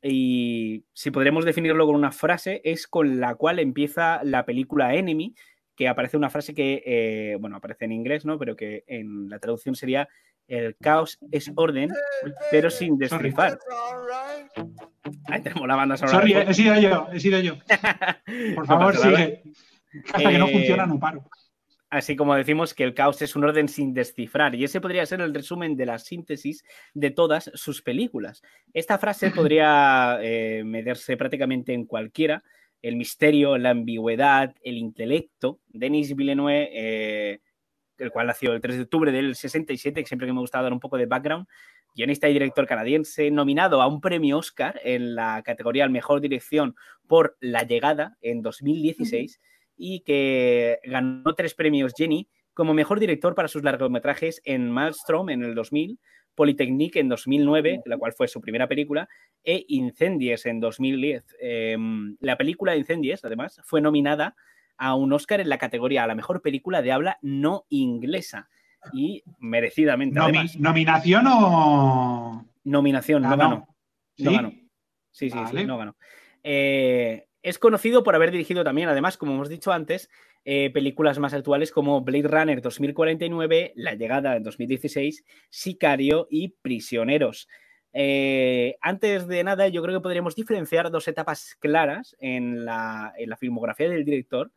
Y si podremos definirlo con una frase, es con la cual empieza la película Enemy, que aparece una frase que, eh, bueno, aparece en inglés, ¿no? Pero que en la traducción sería el caos es orden, pero sin destripar. Ahí tenemos la banda sonora. Sorry, he sido yo, he sido yo. *laughs* Por favor, sigue. Hasta que no Eh, funciona, no paro. Así como decimos que el caos es un orden sin descifrar, y ese podría ser el resumen de la síntesis de todas sus películas. Esta frase podría eh, meterse prácticamente en cualquiera. El misterio, la ambigüedad, el intelecto. Denis Villeneuve, eh, el cual nació el 3 de octubre del 67, que siempre que me gusta dar un poco de background, guionista y director canadiense, nominado a un premio Oscar en la categoría al mejor dirección por La Llegada en 2016 y que ganó tres premios Jenny como mejor director para sus largometrajes en Maelstrom en el 2000, Polytechnique en 2009, la cual fue su primera película, e Incendies en 2010. Eh, la película Incendies, además, fue nominada a un Oscar en la categoría a la mejor película de habla no inglesa y merecidamente. Nomi- además. ¿Nominación o.? Nominación, no Ah, ganó. No ¿Sí? ganó. Sí, sí, sí, no ganó. Eh, es conocido por haber dirigido también, además, como hemos dicho antes, eh, películas más actuales como Blade Runner 2049, La Llegada en 2016, Sicario y Prisioneros. Eh, antes de nada, yo creo que podríamos diferenciar dos etapas claras en la, filmografía del director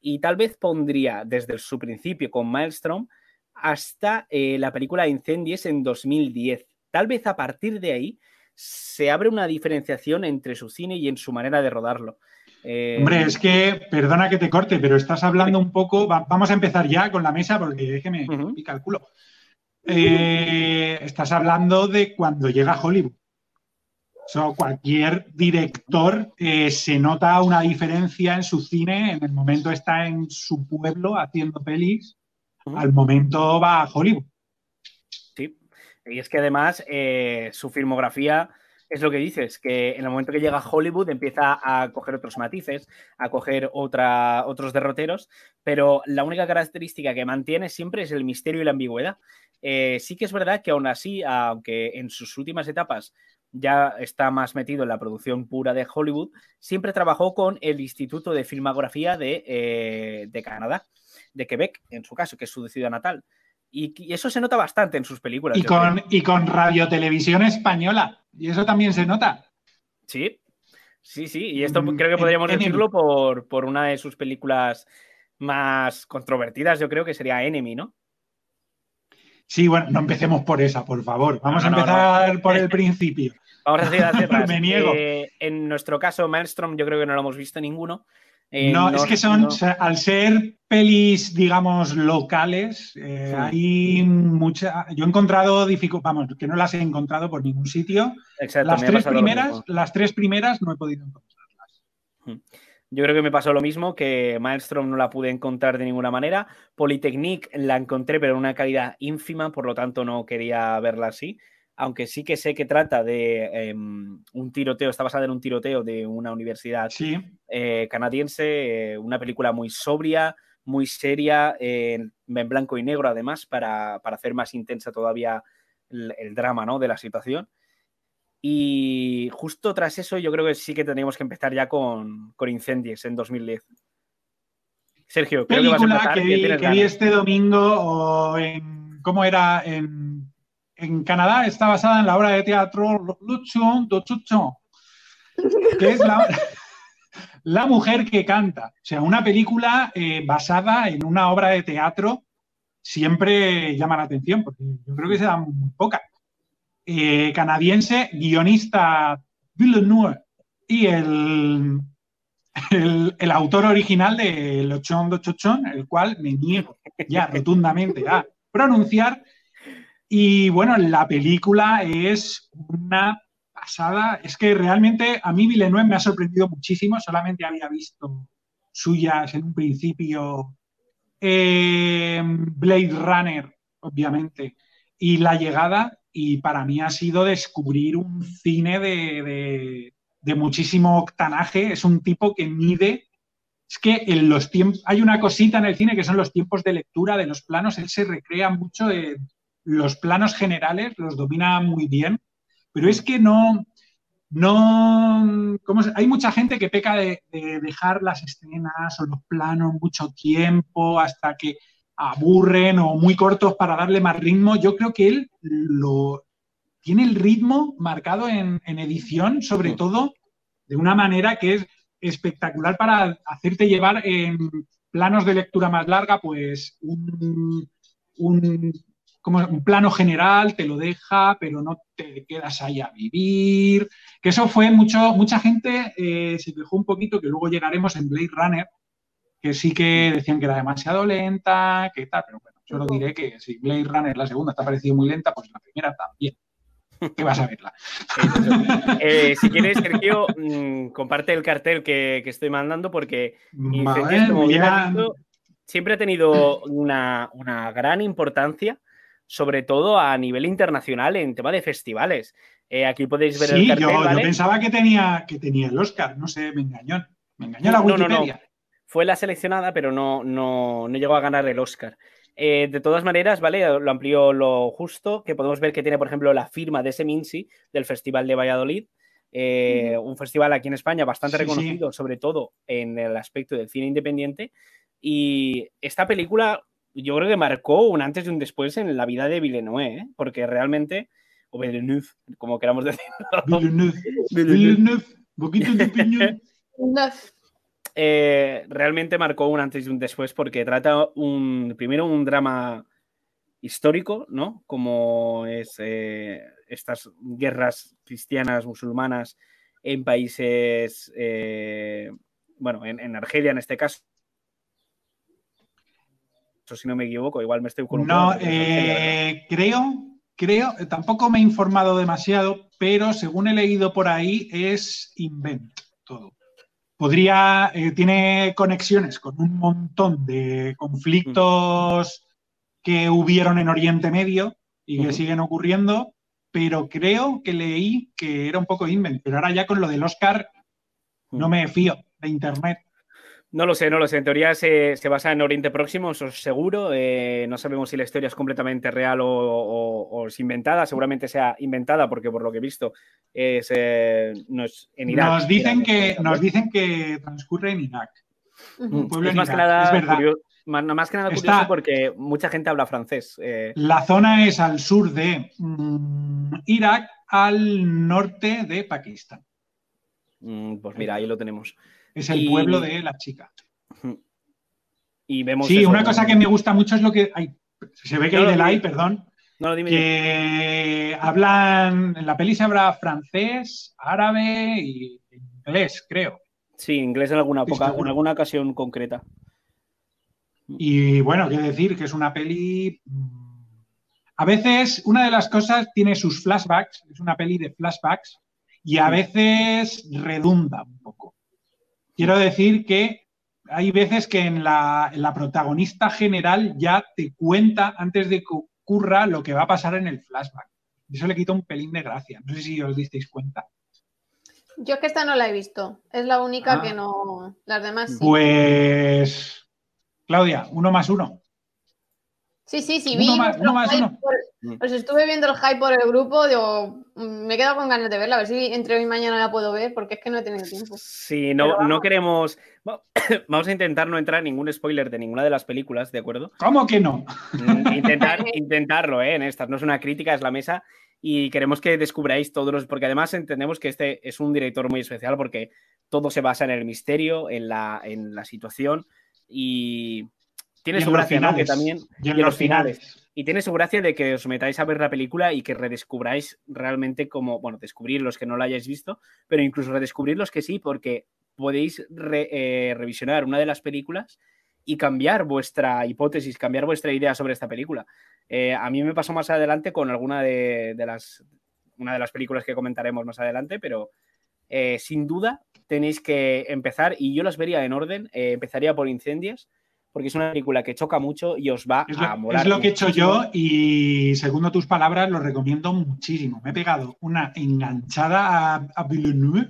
y tal vez pondría desde su principio con Maelstrom hasta eh, la película Incendies en 2010. Tal vez a partir de ahí se abre una diferenciación entre su cine y en su manera de rodarlo. Eh, Hombre, es que, perdona que te corte, pero estás hablando un poco. va- vamos a empezar ya con la mesa porque es que me Ujú. pica el culo. Eh, estás hablando de cuando llega a Hollywood. O sea, cualquier director eh, se nota una diferencia en su cine en el momento está en su pueblo haciendo pelis, al momento va a Hollywood. Y es que además eh, su filmografía es lo que dices, que en el momento que llega a Hollywood empieza a coger otros matices, a coger otra, otros derroteros, pero la única característica que mantiene siempre es el misterio y la ambigüedad. Eh, sí que es verdad que aún así, aunque en sus últimas etapas ya está más metido en la producción pura de Hollywood, siempre trabajó con el Instituto de Filmografía de, eh, de Canadá, de Quebec, en su caso, que es su ciudad natal. Y, y eso se nota bastante en sus películas. Y creo. con, y con Radio Televisión Española. Y eso también se nota. Sí, sí, sí. Y esto Mm, creo que podríamos decirlo por, por una de sus películas más controvertidas, yo creo que sería Enemy, ¿no? Sí, bueno, no empecemos por esa, por favor. Vamos No, no, a empezar por el *laughs* principio. Vamos a decir. *laughs* Me niego. Eh, en nuestro caso, Maelstrom, yo creo que no lo hemos visto ninguno. Eh, no, es que son, no- al ser pelis, digamos, locales, eh, Sí. hay mucha. Yo he encontrado dificultades, vamos, que no las he encontrado por ningún sitio. Exacto, las tres primeras, las tres primeras no he podido encontrarlas. Yo creo que me pasó lo mismo, que Maelstrom no la pude encontrar de ninguna manera. Polytechnique la encontré, pero en una calidad ínfima, por lo tanto no quería verla así. Aunque sí que sé que trata de em, un tiroteo, está basada en un tiroteo de una universidad Sí, eh, canadiense, eh, una película muy sobria, muy seria, eh, en blanco y negro además, para, para hacer más intensa todavía el, el drama ¿no? de la situación. Y justo tras eso yo creo que sí que tendríamos que empezar ya con, con Incendies en 2010. Sergio, creo que vas a película empezar. que vi, que vi este domingo o en. ¿Cómo era? En, en Canadá está basada en la obra de teatro Lucho do Chucho, que es *laughs* la, mujer que canta. O sea, una película eh, basada en una obra de teatro siempre llama la atención, porque yo creo que se dan muy pocas. Eh, canadiense, guionista Villeneuve y el, el, autor original de Lochón do el cual me niego ya rotundamente a pronunciar. Y bueno, la película es una pasada. Es que realmente a mí Villeneuve me ha sorprendido muchísimo. Solamente había visto suyas en un principio eh, Blade Runner, obviamente, y La Llegada. Y para mí ha sido descubrir un cine de, de, de muchísimo octanaje. Es un tipo que mide es que en los tiempos hay una cosita en el cine que son los tiempos de lectura de los planos. Él se recrea mucho en los planos generales, los domina muy bien, pero es que no, no, ¿cómo se- hay mucha gente que peca de, de dejar las escenas o los planos mucho tiempo hasta que aburren o muy cortos para darle más ritmo. Yo creo que él lo tiene el ritmo marcado en, en edición, sobre Sí. todo de una manera que es espectacular para hacerte llevar en planos de lectura más larga, pues un, un, como un plano general te lo deja, pero no te quedas ahí a vivir. Que eso fue mucho, mucha gente eh, se quejó un poquito, que luego llegaremos en Blade Runner, que sí que decían que era demasiado lenta, que tal, pero bueno, solo diré que si Blade Runner la segunda te ha parecido muy lenta, pues la primera también. Que vas a verla. *laughs* Eh, si quieres, Sergio, mm, comparte el cartel que, que estoy mandando porque Madre como siempre ha tenido una, una gran importancia, sobre todo a nivel internacional en tema de festivales. Eh, aquí podéis ver el Sí, cartel, yo, yo pensaba que tenía, que tenía el Oscar, no sé, me engañó. Me engañó la No, no, no. Wikipedia. Fue la seleccionada, pero no, no, no llegó a ganar el Oscar. Eh, de todas maneras, ¿vale? Lo amplió lo justo, que podemos ver que tiene, por ejemplo, la firma de Seminci del Festival de Valladolid, eh, un festival aquí en España bastante Sí, sí. reconocido, sobre todo en el aspecto del cine independiente. Y esta película, yo creo que marcó un antes y un después en la vida de Villeneuve, ¿eh? porque realmente, o Villeneuve, como queramos *laughs* decir, Villeneuve. Villeneuve. Poquito de opinión. Eh, realmente marcó un antes y un después porque trata un, primero un drama histórico, ¿no? Como es eh, estas guerras cristianas, musulmanas en países, eh, bueno, en, en Argelia en este caso. Si no me equivoco, igual me estoy columpiando, No, eh, creo, creo, tampoco me he informado demasiado, pero según he leído por ahí es invent todo. Podría, eh, tiene conexiones con un montón de conflictos que hubieron en Oriente Medio y que siguen ocurriendo, pero creo que leí que era un poco invent, pero ahora ya con lo del Oscar no me fío de internet. No lo sé, no lo sé. En teoría se, se basa en Oriente Próximo, eso es seguro. Eh, no sabemos si la historia es completamente real o, o- o es inventada. Seguramente sea inventada porque por lo que he visto es, eh, no es en Irak. Nos dicen, que, nos dicen que transcurre en Irak. Un pueblo es en más que nada es verdad. curio- más, más que nada Está- curioso porque mucha gente habla francés. eh, La zona es al sur de mm, Irak, al norte de Pakistán. mm, pues mira, ahí lo tenemos. Es el Y- pueblo de la chica. Y vemos. Sí, eso, una ¿no? cosa que me gusta mucho es lo que. ay, se ve que No, hay no, delay, dime. perdón. No, no, dime. dime. Que hablan. En la peli se habla francés, árabe y inglés, creo. Sí, inglés en alguna, poca- en alguna ocasión concreta. Y bueno, quiero decir que es una peli. mm, A veces, una de las cosas tiene sus flashbacks, es una peli de flashbacks, y a veces redunda un poco. Quiero decir que hay veces que en la, en la protagonista general ya te cuenta antes de que ocurra lo que va a pasar en el flashback. Eso le quita un pelín de gracia. No sé si os disteis cuenta. Yo es que esta no la he visto. Es la única Ah. que no. Las demás sí. Pues, Claudia, uno más uno. Sí, sí, sí. Uno Vi más- uno más uno. por-. Os estuve viendo el hype por el grupo. Digo, mm, me he quedado con ganas de verla. A ver si entre hoy y mañana la puedo ver, porque es que no he tenido tiempo. Sí, no, Pero no queremos. va- *coughs* Vamos a intentar no entrar en ningún spoiler de ninguna de las películas, ¿de acuerdo? ¿Cómo que no? Mm, Intentar, *laughs* intentarlo, ¿eh? En estas. No es una crítica, es la mesa. Y queremos que descubráis todos los. Porque además entendemos que este es un director muy especial porque todo se basa en el misterio, en la, en la situación. Y tiene Y su gracia, ¿no? Que también. Y en y en los los finales. finales. Y tiene su gracia de que os metáis a ver la película y que redescubráis realmente como, bueno, descubrir los que no la hayáis visto, pero incluso redescubrir los que sí, porque podéis eh, revisionar una de las películas y cambiar vuestra hipótesis, cambiar vuestra idea sobre esta película. Eh, a mí me pasó más adelante con alguna de, las, una de las películas que comentaremos más adelante, pero eh, sin duda tenéis que empezar, y yo las vería en orden, empezaría por Incendies, porque es una película que choca mucho y os va Es a lo, molar. es lo que he hecho yo y segundo tus palabras lo recomiendo muchísimo. Me he pegado una enganchada a, a Villeneuve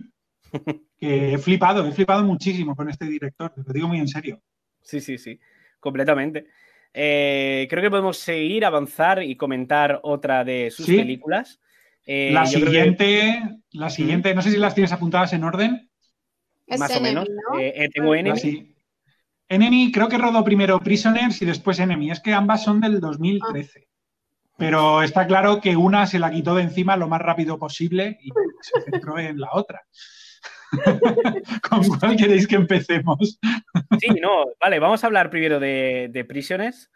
*laughs* que he flipado, he flipado muchísimo con este director, te lo digo muy en serio. Sí, sí, sí, completamente. Eh, creo que podemos seguir, avanzar y comentar otra de sus Sí. películas. Eh, la que siguiente, la siguiente, no sé si las tienes apuntadas en orden. Es más o Enemy, menos. ¿no? eh, eh, tengo La Enemy. si- Enemy, creo que rodó primero Prisoners y después Enemy. Es que ambas son del 2013. Pero está claro que una se la quitó de encima lo más rápido posible y se centró en la otra. *laughs* ¿Con cuál queréis que empecemos? Sí, no, vale, vamos a hablar primero de, de Prisoners.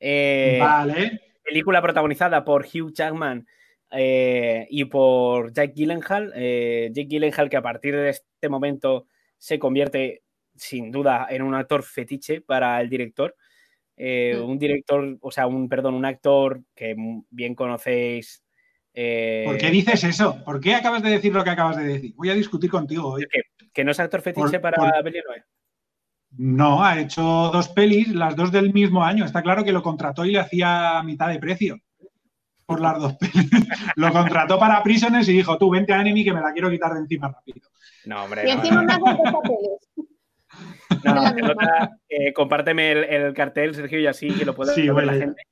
Eh, Vale. película protagonizada por Hugh Jackman eh, y por Jake Gyllenhaal. Eh, Jake Gyllenhaal que a partir de este momento se convierte sin duda en un actor fetiche para el director. Eh, Mm. Un director, o sea, un, perdón, un actor que bien conocéis. eh, ¿Por qué dices eso? ¿Por qué acabas de decir lo que acabas de decir? Voy a discutir contigo hoy. que no es actor fetiche Por- para por-. No, ha hecho dos pelis, las dos del mismo año. Está claro que lo contrató y le hacía mitad de precio por las dos pelis. *laughs* lo contrató para Prisoners y dijo, tú vente a Enemy que me la quiero quitar de encima rápido. No, hombre. Y encima no. me papeles. *laughs* No, eh, compárteme el, el cartel, Sergio, y así que lo pueda Sí, ver la gente.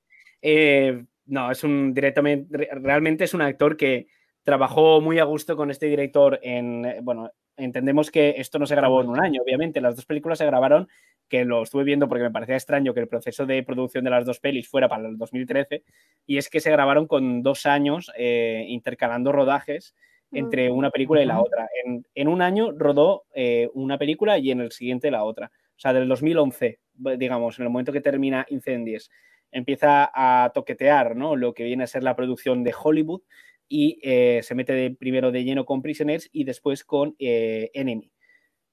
Eh, no, es un directamente, re- realmente es un actor que trabajó muy a gusto con este director en, eh, bueno, entendemos que esto no se grabó en un año, obviamente, las dos películas se grabaron, que lo estuve viendo porque me parecía extraño que el proceso de producción de las dos pelis fuera para el 2013, y es que se grabaron con dos años eh, intercalando rodajes entre una película y la otra. En, en un año rodó eh, una película y en el siguiente la otra. O sea, del 2011, digamos, en el momento que termina Incendies, empieza a toquetear ¿no? lo que viene a ser la producción de Hollywood y eh, se mete de- primero de lleno con Prisoners y después con eh, Enemy.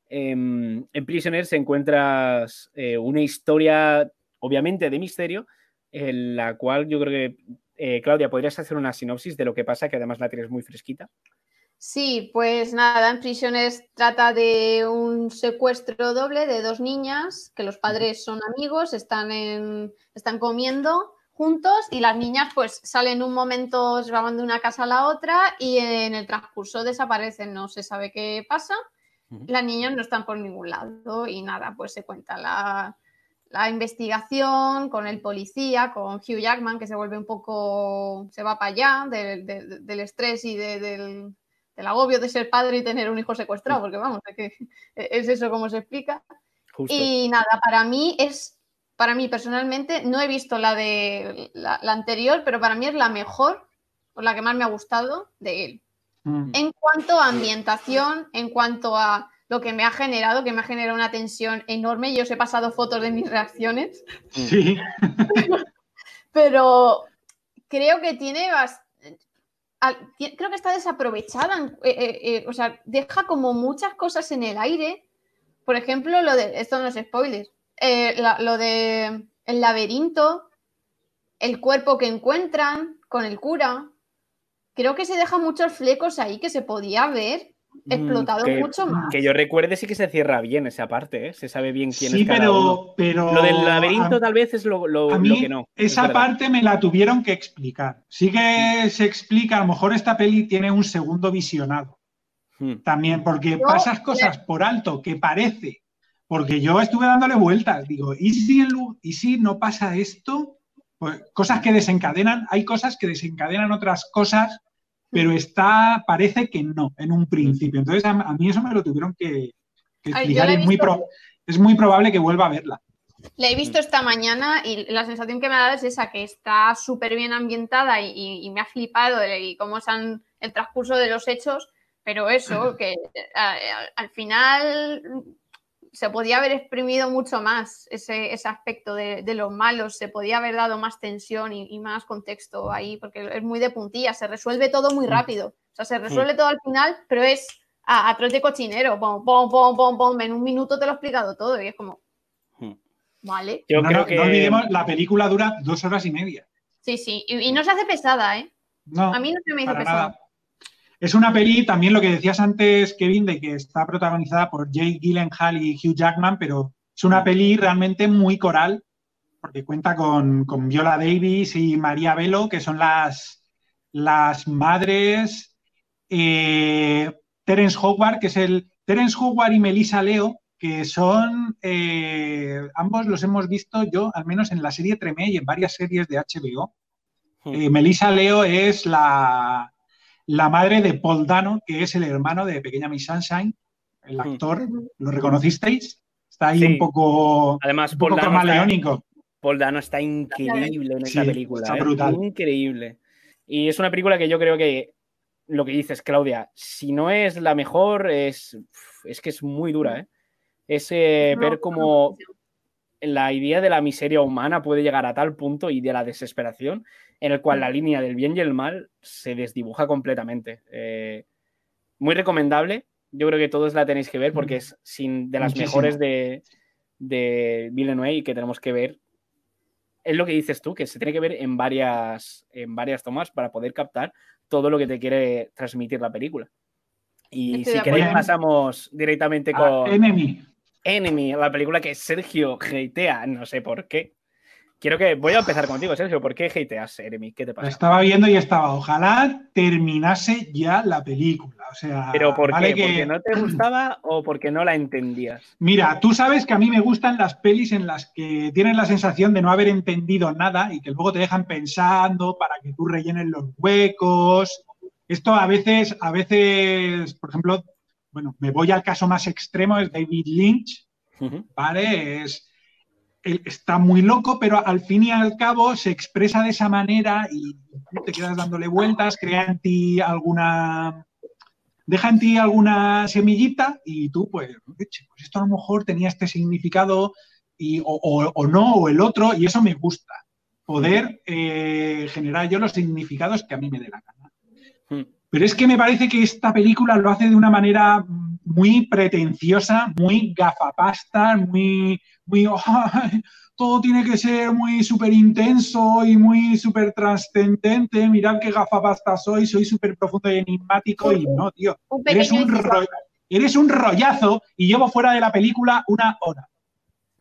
Em, en Prisoners encuentras eh, una historia, obviamente, de misterio, en la cual yo creo que, eh, Claudia, podrías hacer una sinopsis de lo que pasa, que además la tienes muy fresquita. Sí, pues nada, en Prisiones trata de un secuestro doble de dos niñas, que los padres son amigos, están, en, están comiendo juntos y las niñas pues salen un momento, se van de una casa a la otra y en el transcurso desaparecen, no se sabe qué pasa. Las niñas no están por ningún lado y nada, pues se cuenta la, la investigación con el policía, con Hugh Jackman, que se vuelve un poco, se va para allá del- de- del estrés y de- del, del agobio de ser padre y tener un hijo secuestrado, porque vamos, es, que *laughs* es eso como se explica. Justo. Y nada, para mí es, para mí personalmente, no he visto la de la, la anterior, pero para mí es la mejor, o la que más me ha gustado de él. Mm. En cuanto a ambientación, en cuanto a lo que me ha generado, que me ha generado una tensión enorme, yo os he pasado fotos de mis reacciones, Sí, pero creo que tiene bas- al- ti- creo que está desaprovechada, eh, eh, eh, o sea, deja como muchas cosas en el aire. Por ejemplo, lo de, esto no es spoiler, eh, la- lo de el laberinto, el cuerpo que encuentran con el cura. Creo que se dejan muchos flecos ahí que se podía Mm, explotado que- mucho más. Que yo recuerde sí que se cierra bien esa parte, ¿eh? Se sabe bien quién sí es cada uno. pero, pero Lo del laberinto a- tal vez es lo, lo- A lo mí que no. es esa parte me la tuvieron que explicar. Sí que se explica, a lo mejor esta peli tiene un segundo visionado Mm. también, porque Yo- pasas cosas por alto que parece, porque yo estuve dándole vueltas, digo, ¿y si, en lu- y si no pasa esto? Pues, cosas que desencadenan, hay cosas que desencadenan otras cosas, pero está, parece que no, en un principio. Entonces a, a mí eso me lo tuvieron que, Ay, explicar la he y es muy, pro- es muy probable que vuelva a verla. La he visto esta mañana y la sensación que me ha dado es esa, que está súper bien ambientada y, y- y me ha flipado el, y cómo se han, el transcurso de los hechos, pero eso, que a- a- al final se podía haber exprimido mucho más ese, ese aspecto de, de los malos, se podía haber dado más tensión y, y más contexto ahí, porque es muy de puntilla, se resuelve todo muy rápido, o sea, se resuelve todo al final, pero es a, a trote cochinero, pom, pom, pom, pom, pom, en un minuto te lo he explicado todo y es como, Hmm. vale. Yo no, creo no- que. no olvidemos, la película dura dos horas y media. Sí, sí, y, y no se hace pesada, ¿eh? No, A mí no se me hizo pesada. nada. Es una peli, también lo que decías antes, Kevin, de que está protagonizada por Jake Gyllenhaal y Hugh Jackman, pero es una peli realmente muy coral, porque cuenta con, con Viola Davis y María Velo, que son las, las madres. eh, Terence Howard, que es el. Terence Howard y Melissa Leo, que son. eh, ambos los hemos visto yo, al menos en la serie Tremé y en varias series de HBO. Eh, Melissa Leo es la, la madre de Paul Dano, que es el hermano de Pequeña Miss Sunshine, el actor. ¿Lo reconocisteis? Está ahí Sí. un poco, Además, un Paul poco Dano, está, camaleónico. Paul Dano está increíble en esa Sí, película. está ¿eh? brutal. Increíble. Y es una película que yo creo que lo que dices, Claudia, si no es la mejor, es, es que es muy dura. ¿eh? Es eh, ver cómo la idea de la miseria humana puede llegar a tal punto y de la desesperación en el cual la línea del bien y el mal se desdibuja completamente. Eh, muy recomendable. Yo creo que todos la tenéis que ver porque es sin, de las Muchísimo. mejores de, de Villeneuve y que tenemos que ver. Es lo que dices tú, que se tiene que ver en varias, en varias tomas para poder captar todo lo que te quiere transmitir la película. Y Estoy si queréis pasamos directamente con... Enemy. Enemy, la película que Sergio hatea, no sé por qué. Quiero que. Voy a empezar contigo, Sergio. ¿Por qué hateas Enemy? ¿Qué te pasa? estaba viendo y estaba, ojalá terminase ya la película. O sea, ¿Pero por vale qué? que- ¿Porque no te *clears throat* gustaba o porque no la entendías? Mira, tú sabes que a mí me gustan las pelis en las que tienes la sensación de no haber entendido nada y que luego te dejan pensando para que tú rellenes los huecos. Esto a veces, a veces, por ejemplo, bueno, me voy al caso más extremo, es David Lynch. ¿vale? Es, está muy loco, pero al fin y al cabo se expresa de esa manera y te quedas dándole vueltas, crea en ti alguna. Deja en ti alguna semillita y tú, pues, "Eche, pues esto a lo mejor tenía este significado y, o, o- o no, o el otro, y eso me gusta. Poder eh, generar yo los significados que a mí me dé la gana. Mm. Pero es que me parece que esta película lo hace de una manera muy pretenciosa, muy gafapasta, muy, muy *laughs* "Ay, todo tiene que ser muy súper intenso y muy súper trascendente. Mirad qué gafapasta soy, soy súper profundo y enigmático. Y no, tío, Un eres un, eres un rollazo y llevo fuera de la película una hora.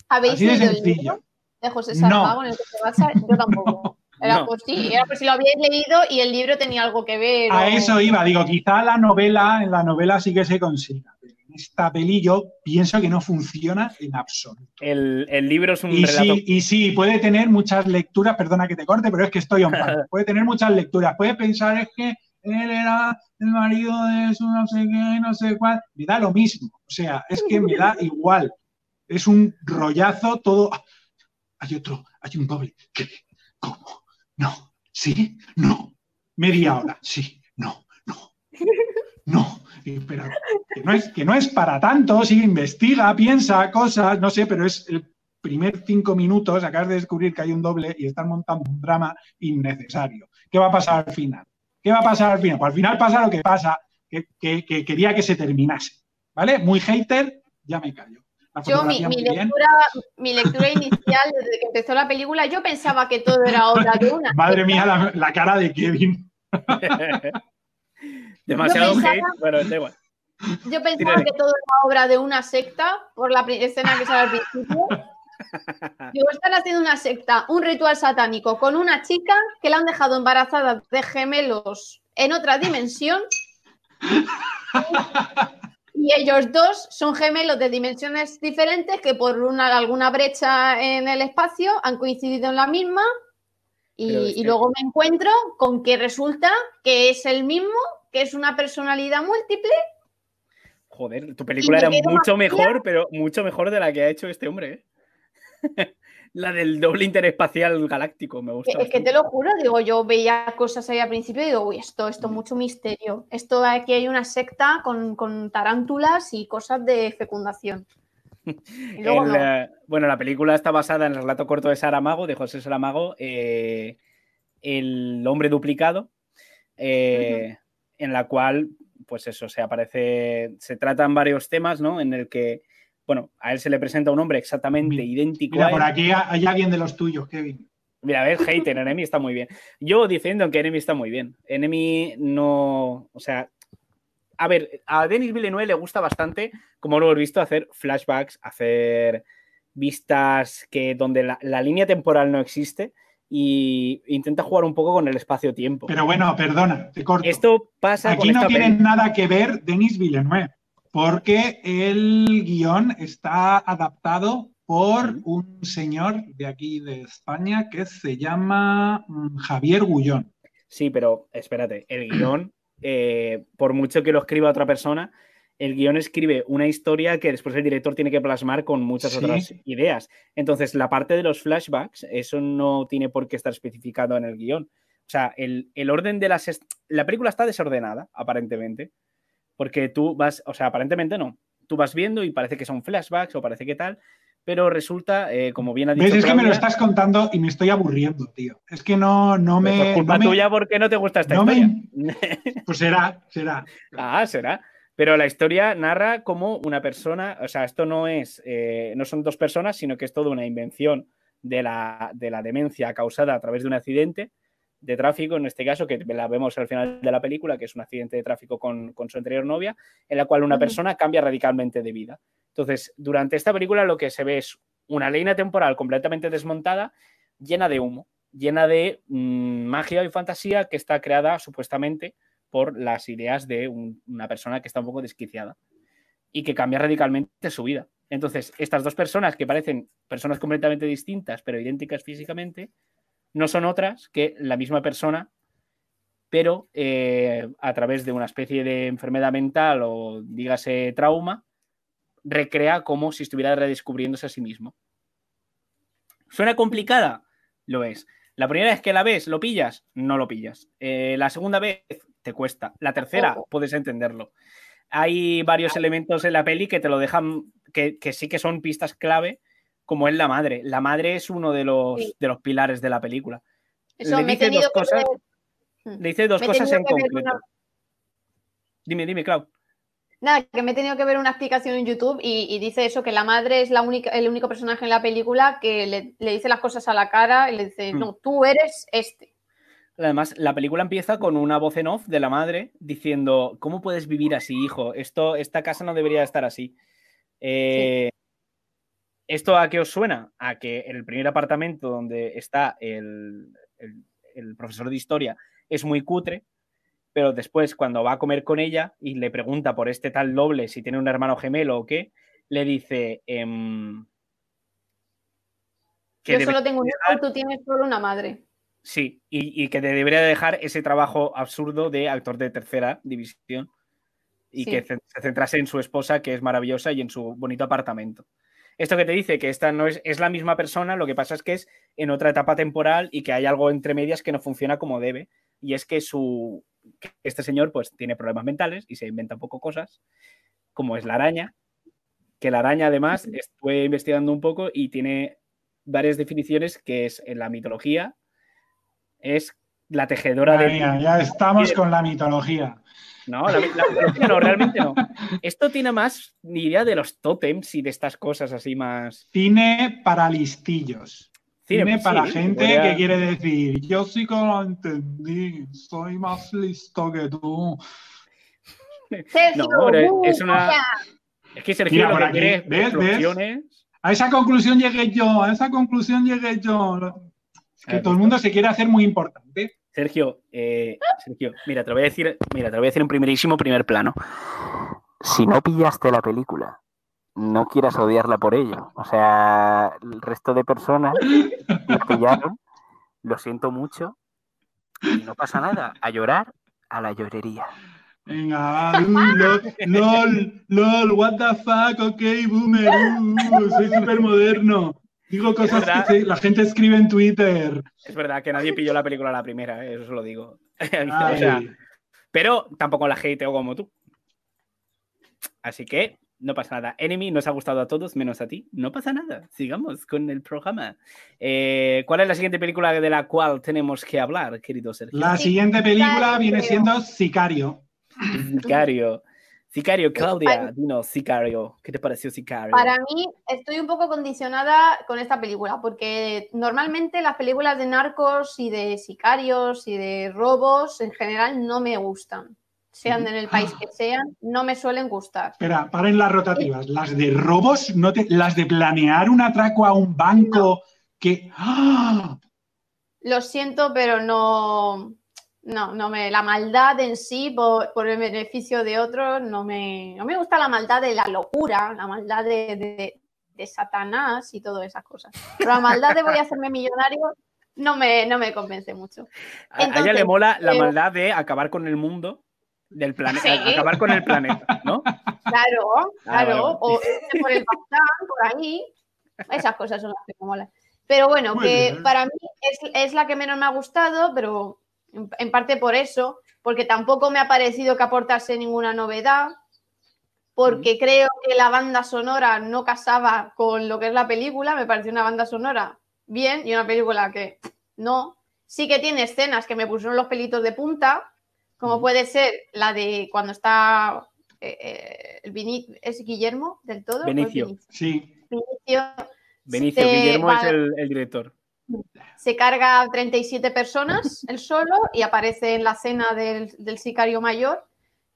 ¿Habéis Así de leído el sencillo. libro de José No. Saramago en el que se basa? Yo tampoco. *laughs* Era No. por sí, era por si lo habíais leído y el libro tenía algo que ver. A o- eso iba, digo, quizá la novela, en la novela sí que se consiga. Esta peli yo pienso que no funciona en absoluto. El, el libro es un Y relato. sí, y sí, puede tener muchas lecturas, perdona que te corte, pero es que estoy on fire. *laughs* Puede tener muchas lecturas. Puede pensar es que él era el marido de su no sé qué, no sé cuál. Me da lo mismo. O sea, es que me da *laughs* igual. Es un rollazo todo. Hay otro, hay un doble. ¿Qué? ¿Cómo? No. ¿Sí? No. Media hora. Sí. No. No. No. Pero que no, es, que no es para tanto. Sí, investiga, piensa cosas, no sé, pero es el primer cinco minutos. Acabas de descubrir que hay un doble y están montando un drama innecesario. ¿Qué va a pasar al final? ¿Qué va a pasar al final? Pues al final pasa lo que pasa, que, que- que quería que se terminase. ¿Vale? Muy hater, ya me callo. Yo, mi, lectura, mi lectura inicial, desde que empezó la película, yo pensaba que todo era obra de una. *laughs* Madre mía, la, la cara de Kevin. *laughs* *laughs* Demasiado pensaba- hate. Bueno, da igual. Yo pensaba Tírale. que todo era obra de una secta por la escena que sale al principio. *laughs* Digo, están haciendo una secta, un ritual satánico con una chica que la han dejado embarazada de gemelos en otra dimensión. *laughs* Y ellos dos son gemelos de dimensiones diferentes que por una, alguna brecha en el espacio han coincidido en la misma. Y, que- luego me encuentro con que resulta que es el mismo, que es una personalidad múltiple Joder, tu película era mucho mejor, pero mucho mejor de la que ha hecho este hombre. ¿eh? *laughs* la del doble interespacial galáctico, me gusta. Es que te lo juro, digo, yo veía cosas ahí al principio y digo, uy, esto, esto, mucho misterio. Esto aquí hay una secta con, con tarántulas y cosas de fecundación. Y *laughs* luego El, no. bueno, la película está basada en el relato corto de Saramago, de José Saramago, eh, El hombre duplicado, eh, en la cual, pues eso, se aparece, se tratan varios temas, ¿no? En el que, bueno, a él se le presenta un hombre exactamente idéntico Mira, a él. por aquí hay alguien de los tuyos, Kevin. Mira, a ver, hater, *laughs* Enemy está muy bien. Yo defiendo que Enemy está muy bien. Enemy no. O sea. A ver, a Denis Villeneuve le gusta bastante, como lo hemos visto, hacer flashbacks, hacer vistas que donde la, la línea temporal no existe y intenta jugar un poco con el espacio-tiempo. Pero bueno, perdona, te corto. Esto pasa Aquí con no tiene nada que ver Denis Villeneuve, porque el guion está adaptado por un señor de aquí de España que se llama mm, Javier Gullón. Sí, pero espérate, el guion, eh, por mucho que lo escriba otra persona, el guion escribe una historia que después el director tiene que plasmar con muchas Sí. otras ideas. Entonces, la parte de los flashbacks, eso no tiene por qué estar especificado en el guion. O sea, el, el orden de las... La película está desordenada, aparentemente, porque tú vas, o sea, aparentemente no. Tú vas viendo y parece que son flashbacks o parece que tal, pero resulta, eh, como bien ha dicho ¿Ves? Es que me lo estás contando y me estoy aburriendo, tío. Es que no, no pues me. es culpa no me- tuya porque no te gusta esta no me- historia. *laughs* *laughs* Pues será, será. Ah, será. Pero la historia narra como una persona, o sea, esto no es, eh, no son dos personas, sino que es toda una invención de la, de la demencia causada a través de un accidente de tráfico, en este caso, que la vemos al final de la película, que es un accidente de tráfico con, con su anterior novia, en la cual una persona cambia radicalmente de vida. Entonces, durante esta película lo que se ve es una línea temporal completamente desmontada, llena de humo, llena de mm, magia y fantasía que está creada supuestamente por las ideas de un- una persona que está un poco desquiciada y que cambia radicalmente su vida. Entonces, estas dos personas que parecen personas completamente distintas, pero idénticas físicamente, no son otras que la misma persona, pero eh, a través de una especie de enfermedad mental o dígase trauma, recrea como si estuviera redescubriéndose a sí mismo. ¿Suena complicada? Lo es. La primera vez que la ves, ¿lo pillas? No lo pillas. Eh, la segunda vez te cuesta. La tercera Ojo. puedes entenderlo. Hay varios elementos en la peli que te lo dejan, que, que sí que son pistas clave, como es la madre. La madre es uno de los, Sí. de los pilares de la película. Eso le dice dos cosas. ver- Le dice dos Me cosas en concreto. una- Dime, dime, Clau. Nada, que me he tenido que ver una explicación en YouTube y, y dice eso, que la madre es la única, el único personaje en la película que le, le dice las cosas a la cara y le dice, Mm. no, tú eres este. Además, la película empieza con una voz en off de la madre diciendo, ¿cómo puedes vivir así, hijo? Esto, esta casa no debería estar así. Eh, ¿Esto a qué os suena? A que el primer apartamento donde está el, el- el profesor de historia es muy cutre pero después cuando va a comer con ella y le pregunta por este tal doble si tiene un hermano gemelo o qué, le dice em, que Yo solo tengo un hijo y tú tienes solo una madre. sí, y, y que te debería dejar ese trabajo absurdo de actor de tercera división y Sí. que se centrase en su esposa, que es maravillosa, y en su bonito apartamento. Esto que te dice que esta no es, es la misma persona, lo que pasa es que es en otra etapa temporal y que hay algo entre medias que no funciona como debe. Y es que su que este señor pues tiene problemas mentales y se inventa un poco cosas, como es la araña, que la araña además estuve investigando un poco y tiene varias definiciones que es en la mitología, es la tejedora Madre de... mía, ya estamos con la mitología. No, la, la mitología no, realmente no. *laughs* Esto tiene más ni idea de los tótems y de estas cosas así más... Cine para listillos. Cine, pues para sí, gente podría- que quiere decir, yo sí que lo entendí, soy más listo que tú. Sergio, No, pero ¡uh, es una-! Es que Sergio Mira, lo por que aquí, quiere es ¿ves? ¿Ves? A esa conclusión llegué yo, a esa conclusión llegué yo. Que Ah, todo el mundo se quiere hacer muy importante. Sergio, eh, Sergio, mira, te lo voy a decir, mira, te lo voy a decir en primerísimo primer plano. Si no pillaste la película, no quieras odiarla por ello. O sea, el resto de personas la pillaron, lo siento mucho, y no pasa nada. A llorar, a la llorería. Venga, lol, lol, lol, what the fuck, ok, boomer, uh, soy súper moderno. Digo cosas que se- la gente escribe en Twitter. Es verdad que nadie pilló la película a la primera, eh, eso os lo digo. *laughs* O Ay, sea, pero tampoco la hateo como tú. Así que no pasa nada. Enemy nos ha gustado a todos, menos a ti. No pasa nada. Sigamos con el programa. Eh, ¿Cuál es la siguiente película de la cual tenemos que hablar, querido Sergio? la siguiente película viene siendo Sicario. Sicario. Sicario, Claudia, dinos, Sicario. ¿Qué te pareció Sicario? Para mí, estoy un poco condicionada con esta película, porque normalmente las películas de narcos y de sicarios y de robos en general no me gustan. Sean en el país que sean, no me suelen gustar. Espera, paren las rotativas. Las de robos, no te- las de planear un atraco a un banco que. ¡Ah! Lo siento, pero no, no, no me, la maldad en sí, por, por el beneficio de otros, no me, no me gusta la maldad de la locura, la maldad de, de- de Satanás y todas esas cosas. Pero la maldad de voy a hacerme millonario no me, no me convence mucho. a, a ella le mola la eh, maldad de acabar con el mundo, del planeta, Sí. acabar con el planeta, ¿no? Claro, Ah, claro. O irse por el Baztán, por ahí. Esas cosas son las que me molan. Pero bueno, Muy que bien. para mí es, es la que menos me ha gustado, pero en, en parte por eso, porque tampoco me ha parecido que aportase ninguna novedad, porque creo que la banda sonora no casaba con lo que es la película, me pareció una banda sonora bien y una película que no. Sí que tiene escenas que me pusieron los pelitos de punta, como puede ser la de cuando está eh, eh, el Vini- ¿es Guillermo del todo? ¿O es Benicio. Vinicio? Sí. Benicio Benicio, Guillermo va- es el, el director. Se carga a 37 personas él solo y aparece en la cena del, del sicario mayor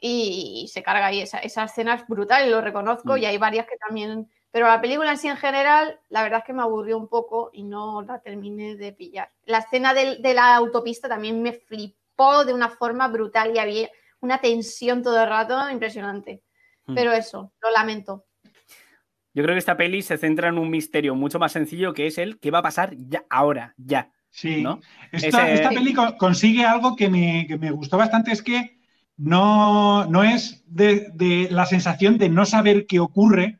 y, se carga ahí. Esa, esa escena es brutal y lo reconozco Mm. y hay varias que también... Pero la película en sí en general, la verdad es que me aburrió un poco y no la terminé de pillar. La escena de la autopista también me flipó de una forma brutal y había una tensión todo el rato impresionante. Mm. Pero eso, lo lamento. Yo creo que esta peli se centra en un misterio mucho más sencillo que es el qué va a pasar ya, ahora, ya. Sí. ¿No? Esta, Ese- esta peli co- consigue algo que me, que me gustó bastante, es que no, no es de, de la sensación de no saber qué ocurre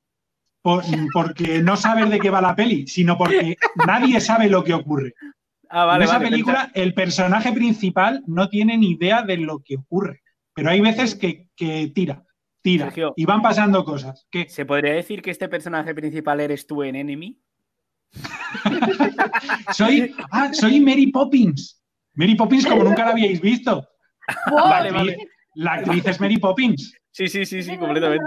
por- porque no saber de qué va la peli, sino porque nadie sabe lo que ocurre. *laughs* Ah, vale, en esa vale, película el personaje principal no tiene ni idea de lo que ocurre, pero hay veces que, que tira, tira Sergio. y van pasando cosas. Que ¿Se podría decir que este personaje principal eres tú en Enemy? *laughs* soy, ah, soy Mary Poppins. Mary Poppins como nunca la habíais visto. *laughs* Vale, La vale. actriz- La actriz es Mary Poppins. Sí, sí, sí, sí, completamente.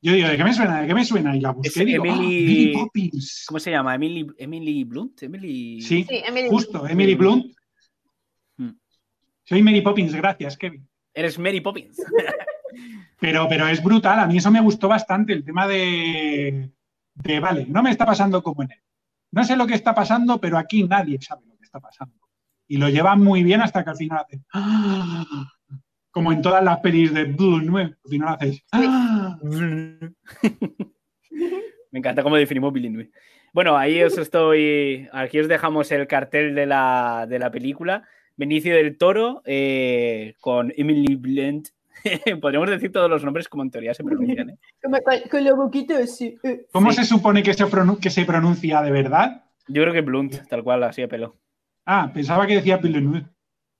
Yo digo, ¿de qué me suena? ¿De qué me suena? Y la busqué digo, ¡ah, Emily- Mary Poppins. ¿Cómo se llama? Emily, Emily Blunt, Emily. Sí, Sí, Emily. justo, Emily Blunt. Mm. Soy Mary Poppins, gracias, Kevin. Eres Mary Poppins. *laughs* Pero, pero es brutal, a mí eso me gustó bastante, el tema de, de, vale, no me está pasando como en él. No sé lo que está pasando, pero aquí nadie sabe lo que está pasando. Y lo llevan muy bien hasta que al final hacen, ¡ah! Como en todas las pelis de Villeneuve, al final haces. ¡Ah! *laughs* Me encanta cómo definimos Villeneuve. Bueno, ahí os estoy. Aquí os dejamos el cartel de la, de la película. Benicio del Toro eh, con Emily Blunt. *laughs* Podríamos decir todos los nombres como en teoría se pronuncian. ¿eh? *laughs* Como Con, la boquita así. eh. ¿Cómo Sí. se supone que se, pronu- que se pronuncia de verdad? Yo creo que Blunt, tal cual, así de pelo. Ah, pensaba que decía Villeneuve.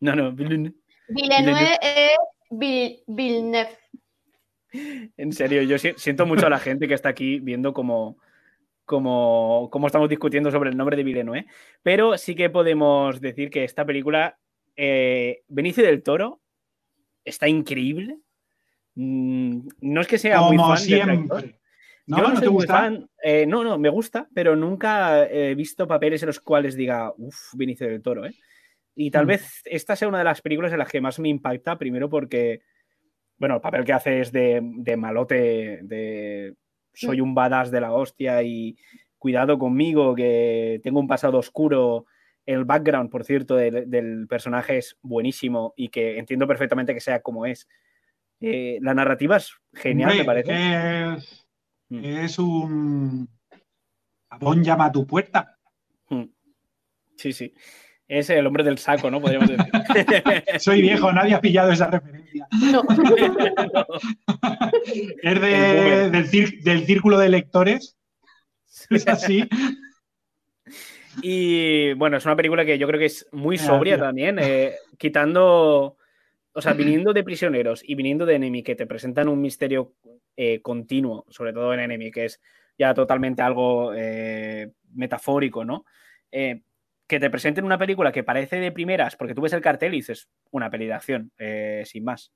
No, no, Blunt. Villeneuve es Vil- Villeneuve. *laughs* En serio, yo si- siento mucho a la gente que está aquí viendo cómo, cómo, cómo estamos discutiendo sobre el nombre de Villeneuve, pero sí que podemos decir que esta película, eh, Benicio del Toro, está increíble. Mm, No es que sea muy Como fan del director. siempre. ¿No? Yo no, ¿No soy te muy gusta? fan. eh, no, no, me gusta, pero nunca he visto papeles en los cuales diga, uff, Benicio del Toro, ¿eh? Y tal Mm. vez esta sea una de las películas en las que más me impacta, primero porque, bueno, el papel que hace es de, de malote, de soy un badass de la hostia y cuidado conmigo, que tengo un pasado oscuro. El background, por cierto, del, del personaje es buenísimo y que entiendo perfectamente que sea como es. Eh, la narrativa es genial, Hombre, me parece. Es, Mm. es un. Abón llama a tu puerta. Mm. Sí, sí. Es el hombre del saco, ¿no? Podríamos decir. *laughs* Soy viejo, nadie ha pillado esa referencia. No. *laughs* Es de- del círculo de lectores. Es así. *laughs* Y bueno, es una película que yo creo que es muy Ah, sobria también, eh, *laughs* quitando, o sea, viniendo de prisioneros y viniendo de Enemy, que te presentan un misterio eh, continuo, sobre todo en Enemy, que es ya totalmente algo eh, metafórico, ¿no? Que te presenten una película que parece de primeras, porque tú ves el cartel y dices, una peli de acción, sin más.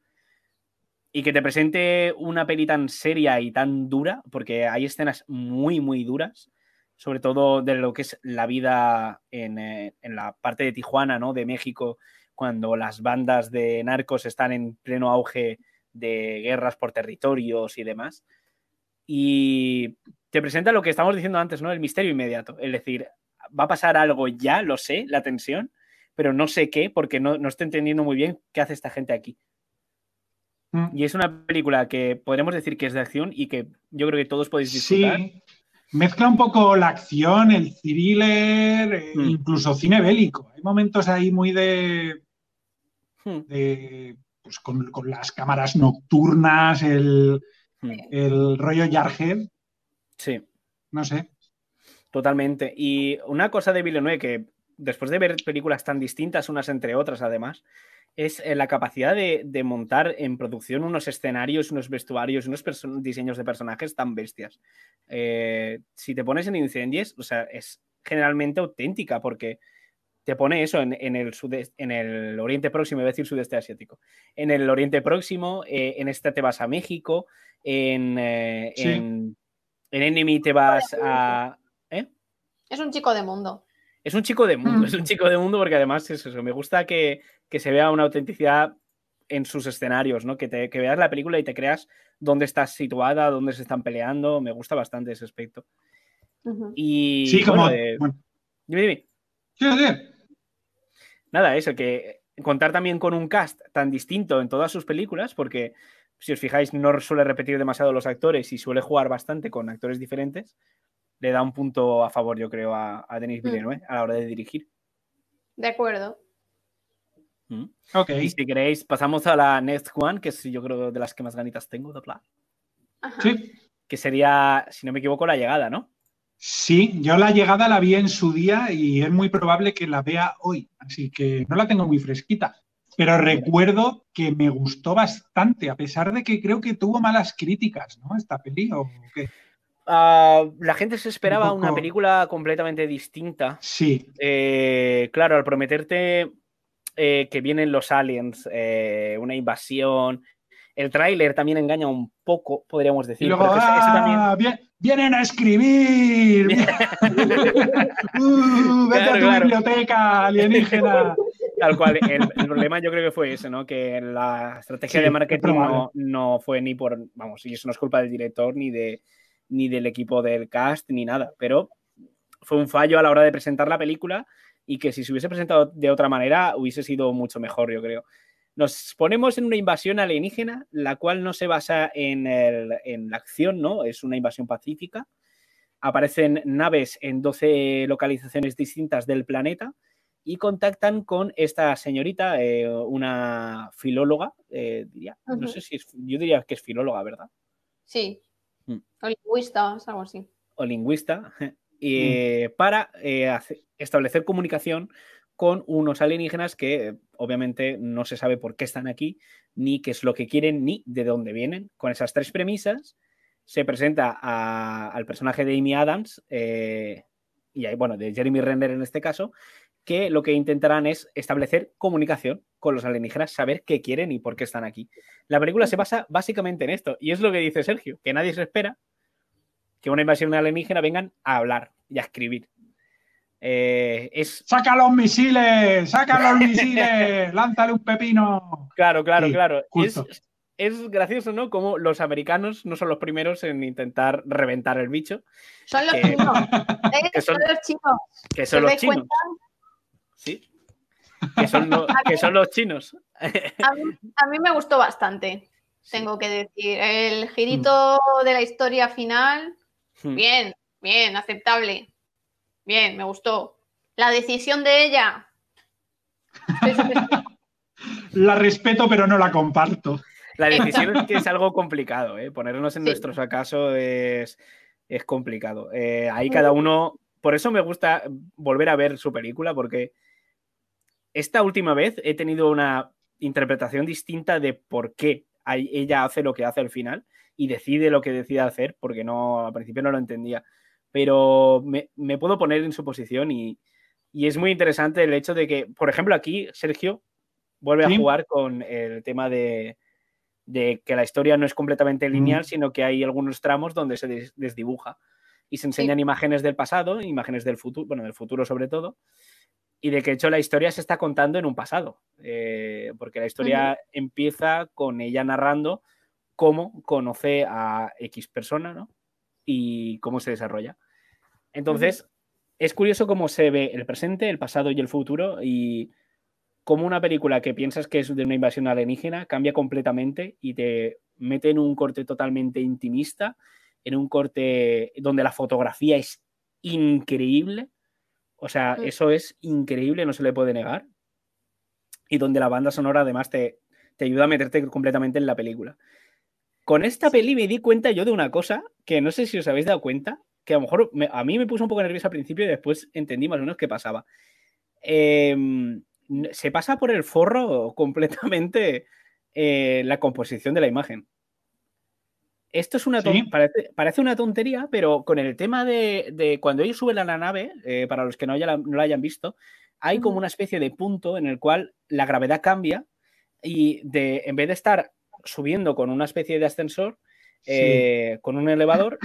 Y que te presente una peli tan seria y tan dura, porque hay escenas muy, muy duras, sobre todo de lo que es la vida en, eh, en la parte de Tijuana, ¿no? De México, cuando las bandas de narcos están en pleno auge de guerras por territorios y demás. Y te presenta lo que estamos diciendo antes, ¿no? El misterio inmediato. Es decir, va a pasar algo ya, lo sé, la tensión, pero no sé qué, porque no, no estoy entendiendo muy bien qué hace esta gente aquí. Mm. Y es una película que podremos decir que es de acción y que yo creo que todos podéis disfrutar. Sí. Mezcla un poco la acción, el thriller, eh, Mm. incluso cine bélico. Hay momentos ahí muy de. Hmm, de, pues con, con las cámaras nocturnas, el, hmm. el rollo Jarhead, Sí. no sé. Totalmente. Y una cosa de Villeneuve que después de ver películas tan distintas unas entre otras, además, es eh, la capacidad de, de montar en producción unos escenarios, unos vestuarios, unos diseños de personajes tan bestias. Eh, si te pones en Incendies, o sea, es generalmente auténtica porque te pone eso en, en el, en el Oriente Próximo, iba a decir sudeste asiático, en el Oriente Próximo, eh, en esta te vas a México, en, eh, Sí. en, en Enemy te vas a... ¿eh? Es un chico de mundo. Es un chico de mundo, Mm. es un chico de mundo porque además es eso, me gusta que, que se vea una autenticidad en sus escenarios, ¿no? Que, te, que veas la película y te creas dónde estás situada, dónde se están peleando, me gusta bastante ese aspecto. Y sí, como. bueno, eh, bueno, dime, dime. sí, sí. Nada, eso, que contar también con un cast tan distinto en todas sus películas, porque si os fijáis, no suele repetir demasiado los actores y suele jugar bastante con actores diferentes, le da un punto a favor, yo creo, a, a Denis Mm. Villeneuve a la hora de dirigir. De acuerdo. Mm. Ok. Y si queréis, pasamos a la next one, que es yo creo de las que más ganitas tengo de hablar, Ajá. Sí. que sería, si no me equivoco, la llegada, ¿no? Sí, yo la llegada la vi en su día y es muy probable que la vea hoy, así que no la tengo muy fresquita. Pero recuerdo que me gustó bastante, a pesar de que creo que tuvo malas críticas, ¿no? Esta peli, ¿o qué? Ah, la gente se esperaba Un una película completamente distinta. Sí, Eh, claro, al prometerte eh, que vienen los aliens, eh, una invasión, el tráiler también engaña un poco, podríamos decir. y luego, también- ¡ah! bien- vienen a escribir. *laughs* *laughs* ¡Uh, vete Claro, a tu claro. biblioteca alienígena. *laughs* Tal cual, el, el problema yo creo que fue ese, ¿no? Que la estrategia Sí, de marketing no, no fue ni por, vamos, y eso no es culpa del director ni de ni del equipo del cast ni nada, pero fue un fallo a la hora de presentar la película y que si se hubiese presentado de otra manera hubiese sido mucho mejor, yo creo. Nos ponemos en una invasión alienígena, la cual no se basa en, el- en la acción, ¿no? Es una invasión pacífica. Aparecen naves en 12 localizaciones distintas del planeta y contactan con esta señorita, eh, una filóloga, eh, diría. No sé si es, yo diría que es filóloga, ¿verdad? Sí. Mm. O lingüista, es algo así. o lingüista eh, para eh, hace- establecer comunicación con unos alienígenas que eh, obviamente no se sabe por qué están aquí, ni qué es lo que quieren, ni de dónde vienen. Con esas tres premisas se presenta a- al personaje de Amy Adams, eh, y ahí, bueno, de Jeremy Renner en este caso, que lo que intentarán es establecer comunicación con los alienígenas, saber qué quieren y por qué están aquí. La película se basa básicamente en esto, y es lo que dice Sergio, que nadie se espera que una invasión alienígena vengan a hablar y a escribir. Eh, es ¡Saca los misiles! ¡Saca los *laughs* misiles! ¡Lánzale un pepino! claro, claro, Sí, claro. Es, gracioso, ¿no? Como los americanos no son los primeros en intentar reventar el bicho, Son los Que- chinos. Eh, *laughs* que son- son los chinos. que son ¿Os los chinos. Sí. Que son, lo- *laughs* que son los chinos. A mí, a mí me gustó bastante, tengo que decir. El girito de la historia final, Hmm. bien, bien, aceptable. Bien, me gustó. La decisión de ella. *laughs* La respeto, pero no la comparto. La decisión es que es algo complicado, ¿eh? Ponernos en Sí. nuestros acaso es, es complicado. Eh, ahí cada uno. Por eso me gusta volver a ver su película, porque esta última vez he tenido una interpretación distinta de por qué ella hace lo que hace al final y decide lo que decide hacer, porque no, al principio no lo entendía. Pero me, me puedo poner en su posición y, y es muy interesante el hecho de que, por ejemplo, aquí Sergio vuelve Sí. a jugar con el tema de, de que la historia no es completamente lineal, Mm. sino que hay algunos tramos donde se des- desdibuja y se enseñan imágenes del pasado, imágenes del futuro, bueno, del futuro sobre todo, y de que hecho la historia se está contando en un pasado, eh, porque la historia empieza con ella narrando cómo conoce a X persona, ¿no? Y cómo se desarrolla. Entonces, es curioso cómo se ve el presente, el pasado y el futuro y cómo una película que piensas que es de una invasión alienígena cambia completamente y te mete en un corte totalmente intimista, en un corte donde la fotografía es increíble. O sea, Mm. eso es increíble, no se le puede negar. Y donde la banda sonora además te, te ayuda a meterte completamente en la película. Con esta peli me di cuenta yo de una cosa que no sé si os habéis dado cuenta, que a lo mejor me- a mí me puso un poco nervioso al principio y después entendí más o menos qué pasaba. Em, se pasa por el forro *laughs* completamente eh, la composición de la imagen. Esto es una Sí. parece, parece una tontería, pero con el tema de, de cuando ellos suben a la nave, eh, para los que no, haya la- no la hayan visto, hay como una especie de punto en el cual la gravedad cambia y de, en vez de estar subiendo con una especie de ascensor, Sí. eh, con un elevador,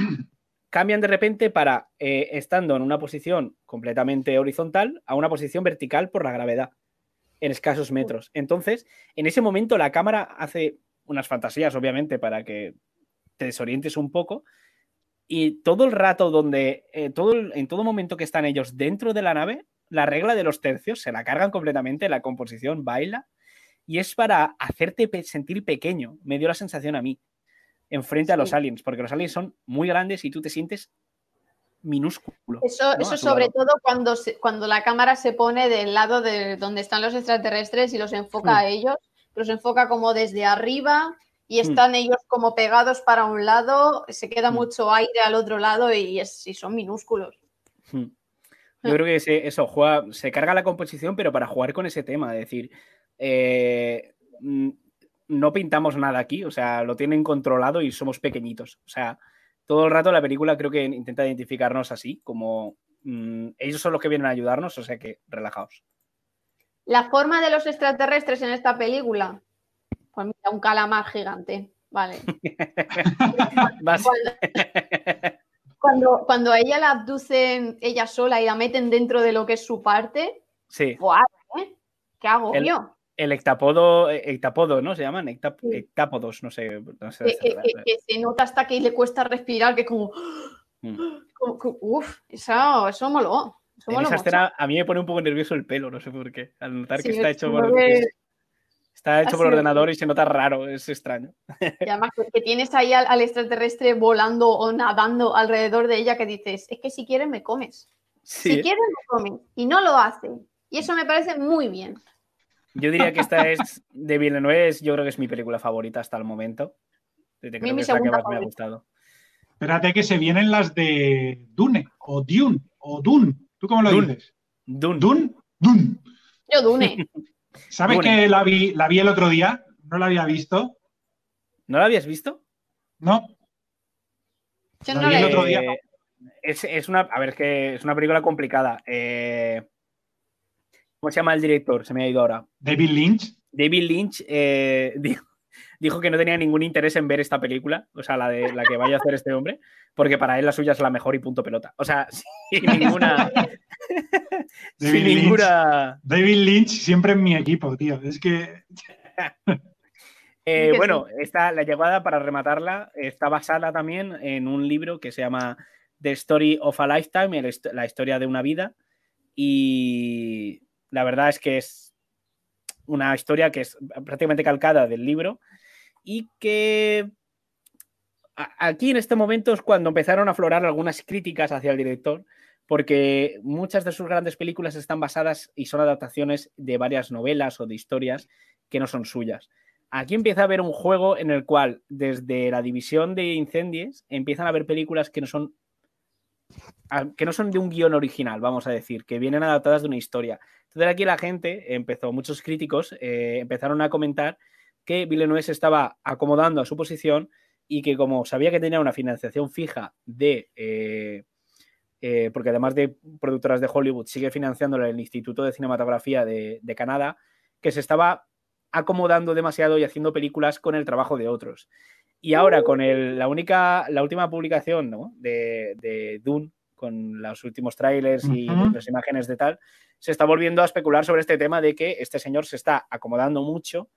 cambian de repente para, eh, estando en una posición completamente horizontal, a una posición vertical por la gravedad, en escasos metros. Entonces, en ese momento la cámara hace unas fantasías, obviamente, para que te desorientes un poco. Y todo el rato donde, eh, todo el- en todo momento que están ellos dentro de la nave, la regla de los tercios se la cargan completamente, la composición baila, y es para hacerte sentir pequeño, me dio la sensación a mí, enfrente a los Sí. aliens, porque los aliens son muy grandes y tú te sientes minúsculo. Eso, ¿no? eso sobre lado. todo cuando, se- cuando la cámara se pone del lado de donde están los extraterrestres y los enfoca Hmm. a ellos, los enfoca como desde arriba y Hmm. están ellos como pegados para un lado, se queda Hmm. mucho aire al otro lado y, es, y son minúsculos. Hmm. Yo creo que ese- eso juega, se carga la composición, pero para jugar con ese tema, es decir, eh, mm, no pintamos nada aquí, o sea, lo tienen controlado y somos pequeñitos. O sea, todo el rato la película creo que intenta identificarnos así, como mm, ellos son los que vienen a ayudarnos, o sea que relajaos. La forma de los extraterrestres en esta película, pues mira, un calamar gigante, vale. *laughs* Cuando, cuando, a ella la abducen ella sola y la meten dentro de lo que es su parte, sí, ¡guau! ¿eh? ¿Qué hago El- yo? el hectapodo, eh, hectapodo, ¿no? Se llaman Sí. hectápodos, no sé. no sé que, que- que- que se nota hasta que le cuesta respirar, que como. Mm. *gasps* como que- uf, eso, eso moló. Eso En moló esa mucho. escena a mí me pone un poco nervioso el pelo, no sé por qué. Al notar que está hecho por- es- Está hecho por ordenador y se nota raro, es extraño. Y además que, que tienes ahí al, al extraterrestre volando o nadando alrededor de ella que dices, es que si quieres me comes. Sí, Si quieres me comes. Y no lo hace. Y eso me parece muy bien. Yo diría que esta *laughs* es de Villeneuve, es- yo creo que es mi película favorita hasta el momento. Creo que mi es la que más me ha gustado. Espérate que se vienen las de Dune o Dune o Dune. ¿Tú cómo lo Dune. dices? Dune. Dune, Dune. Yo, Dune. *laughs* ¿Sabes Dune. que la vi, la vi el otro día? No la había visto. ¿No la habías visto? No, Yo La no vi la el he otro día. Eh, Es, es una, a ver, es que es una película complicada. Eh, ¿Cómo se llama el director? Se me ha ido ahora. David Lynch. David Lynch eh, *laughs* dijo, dijo que no tenía ningún interés en ver esta película, o sea, la de la que vaya a hacer este hombre, porque para él la suya es la mejor y punto pelota. O sea, sin ninguna. *laughs* sin David Lynch. ninguna. David Lynch siempre en mi equipo, tío. Es que Eh, bueno, esta, la llegada, para rematarla, está basada también en un libro que se llama The Story of a Lifetime, el la historia de una vida. Y la verdad es que es una historia que es prácticamente calcada del libro y que aquí en este momento es cuando empezaron a aflorar algunas críticas hacia el director, porque muchas de sus grandes películas están basadas y son adaptaciones de varias novelas o de historias que no son suyas. Aquí empieza a haber un juego en el cual, desde la división de incendies, empiezan a haber películas que no son que no son de un guion original, vamos a decir, que vienen adaptadas de una historia. Entonces aquí la gente empezó, muchos críticos eh, empezaron a comentar que Villeneuve se estaba acomodando a su posición y que como sabía que tenía una financiación fija de, eh, eh, porque además de productoras de Hollywood, sigue financiándole el Instituto de Cinematografía de, de Canadá, que se estaba acomodando demasiado y haciendo películas con el trabajo de otros. Y ahora con el- la única, la última publicación ¿no? de, de Dune, con los últimos trailers y las imágenes de tal, se está volviendo a especular sobre este tema de que este señor se está acomodando mucho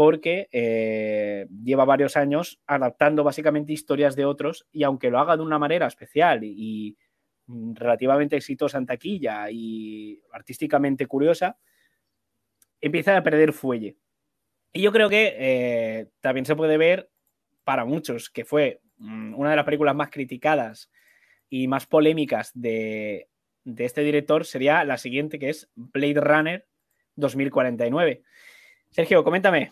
porque eh, lleva varios años adaptando básicamente historias de otros y aunque lo haga de una manera especial y, relativamente exitosa en taquilla y artísticamente curiosa, empieza a perder fuelle. Y yo creo que eh, también se puede ver para muchos que fue mm, una de las películas más criticadas y más polémicas de, de este director sería la siguiente que es Blade Runner 2049. Sergio, coméntame,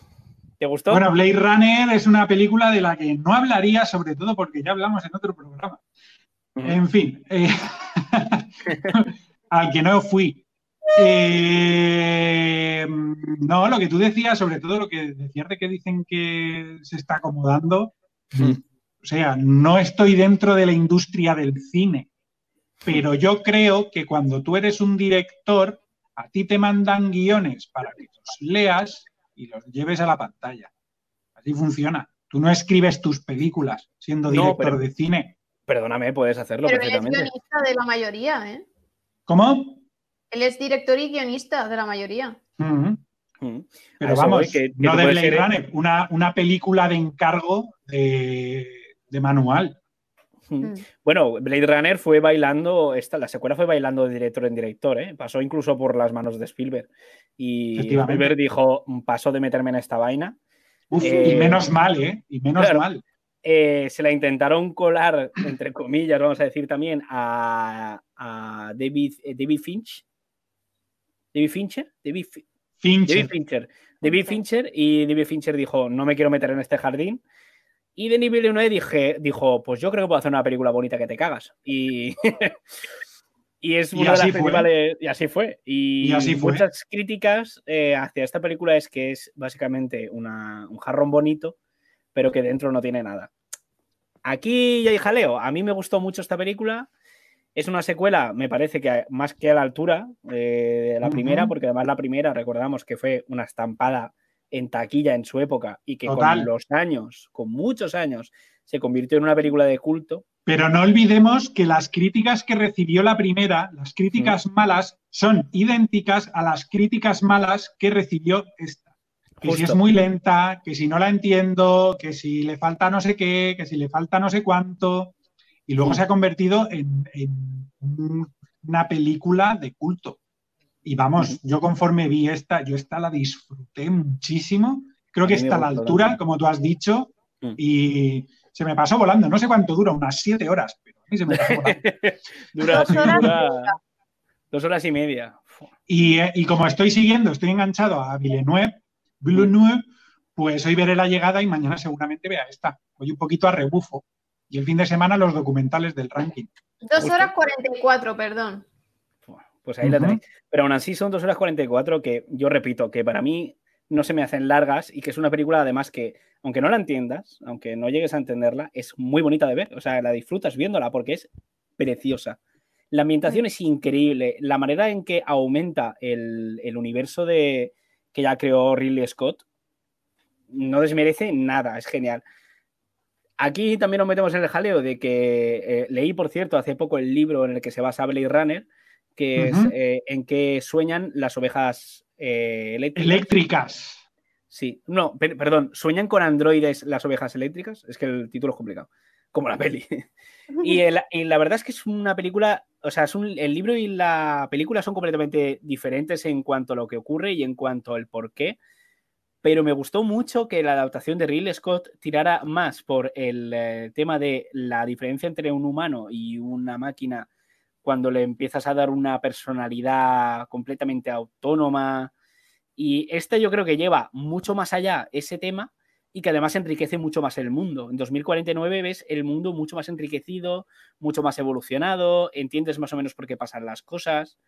¿te gustó? Bueno, Blade Runner es una película de la que no hablaría, sobre todo porque ya hablamos en otro programa. En fin, eh, *laughs* al que no fui. Eh, no, lo que tú decías, sobre todo lo que decías de que dicen que se está acomodando. Mm. O sea, no estoy dentro de la industria del cine, pero yo creo que cuando tú eres un director, a ti te mandan guiones para que los leas y los lleves a la pantalla. Así funciona. Tú no escribes tus películas siendo No, director pero- de cine. Perdóname, puedes hacerlo Pero él es perfectamente. guionista de la mayoría, ¿eh? ¿Cómo? Él es director y guionista de la mayoría. Ujú. Mm. A Pero eso vamos, voy, que- que no de Blade ser- Runner, una, una película de encargo de, de manual. Mm. Bueno, Blade Runner fue bailando, esta, la secuela fue bailando de director en director, ¿eh? pasó incluso por las manos de Spielberg. Y. Spielberg dijo, paso de meterme en esta vaina. Uf, Eh, y menos mal, ¿eh? Y menos claro. mal. Eh, se la intentaron colar, entre comillas, vamos a decir también, a, a David, eh, David Finch. David Fincher? David, Fi- Fincher. David Fincher. David Fincher y David Fincher dijo, no me quiero meter en este jardín. Y Denis Villeneuve dije, dijo, pues yo creo que puedo hacer una película bonita que te cagas. Y, *laughs* y es Y una de las así fue. principales... Y así fue. Y, Y así fue. muchas críticas eh, hacia esta película es que es básicamente una- un jarrón bonito, pero que dentro no tiene nada. Aquí ya hay jaleo. A mí me gustó mucho esta película. Es una secuela, me parece que más que a la altura eh, de la primera, porque además la primera, recordamos que fue una estampada en taquilla en su época y que Total. con los años, con muchos años, se convirtió en una película de culto. Pero no olvidemos que las críticas que recibió la primera, las críticas Mm. malas, son idénticas a las críticas malas que recibió esta. Que si es muy lenta, que si no la entiendo, que si le falta no sé qué, que si le falta no sé cuánto. Y luego Mm. se ha convertido en, en un- una película de culto. Y vamos, yo conforme vi esta, yo esta la disfruté muchísimo. Creo que está a la altura, como tú has dicho, Mm. y se me pasó volando. No sé cuánto dura, unas siete horas, pero a mí se me pasó volando. *laughs* Dura, Dos sí, horas dura dos horas y media. Y, eh, y como estoy siguiendo, estoy enganchado a Villeneuve, Villeneuve, pues hoy veré la llegada y mañana seguramente vea esta. Voy un poquito a rebufo. Y el fin de semana los documentales del ranking. Dos horas 44, perdón. Pues ahí la tenéis. Pero aún así son dos horas 44 que yo repito, que para mí no se me hacen largas y que es una película además que, aunque no la entiendas, aunque no llegues a entenderla, es muy bonita de ver. O sea, la disfrutas viéndola porque es preciosa. La ambientación es increíble. La manera en que aumenta el, el universo de, que ya creó Ridley Scott no desmerece nada, es genial. Aquí también nos metemos en el jaleo de que eh, leí, por cierto, hace poco el libro en el que se basa Blade Runner, que es eh, en que sueñan las ovejas eh, eléctricas. Eléctricas. Sí, no, per- perdón, sueñan con androides las ovejas eléctricas. Es que el título es complicado, como la peli. *laughs* Y, el- y la verdad es que es una película, o sea, es un- el libro y la película son completamente diferentes en cuanto a lo que ocurre y en cuanto al por qué. Pero me gustó mucho que la adaptación de Ridley Scott tirara más por el eh, tema de la diferencia entre un humano y una máquina cuando le empiezas a dar una personalidad completamente autónoma. Y este yo creo que lleva mucho más allá ese tema y que además enriquece mucho más el mundo. En 2049 ves el mundo mucho más enriquecido, mucho más evolucionado, entiendes más o menos por qué pasan las cosas,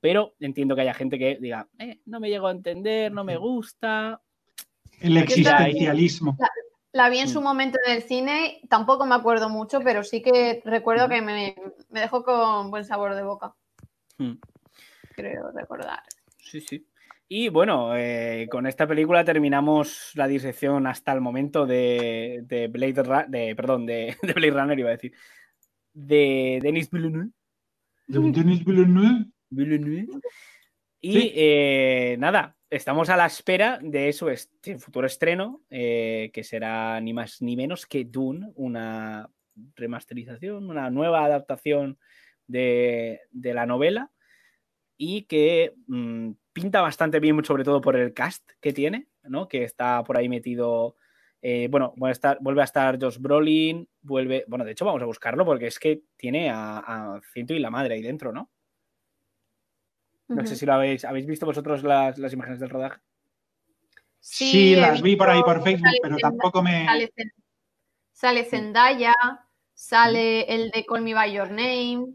pero entiendo que haya gente que diga, "Eh, no me llego a entender, no me gusta. El existencialismo. La vi en su momento en el cine, tampoco me acuerdo mucho, pero sí que recuerdo que me, me dejó con buen sabor de boca, Hmm. creo recordar. Sí, sí. Y bueno, eh, con esta película terminamos la disección hasta el momento de, de Blade Ra- de, perdón, de, *laughs* de Blade Runner, iba a decir, de Denis Villeneuve. De Denis Villeneuve. Villeneuve. Y Sí. eh, nada, estamos a la espera de su este futuro estreno, eh, que será ni más ni menos que Dune, una remasterización, una nueva adaptación de, de la novela y que mm, pinta bastante bien, sobre todo por el cast que tiene, ¿no? que está por ahí metido. eh, bueno, vuelve a, estar, Josh Brolin, vuelve. Bueno, de hecho, vamos a buscarlo porque es que tiene a, a y la madre ahí dentro, ¿no? No sé si lo habéis, habéis visto vosotros las, las imágenes del rodaje. Sí, las vi por ahí por Facebook, pero Zendaya- tampoco me. Sale, Zen- sale Zendaya, sale el de Call Me By Your Name.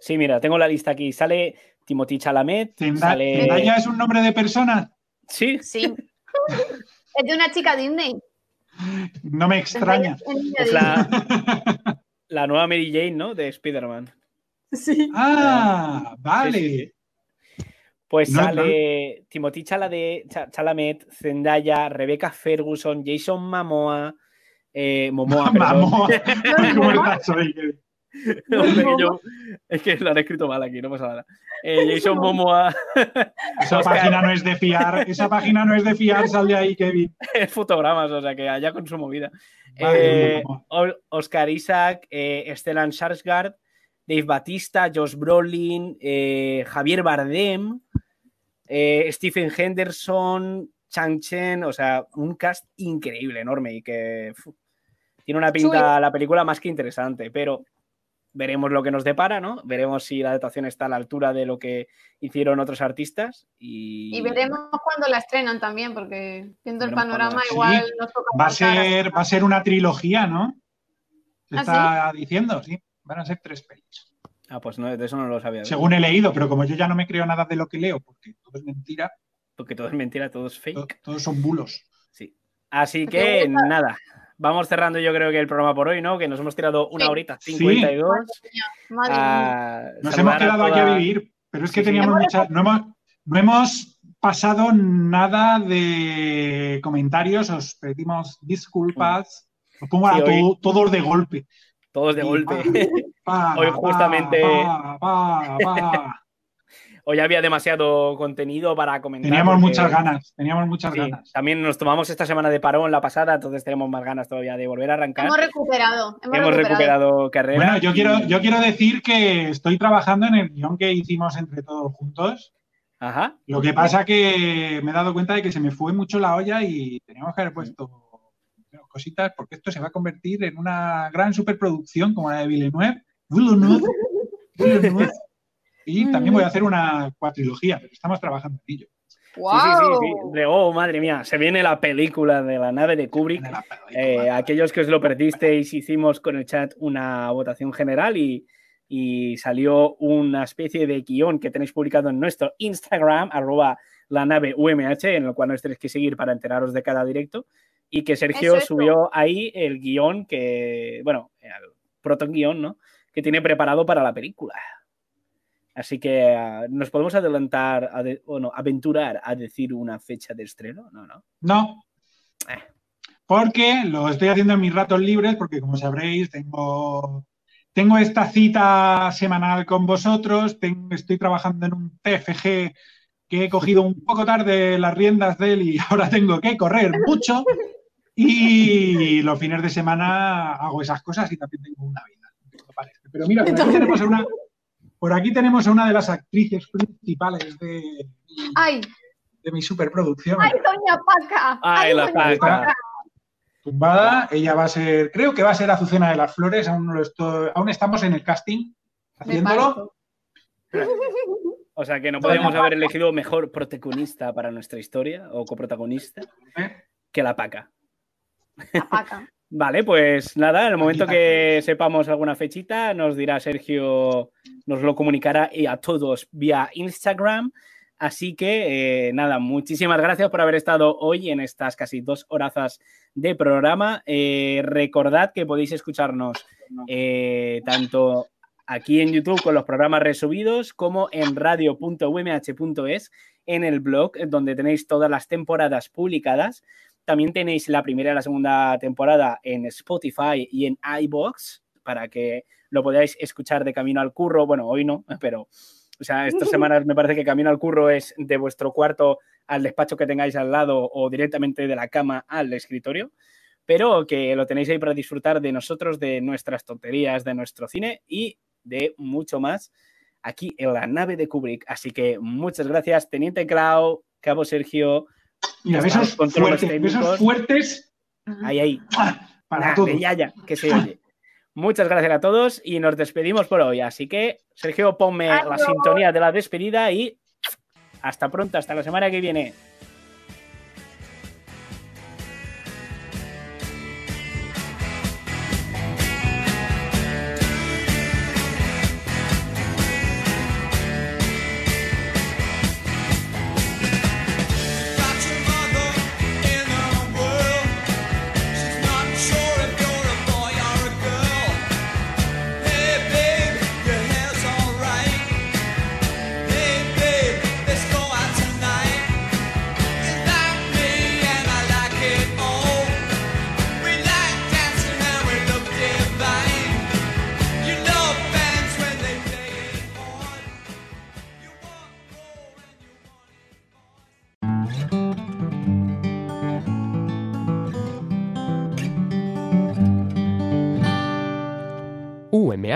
Sí, mira, tengo la lista aquí. Sale Timothy Chalamet. Zenda- sale... ¿Zendaya es un nombre de persona? Sí, Sí. *laughs* es de una chica Disney. No me extraña. Zendaya es niña es Disney. la, la nueva Mary Jane, ¿no? De Spider-Man. Sí. Ah, vale. Sí, sí, sí. Pues No, sale Timothy Chalade- Chalamet, Zendaya, Rebecca Ferguson, Jason Momoa, eh, Momoa, *laughs* *laughs* *laughs* que yo- es que lo han escrito mal aquí, no pasa nada. Eh, Jason Momoa, Esa Oscar. página no es de fiar. Esa página no es de fiar. Sal de ahí, Kevin. fotogramas, o sea que allá con su movida. Vale, Eh, Oscar Isaac, eh, Stellan Skarsgård, Dave Batista, Josh Brolin, eh, Javier Bardem, eh, Stephen Henderson, Chang Chen, o sea, un cast increíble, enorme y que tiene una pinta la película más que interesante, pero veremos lo que nos depara, ¿no? Veremos si la adaptación está a la altura de lo que hicieron otros artistas y, Y veremos cuándo la estrenan también, porque viendo el panorama igual Sí. nos toca Va a ser, va a ser una trilogía, ¿no? Se ¿Ah, está diciendo, sí. Van a ser tres pelis. Ah, pues no, de eso no lo sabía. Según he leído, pero como yo ya no me creo nada de lo que leo, porque todo es mentira, Porque todo es mentira, todo es fake. to- todos son bulos. Sí. Así que nada, vamos cerrando yo creo que el programa por hoy, ¿no? Que nos hemos tirado una Sí. horita Sí. 52. Madre mía. Ah, Nos hemos quedado aquí a vivir, pero es que Sí, sí. teníamos Hemos muchas. No hemos, no hemos pasado nada de comentarios, os pedimos disculpas. Os pongo Sí, a hoy- to- todos de golpe. Todos de golpe. pa, *laughs* Hoy justamente- pa, pa, pa. *laughs* Hoy había demasiado contenido para comentar. Teníamos porque- muchas ganas, teníamos muchas sí, ganas. también nos tomamos esta semana de parón la pasada, entonces tenemos más ganas todavía de volver a arrancar. Hemos recuperado. Hemos, Hemos recuperado. recuperado carrera. Bueno, yo y- quiero, yo quiero decir que estoy trabajando en el guion que hicimos entre todos juntos Ajá. Lo que pasa que me he dado cuenta de que se me fue mucho la olla y teníamos que haber puesto cositas porque esto se va a convertir en una gran superproducción como la de Villeneuve. Villeneuve, Villeneuve. Y también voy a hacer una cuatrilogía, pero estamos trabajando en ello. Sí, sí, sí, sí. De- oh, madre mía, se viene la película de la nave de Kubrick. Película. Eh, aquellos que os lo perdisteis, hicimos con el chat una votación general y, y salió una especie de guion que tenéis publicado en nuestro Instagram, arroba la nave UMH, en el cual nos tenéis que seguir para enteraros de cada directo. Y que Sergio subió ahí el guion que, bueno, el proto guion, ¿no? Que tiene preparado para la película. Así que ah, nos podemos adelantar, a de- o no, aventurar a decir una fecha de estreno, ¿no? no. No. Eh. Porque lo estoy haciendo en mis ratos libres, porque como sabréis, tengo, tengo esta cita semanal con vosotros, estoy trabajando en un TFG que he cogido un poco tarde las riendas de él y *laughs* ahora tengo que correr mucho. *laughs* Y los fines de semana hago esas cosas y también tengo una vida. Pero mira, por aquí tenemos a una, por aquí tenemos a una de las actrices principales de, Ay, de mi superproducción. ay, doña Paca. Ay, la Paca. tumbada. Ella va a ser, creo que va a ser Azucena de las Flores. Aún, no lo estoy- aún estamos en el casting haciéndolo. *laughs* O sea que no podemos haber elegido mejor protagonista para nuestra historia o coprotagonista ¿eh? que la paca. *laughs* Vale, pues nada, en el momento que sepamos alguna fechita, nos dirá Sergio, nos lo comunicará y a todos vía Instagram. Así que eh, nada, muchísimas gracias por haber estado hoy en estas casi dos horazas de programa. Eh, recordad que podéis escucharnos eh, tanto aquí en YouTube con los programas resubidos como en radio.umh.es en el blog donde tenéis todas las temporadas publicadas. También tenéis la primera y la segunda temporada en Spotify y en iBox para que lo podáis escuchar de camino al curro. Bueno, hoy no, pero o sea, estas *laughs* semanas me parece que camino al curro es de vuestro cuarto al despacho que tengáis al lado o directamente de la cama al escritorio, pero que lo tenéis ahí para disfrutar de nosotros, de nuestras tonterías, de nuestro cine y de mucho más aquí en la nave de Kubrick. Así que muchas gracias, Teniente Clau, Cabo Sergio. Mira, Ya besos besos fuertes Ahí, ahí. para Nah, todos. de yaya, que se oye. Muchas gracias a todos y nos despedimos por hoy. Así que, Sergio, ponme la Adiós. sintonía de la despedida y hasta pronto, hasta la semana que viene.